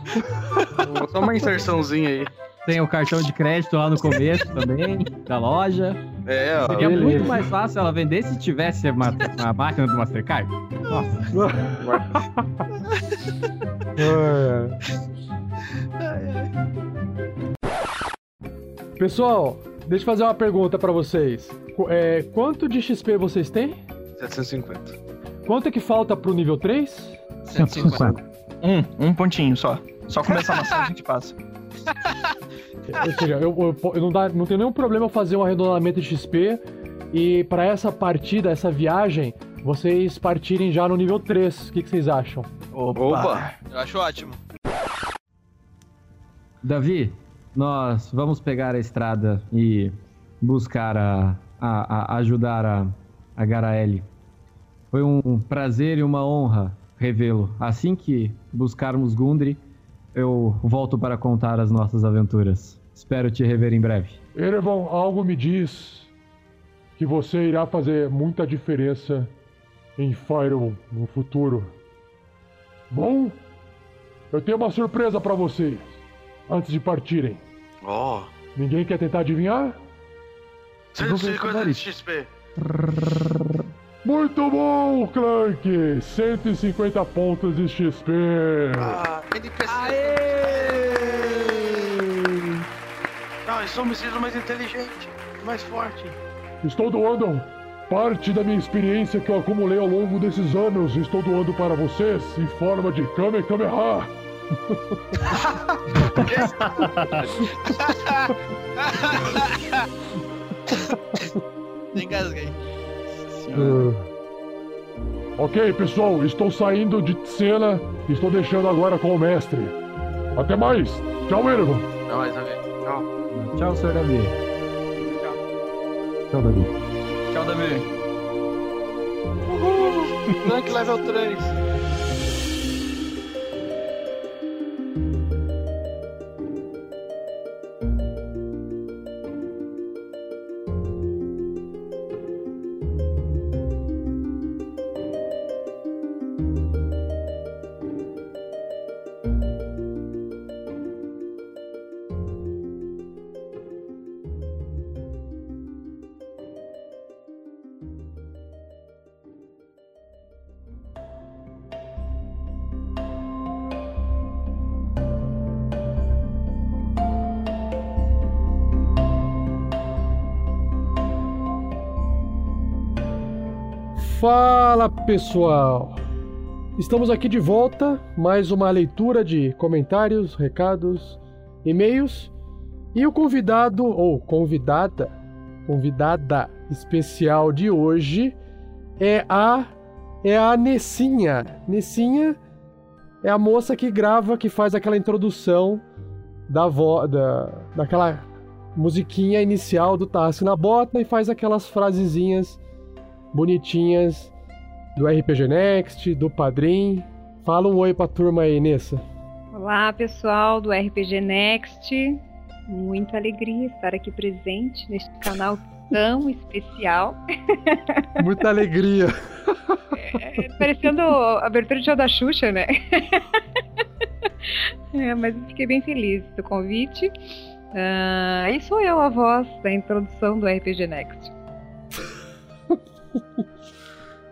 Só uma inserçãozinha aí. Tem o cartão de crédito lá no começo também, da loja. É, ó. Seria beleza. muito mais fácil ela vender se tivesse a, ma- a máquina do Mastercard. Nossa. Pessoal, deixa eu fazer uma pergunta pra vocês. É, quanto de XP vocês têm? 750. Quanto é que falta pro nível 3? 150. Um, um pontinho só. Só começar a maçã a gente passa. Ou seja, eu, eu eu não, dá, não tenho nenhum problema fazer um arredondamento de XP e pra essa partida, essa viagem, vocês partirem já no nível 3. O que, que vocês acham? Opa! Eu acho ótimo. Davi, nós vamos pegar a estrada e buscar a, a, a- ajudar a, a Garaele. Foi um prazer e uma honra revê-lo. Assim que buscarmos Gundry, eu volto para contar as nossas aventuras. Espero te rever em breve. Erevan, algo me diz que você irá fazer muita diferença em Fire no futuro. Bom, eu tenho uma surpresa para vocês antes de partirem. Oh. Ninguém quer tentar adivinhar? 150 de XP. Muito bom, Clank! 150 pontos de XP. Ah, NPC. Não, eu sou um missile mais inteligente, mais forte. Estou doando parte da minha experiência que eu acumulei ao longo desses anos. Estou doando para vocês em forma de Kamehameha. Engasguei. Uh, ok, pessoal, estou saindo de cena e estou deixando agora com o mestre. Até mais. Tchau, Ergo. Até mais, Davi. Tchau. Tchau, senhor Davi. Tchau, Davi. Tchau, Davi. Uhul! Tank level 3. Fala pessoal! Estamos aqui de volta, mais uma leitura de comentários, recados, e-mails e o convidado ou convidada, convidada especial de hoje é a é a Nessinha. Nessinha é a moça que grava, que faz aquela introdução da vo, da, daquela musiquinha inicial do Tassi na bota e faz aquelas frasezinhas bonitinhas do RPG Next, do Padrim. Fala um oi pra turma aí, Nessa. Olá, pessoal do RPG Next. Muita alegria estar aqui presente neste canal tão especial. Muita alegria. É, parecendo a abertura de show da Xuxa, né? É, mas fiquei bem feliz do convite. Uh, e sou eu a voz da introdução do RPG Next.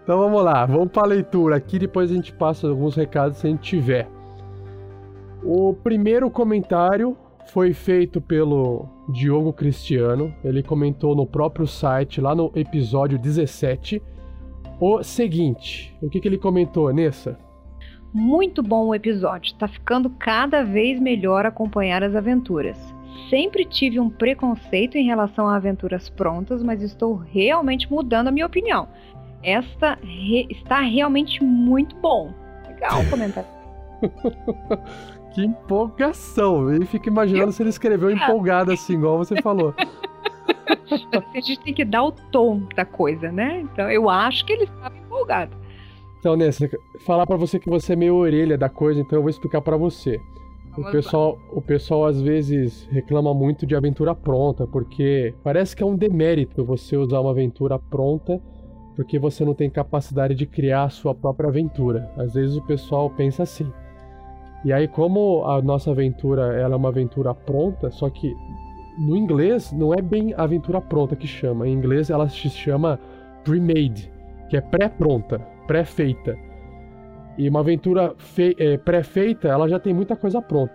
então vamos lá, vamos para a leitura aqui, depois a gente passa alguns recados se a gente tiver. O primeiro comentário foi feito pelo Diogo Cristiano. Ele comentou no próprio site, lá no episódio 17, o seguinte: o que, que ele comentou, Nessa? Muito bom o episódio, tá ficando cada vez melhor acompanhar as aventuras. Sempre tive um preconceito em relação a aventuras prontas, mas estou realmente mudando a minha opinião. Esta re está realmente muito bom. Legal o comentário. que empolgação! Eu fico imaginando Eu... se ele escreveu empolgado assim, igual você falou. a gente tem que dar o tom da coisa, né? Então eu acho que ele estava empolgado. Então, Nessa, falar para você que você é meio orelha da coisa, então eu vou explicar para você. O pessoal, o pessoal às vezes reclama muito de aventura pronta, porque parece que é um demérito você usar uma aventura pronta porque você não tem capacidade de criar a sua própria aventura. Às vezes o pessoal pensa assim. E aí, como a nossa aventura ela é uma aventura pronta, só que no inglês não é bem aventura pronta que chama. Em inglês ela se chama pre-made, que é pré-pronta, pré-feita. E uma aventura é, pré-feita, ela já tem muita coisa pronta.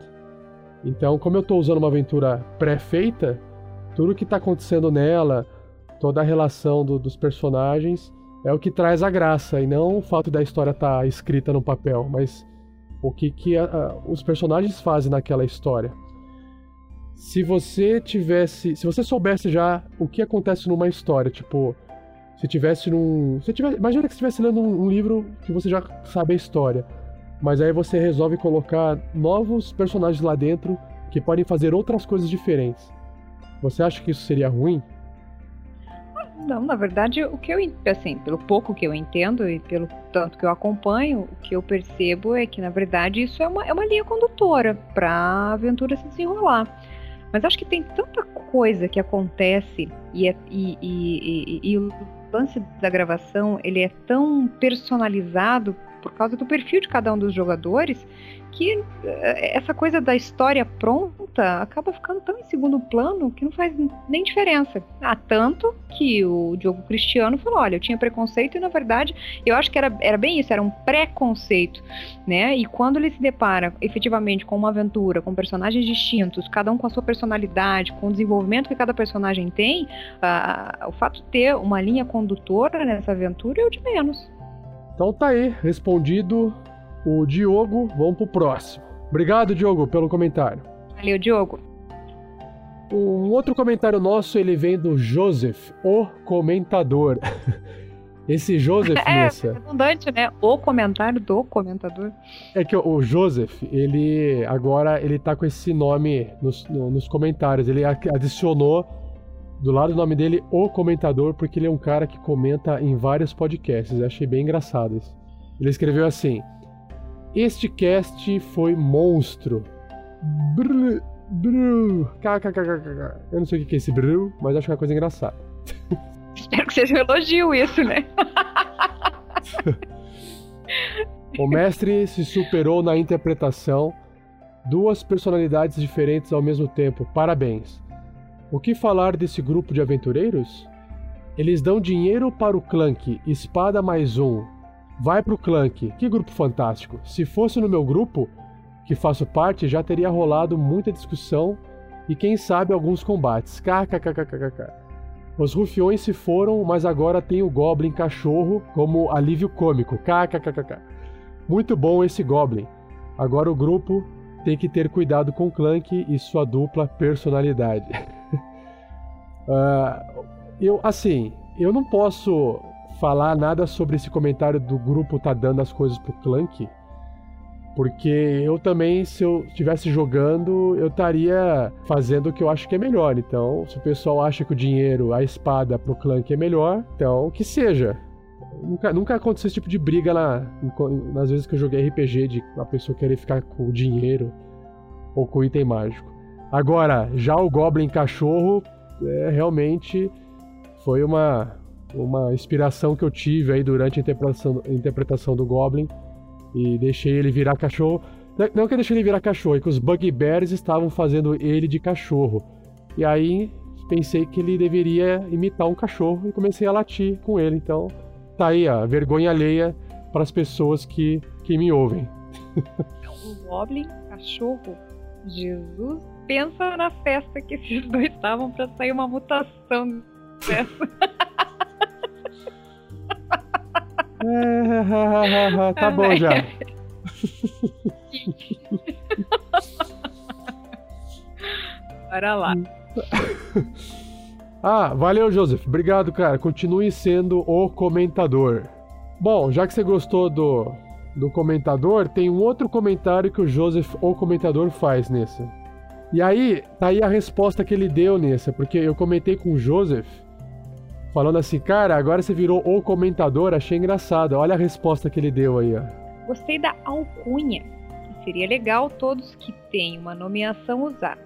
Então, como eu estou usando uma aventura pré-feita, tudo que está acontecendo nela, toda a relação do, dos personagens, é o que traz a graça, e não o fato da história estar tá escrita no papel, mas o que, que a, a, os personagens fazem naquela história. Se você tivesse. Se você soubesse já o que acontece numa história, tipo, se tivesse num. Se tivesse, imagina que você estivesse lendo um, um, livro que você já sabe a história. Mas aí você resolve colocar novos personagens lá dentro que podem fazer outras coisas diferentes. Você acha que isso seria ruim? Não, na verdade, o que eu assim, pelo pouco que eu entendo e pelo tanto que eu acompanho, o que eu percebo é que na verdade isso é uma, é uma linha condutora para a aventura se desenrolar. Mas acho que tem tanta coisa que acontece e, é, e, e, e lance da gravação ele é tão personalizado por causa do perfil de cada um dos jogadores que eh, essa coisa da história pronta acaba ficando tão em segundo plano que não faz nem diferença. Há tanto que o Diogo Cristiano falou: olha, eu tinha preconceito e na verdade eu acho que era, era bem isso, era um preconceito, né? E quando ele se depara efetivamente com uma aventura, com personagens distintos, cada um com a sua personalidade, com o desenvolvimento que cada personagem tem, o fato de ter uma linha condutora nessa aventura é o de menos. Então tá aí, respondido o Diogo. Vamos pro próximo. Obrigado, Diogo, pelo comentário. Valeu, Diogo. Um outro comentário nosso, ele vem do Joseph, o comentador. Esse Joseph, é, Nessa... É redundante, né? O comentário do comentador. É que o Joseph, ele agora ele tá com esse nome nos, nos comentários. Ele adicionou do lado do nome dele o comentador, porque ele é um cara que comenta em vários podcasts. Eu achei bem engraçado isso. Ele escreveu assim: este cast foi monstro. Brr, brr, kkkk. Eu não sei o que é esse brr, mas acho que é uma coisa engraçada. Espero que seja um elogio isso, né? o mestre se superou na interpretação. Duas personalidades diferentes ao mesmo tempo. Parabéns. O que falar desse grupo de aventureiros? Eles dão dinheiro para o Clank, espada mais um, Vai pro Clank. Que grupo fantástico. Se fosse no meu grupo, que faço parte, já teria rolado muita discussão e quem sabe alguns combates. KKKKKK. Os rufiões se foram, mas agora tem o Goblin cachorro como alívio cômico. KKKKK. Muito bom esse Goblin. Agora o grupo tem que ter cuidado com o Clank e sua dupla personalidade. uh, eu, assim, eu não posso falar nada sobre esse comentário do grupo tá dando as coisas pro Clank. Porque eu também, se eu estivesse jogando, eu estaria fazendo o que eu acho que é melhor. Então, se o pessoal acha que o dinheiro, a espada pro Clank é melhor, então que seja. Nunca, nunca aconteceu esse tipo de briga lá, nas vezes que eu joguei RPG, de a pessoa querer ficar com o dinheiro ou com o item mágico. Agora, já o Goblin Cachorro, é, realmente foi uma, uma inspiração que eu tive aí durante a interpretação, a interpretação do Goblin e deixei ele virar cachorro. Não que eu deixei ele virar cachorro, é que os Bugbears estavam fazendo ele de cachorro. E aí pensei que ele deveria imitar um cachorro e comecei a latir com ele. Então tá aí a vergonha alheia para as pessoas que, que me ouvem. o Goblin, cachorro, Jesus, pensa na festa que esses dois estavam para sair uma mutação dessa. É, tá bom já. Bora lá. Ah, valeu, Joseph. Obrigado, cara. Continue sendo o comentador. Bom, já que você gostou do, do comentador, tem um outro comentário que o Joseph, o comentador, faz nessa. E aí, tá aí a resposta que ele deu nessa, porque eu comentei com o Joseph falando assim, cara, agora você virou o comentador, achei engraçado. Olha a resposta que ele deu aí, ó. Gostei da alcunha. Seria legal todos que têm uma nomeação usar.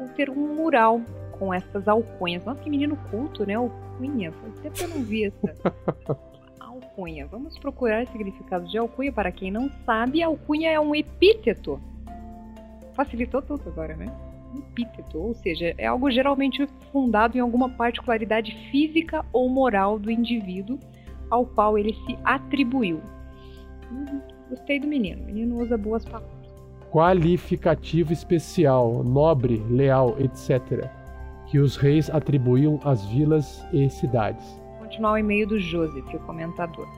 Ou ter um mural com essas alcunhas. Nossa, que menino culto, né? Alcunha. Faz tempo que eu não vi essa. alcunha. Vamos procurar significado de alcunha. Para quem não sabe, alcunha é um epíteto. Facilitou tudo agora, né? Epíteto, ou seja, é algo geralmente fundado em alguma particularidade física ou moral do indivíduo ao qual ele se atribuiu. Hum, gostei do menino, o menino usa boas palavras. Qualificativo especial, nobre, leal, etc., que os reis atribuíam às vilas e cidades. Continuar o e-mail do Joseph, o comentador.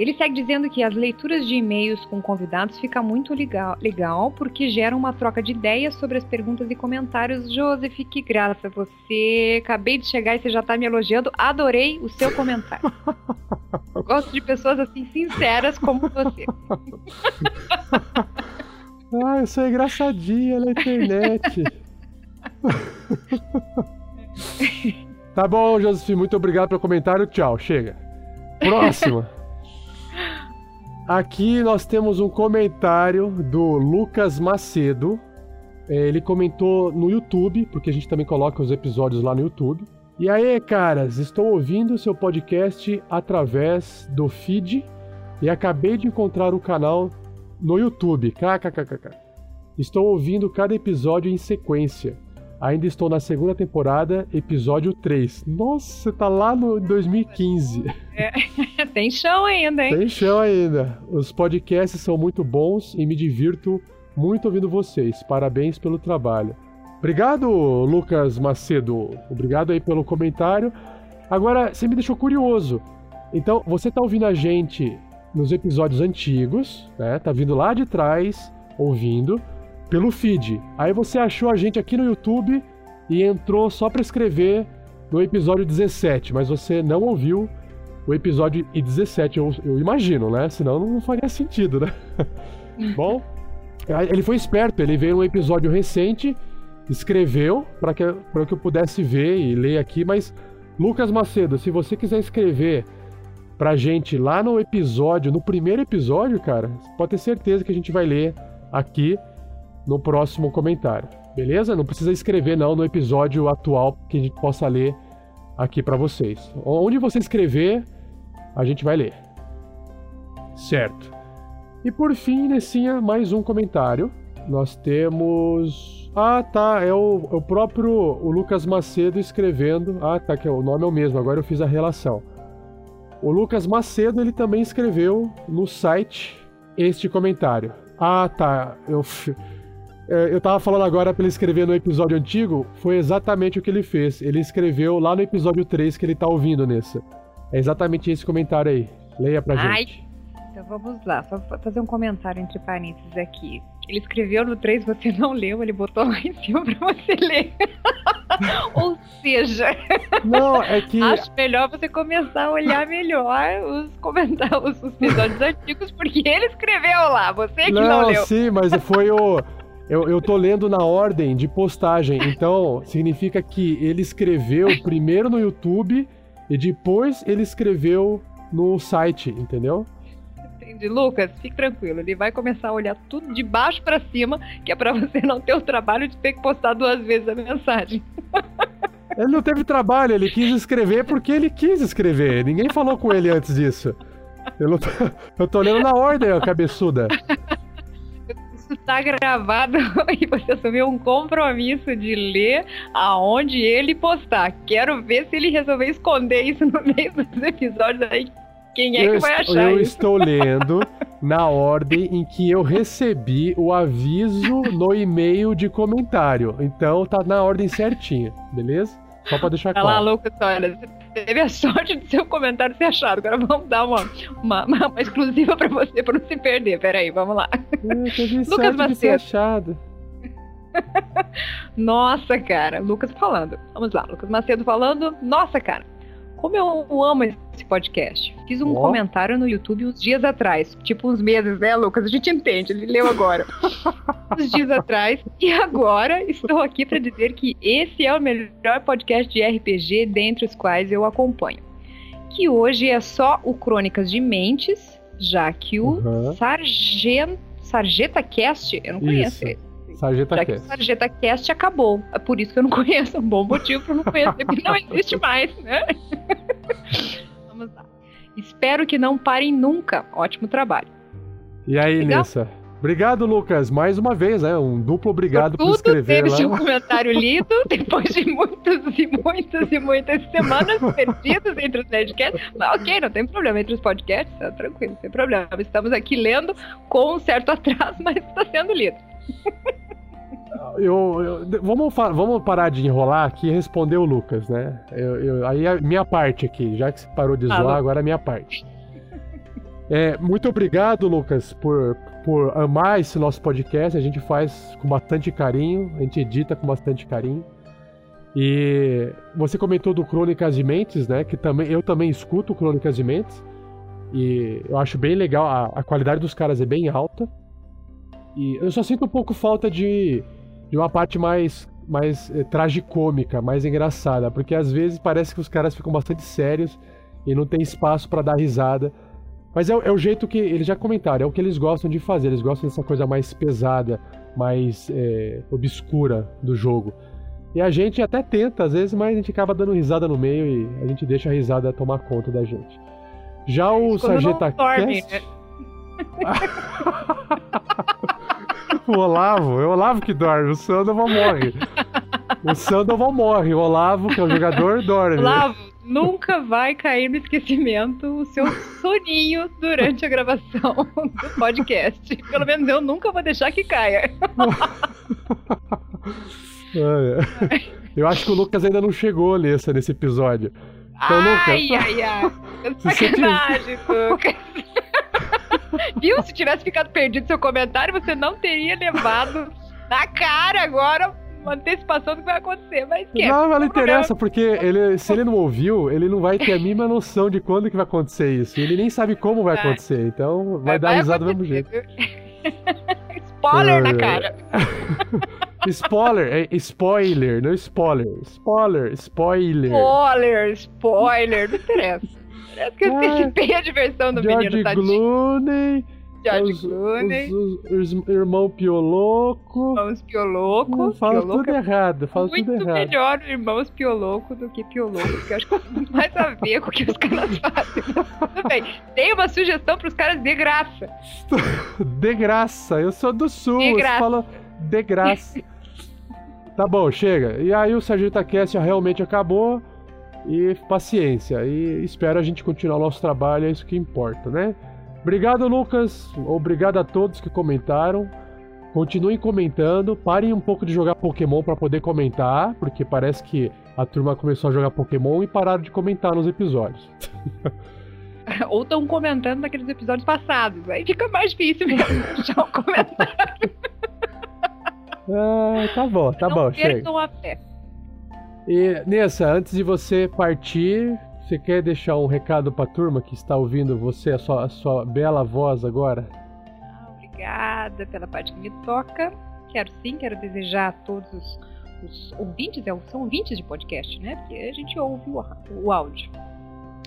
Ele segue dizendo que as leituras de e-mails com convidados fica muito legal, legal porque geram uma troca de ideias sobre as perguntas e comentários. Joseph, que graça você. Acabei de chegar e você já está me elogiando. Adorei o seu comentário. Gosto de pessoas assim sinceras como você. ah, eu sou engraçadinha na internet. tá bom, Joseph, muito obrigado pelo comentário. Tchau, chega. Próxima. Aqui nós temos um comentário do Lucas Macedo. É, ele comentou no YouTube, porque a gente também coloca os episódios lá no YouTube. E aí, caras, estou ouvindo seu podcast através do feed e acabei de encontrar o canal no YouTube. KKKKK. Estou ouvindo cada episódio em sequência. Ainda estou na segunda temporada, episódio 3. Nossa, você tá lá no 2015. É, tem chão ainda, hein? Tem chão ainda. Os podcasts são muito bons e me divirto muito ouvindo vocês. Parabéns pelo trabalho. Obrigado, Lucas Macedo. Obrigado aí pelo comentário. Agora, você me deixou curioso. Então, você tá ouvindo a gente nos episódios antigos, né? Tá vindo lá de trás, ouvindo, pelo feed. Aí você achou a gente aqui no YouTube e entrou só para escrever no episódio 17, mas você não ouviu o episódio 17, eu, eu imagino, né? Senão não faria sentido, né? Bom, ele foi esperto, ele veio num episódio recente, escreveu para que, que eu pudesse ver e ler aqui, mas Lucas Macedo, se você quiser escrever pra gente lá no episódio, no primeiro episódio, cara, pode ter certeza que a gente vai ler aqui no próximo comentário. Beleza? Não precisa escrever não no episódio atual que a gente possa ler aqui para vocês. Onde você escrever, a gente vai ler. Certo. E por fim, Nessinha, mais um comentário. Nós temos. Ah, tá. É o, é o próprio o Lucas Macedo escrevendo. Ah, tá. Que é o nome é o mesmo. Agora eu fiz a relação. O Lucas Macedo ele também escreveu no site este comentário. Ah, tá. Eu, eu tava falando agora para ele escrever no episódio antigo. Foi exatamente o que ele fez. Ele escreveu lá no episódio 3 que ele tá ouvindo nesse. É exatamente esse comentário aí. Leia pra Ai. gente. Então vamos lá, só fazer um comentário entre parênteses aqui. Ele escreveu no 3, você não leu, ele botou lá em cima pra você ler. Ou seja, não, é que... acho melhor você começar a olhar melhor os comentários, os episódios antigos, porque ele escreveu lá, você que não, não leu. Sim, mas foi o. Eu, eu tô lendo na ordem de postagem, então significa que ele escreveu primeiro no YouTube e depois ele escreveu no site, entendeu? de Lucas, fique tranquilo, ele vai começar a olhar tudo de baixo para cima, que é para você não ter o trabalho de ter que postar duas vezes a mensagem. Ele não teve trabalho, ele quis escrever porque ele quis escrever. Ninguém falou com ele antes disso. Eu, tô, eu tô lendo na ordem, cabeçuda. Isso tá gravado e você assumiu um compromisso de ler aonde ele postar. Quero ver se ele resolver esconder isso no meio dos episódios aí quem é eu que vai achar Eu isso? estou lendo na ordem em que eu recebi o aviso no e-mail de comentário. Então tá na ordem certinha, beleza? Só pra deixar claro. Olha lá, Lucas, olha, teve a sorte de seu comentário ser achado. Agora vamos dar uma, uma, uma, exclusiva pra você pra não se perder. Peraí, vamos lá. Lucas Macedo. achado. Nossa, cara. Lucas falando. Vamos lá, Lucas Macedo falando. Nossa, cara. Como eu amo esse podcast. Fiz um oh. comentário no YouTube uns dias atrás. Tipo uns meses, né, Lucas? A gente entende, ele leu agora. uns dias atrás. E agora estou aqui para dizer que esse é o melhor podcast de RPG dentre os quais eu acompanho. Que hoje é só o Crônicas de Mentes, já que o uhum. Sargent, Sargeta Cast, eu não conheço ele. Sargeta Já Cast. que Sargeta Cast acabou. É por isso que eu não conheço. É um bom motivo para não conhecer, porque não existe mais, né? Vamos lá. Espero que não parem nunca. Ótimo trabalho. E aí, Legal? Nessa? Obrigado, Lucas, mais uma vez, né? Um duplo obrigado por, por escrever teve lá. seu comentário lido depois de muitas e muitas e muitas semanas perdidas entre os podcasts. Mas ok, não tem problema entre os podcasts, tá tranquilo, sem problema. Estamos aqui lendo com um certo atraso, mas está sendo lido. Eu, eu, vamos, vamos parar de enrolar aqui e responder o Lucas, né? Eu, eu, aí a minha parte aqui, já que você parou de zoar, agora a minha parte. É, muito obrigado, Lucas, por, por amar esse nosso podcast. A gente faz com bastante carinho, a gente edita com bastante carinho. E você comentou do Crônicas de Mentes, né? Que também eu também escuto Crônicas de Mentes. E eu acho bem legal, a, a qualidade dos caras é bem alta. E eu só sinto um pouco falta de, de uma parte mais, mais é, tragicômica, mais engraçada, porque às vezes parece que os caras ficam bastante sérios e não tem espaço para dar risada. Mas é, é, o jeito que eles já comentaram, é o que eles gostam de fazer, eles gostam dessa coisa mais pesada, mais é, obscura do jogo. E a gente até tenta, às vezes, mas a gente acaba dando risada no meio e a gente deixa a risada tomar conta da gente. Já o dorme, Cast... o Olavo, é o Olavo que dorme, o Sandoval morre. O Sandoval morre, o Olavo, que é o jogador, dorme. Olavo, nunca vai cair no esquecimento o seu soninho durante a gravação do podcast. Pelo menos eu nunca vou deixar que caia. Eu acho que o Lucas ainda não chegou nesse, nesse episódio. Então, ai, Lucas. ai, ai. Sacanagem, Lucas. Viu? Se tivesse ficado perdido seu comentário, você não teria levado na cara agora uma antecipação do que vai acontecer. Mas que Não, mas não interessa, porque ele, se ele não ouviu, ele não vai ter a mínima noção de quando que vai acontecer isso. Ele nem sabe como vai Vai. acontecer, então vai dar risada do mesmo jeito. Spoiler na Ai, cara. Spoiler, é spoiler, não spoiler. Spoiler, spoiler. Spoiler, spoiler, não interessa. Parece que eu antecipei a diversão do George menino, tadinho. Clooney. George os, Clooney. Os, os, os irmão Pioloco. Irmãos Pioloco. Fala tudo é errado, fala muito tudo errado. melhor Irmãos Pioloco do que Pioloco, porque eu acho que tem muito mais a ver com o que os caras fazem. Tudo bem. Tem uma sugestão pros caras de graça. De graça, eu sou do sul, De graça. fala de graça. tá bom, chega. E aí o Sargento Cast realmente acabou. E paciência. E espero a gente continuar o nosso trabalho, é isso que importa, né? Obrigado, Lucas. Obrigado a todos que comentaram. Continuem comentando. Parem um pouco de jogar Pokémon para poder comentar, porque parece que a turma começou a jogar Pokémon e pararam de comentar nos episódios. Ou estão comentando naqueles episódios passados. Aí fica mais difícil mesmo deixar um comentário. Ah, tá bom, tá não bom, chega. a fé. E Nessa, antes de você partir, você quer deixar um recado pra turma que está ouvindo você, a sua, a sua bela voz agora? Obrigada pela parte que me toca. Quero sim, quero desejar a todos os, os ouvintes, é, são ouvintes de podcast, né? Porque a gente ouve o, o áudio.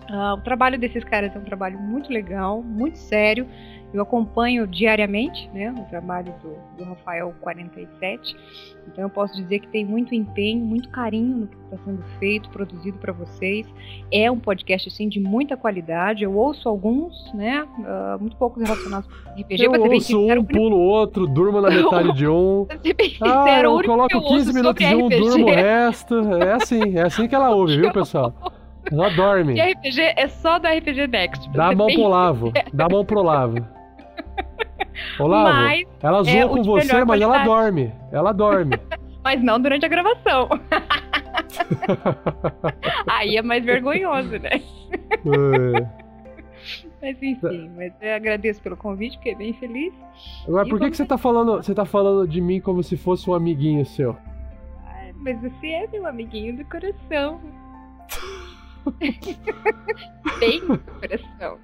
Ah, o trabalho desses caras é um trabalho muito legal, muito sério. Eu acompanho diariamente né, o trabalho do, do Rafael 47. Então eu posso dizer que tem muito empenho, muito carinho no que está sendo feito, produzido para vocês. É um podcast assim de muita qualidade. Eu ouço alguns, né? ah, muito poucos relacionados com RPG. Eu ouço sincero, um, pulo outro, durmo na metade de um. Ah, sincero, eu coloco eu 15 ouço minutos de um, RPG durmo o resto. É assim, é assim que ela ouve, viu, pessoal? Ela dorme. de RPG é só do RPG Next. Dá a mão pro sincero. Dá a mão pro Olavo. Olavo, Mas ela zoa é com você, mas ela dorme. Ela dorme. Mas não durante a gravação. Aí é mais vergonhoso, né? É. Mas enfim, mas eu agradeço pelo convite, fiquei bem feliz. Agora, E por que, que você tá falando, você tá falando de mim como se fosse um amiguinho seu? Mas você é meu amiguinho do coração. bem do coração.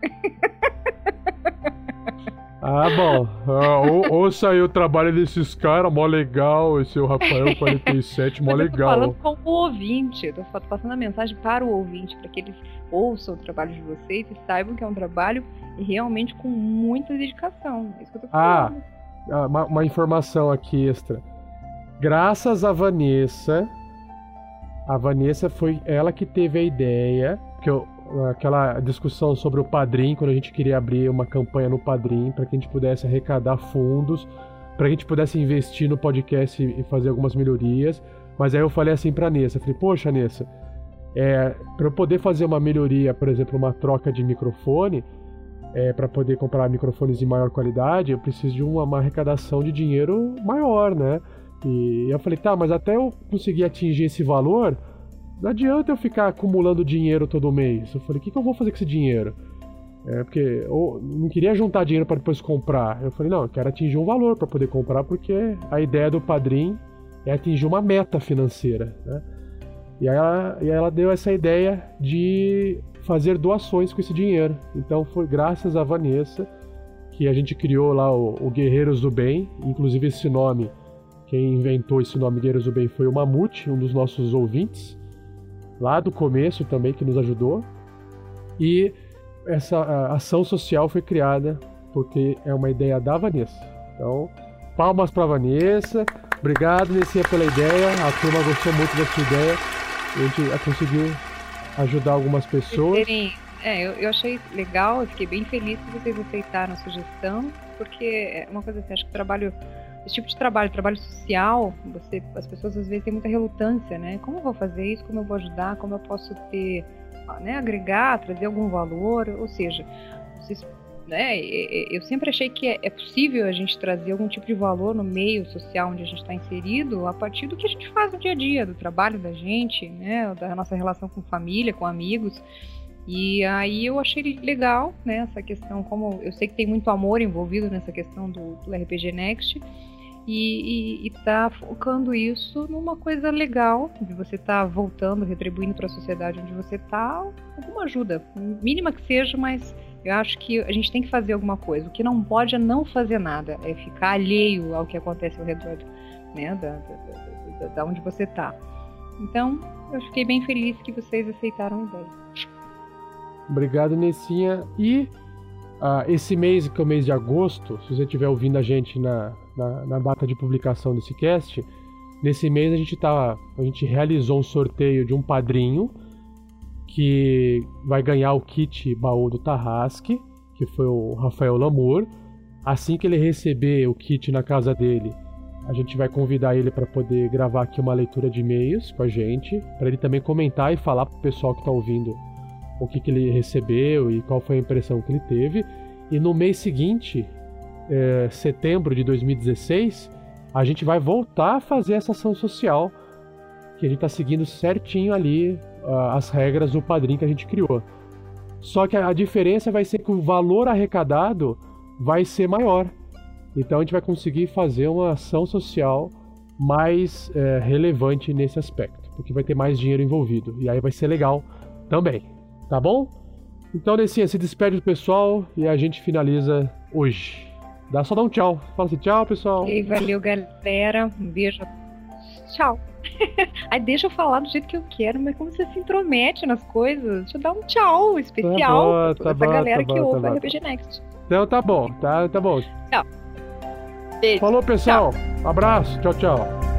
Ah, bom. Ah, ou, ouça aí o trabalho desses caras, mó legal. Esse é o Rafael 47, mó Mas eu tô legal. falando com o ouvinte, eu tô passando a mensagem para o ouvinte, para que eles ouçam o trabalho de vocês e saibam que é um trabalho realmente com muita dedicação. É isso que eu tô Ah, falando. ah, uma, uma informação aqui extra. Graças a Vanessa, a Vanessa foi ela que teve a ideia, que eu, aquela discussão sobre o Padrim, quando a gente queria abrir uma campanha no Padrim para que a gente pudesse arrecadar fundos, para que a gente pudesse investir no podcast e fazer algumas melhorias. Mas aí eu falei assim pra Nessa, falei, poxa, Nessa, é, para eu poder fazer uma melhoria, por exemplo, uma troca de microfone, é, para poder comprar microfones de maior qualidade, eu preciso de uma, uma arrecadação de dinheiro maior, né? E eu falei, tá, mas até eu conseguir atingir esse valor, não adianta eu ficar acumulando dinheiro todo mês. Eu falei, o que, que eu vou fazer com esse dinheiro? É, porque eu não queria juntar dinheiro para depois comprar. Eu falei, não, eu quero atingir um valor para poder comprar, porque a ideia do padrinho é atingir uma meta financeira, né? E aí, ela, e aí ela deu essa ideia de fazer doações com esse dinheiro. Então foi graças a Vanessa que a gente criou lá o, o Guerreiros do Bem. Inclusive esse nome, quem inventou esse nome Guerreiros do Bem foi o Mamute, um dos nossos ouvintes, lá do começo também, que nos ajudou. E essa ação social foi criada porque é uma ideia da Vanessa. Então, palmas para Vanessa. Obrigado, Nessinha, pela ideia. A turma gostou muito da sua ideia. A gente conseguiu ajudar algumas pessoas. É, eu, eu achei legal, eu fiquei bem feliz que vocês aceitaram a sugestão, porque é uma coisa assim, acho que trabalho, esse tipo de trabalho, trabalho social, você, as pessoas às vezes têm muita relutância, né? Como eu vou fazer isso? Como eu vou ajudar? Como eu posso ter, né, agregar, trazer algum valor? Ou seja, vocês né, eu sempre achei que é, é possível a gente trazer algum tipo de valor no meio social onde a gente está inserido a partir do que a gente faz no dia a dia, do trabalho da gente, né, da nossa relação com família, com amigos. E aí eu achei legal, né, essa questão, como eu sei que tem muito amor envolvido nessa questão do, do RPG Next, e, e, e tá focando isso numa coisa legal, de você estar tá voltando, retribuindo para a sociedade onde você está, alguma ajuda, mínima que seja, mas eu acho que a gente tem que fazer alguma coisa. O que não pode é não fazer nada, é ficar alheio ao que acontece ao redor, né, da, da, da, da onde você está. Então, eu fiquei bem feliz que vocês aceitaram a ideia. Obrigado, Nessinha. E uh, esse mês, que é o mês de agosto, se você estiver ouvindo a gente na, na, na, data de publicação desse cast, nesse mês a gente, tá, a gente realizou um sorteio de um padrinho que vai ganhar o kit baú do Tarrasque, que foi o Rafael Lamour. Assim que ele receber o kit na casa dele, a gente vai convidar ele para poder gravar aqui uma leitura de e-mails com a gente, para ele também comentar e falar pro pessoal que está ouvindo o que, que ele recebeu e qual foi a impressão que ele teve. E no mês seguinte, é, setembro de 2016, a gente vai voltar a fazer essa ação social que a gente está seguindo certinho ali uh, as regras do padrinho que a gente criou. Só que a diferença vai ser que o valor arrecadado vai ser maior. Então a gente vai conseguir fazer uma ação social mais é, relevante nesse aspecto, porque vai ter mais dinheiro envolvido. E aí vai ser legal também. Tá bom? Então, Nessinha, se despede do pessoal e a gente finaliza hoje. Dá só dar um tchau. Fala assim, tchau, pessoal. E valeu, galera. Um beijo. Tchau. Aí deixa eu falar do jeito que eu quero, mas como você se intromete nas coisas? Deixa eu dar um tchau especial tá bom, tá pra bom, galera tá que ouve tá RPG Next. Então tá bom, tá, tá bom. Tchau. Beijo. Falou, pessoal. Tchau. Abraço. Tchau, tchau.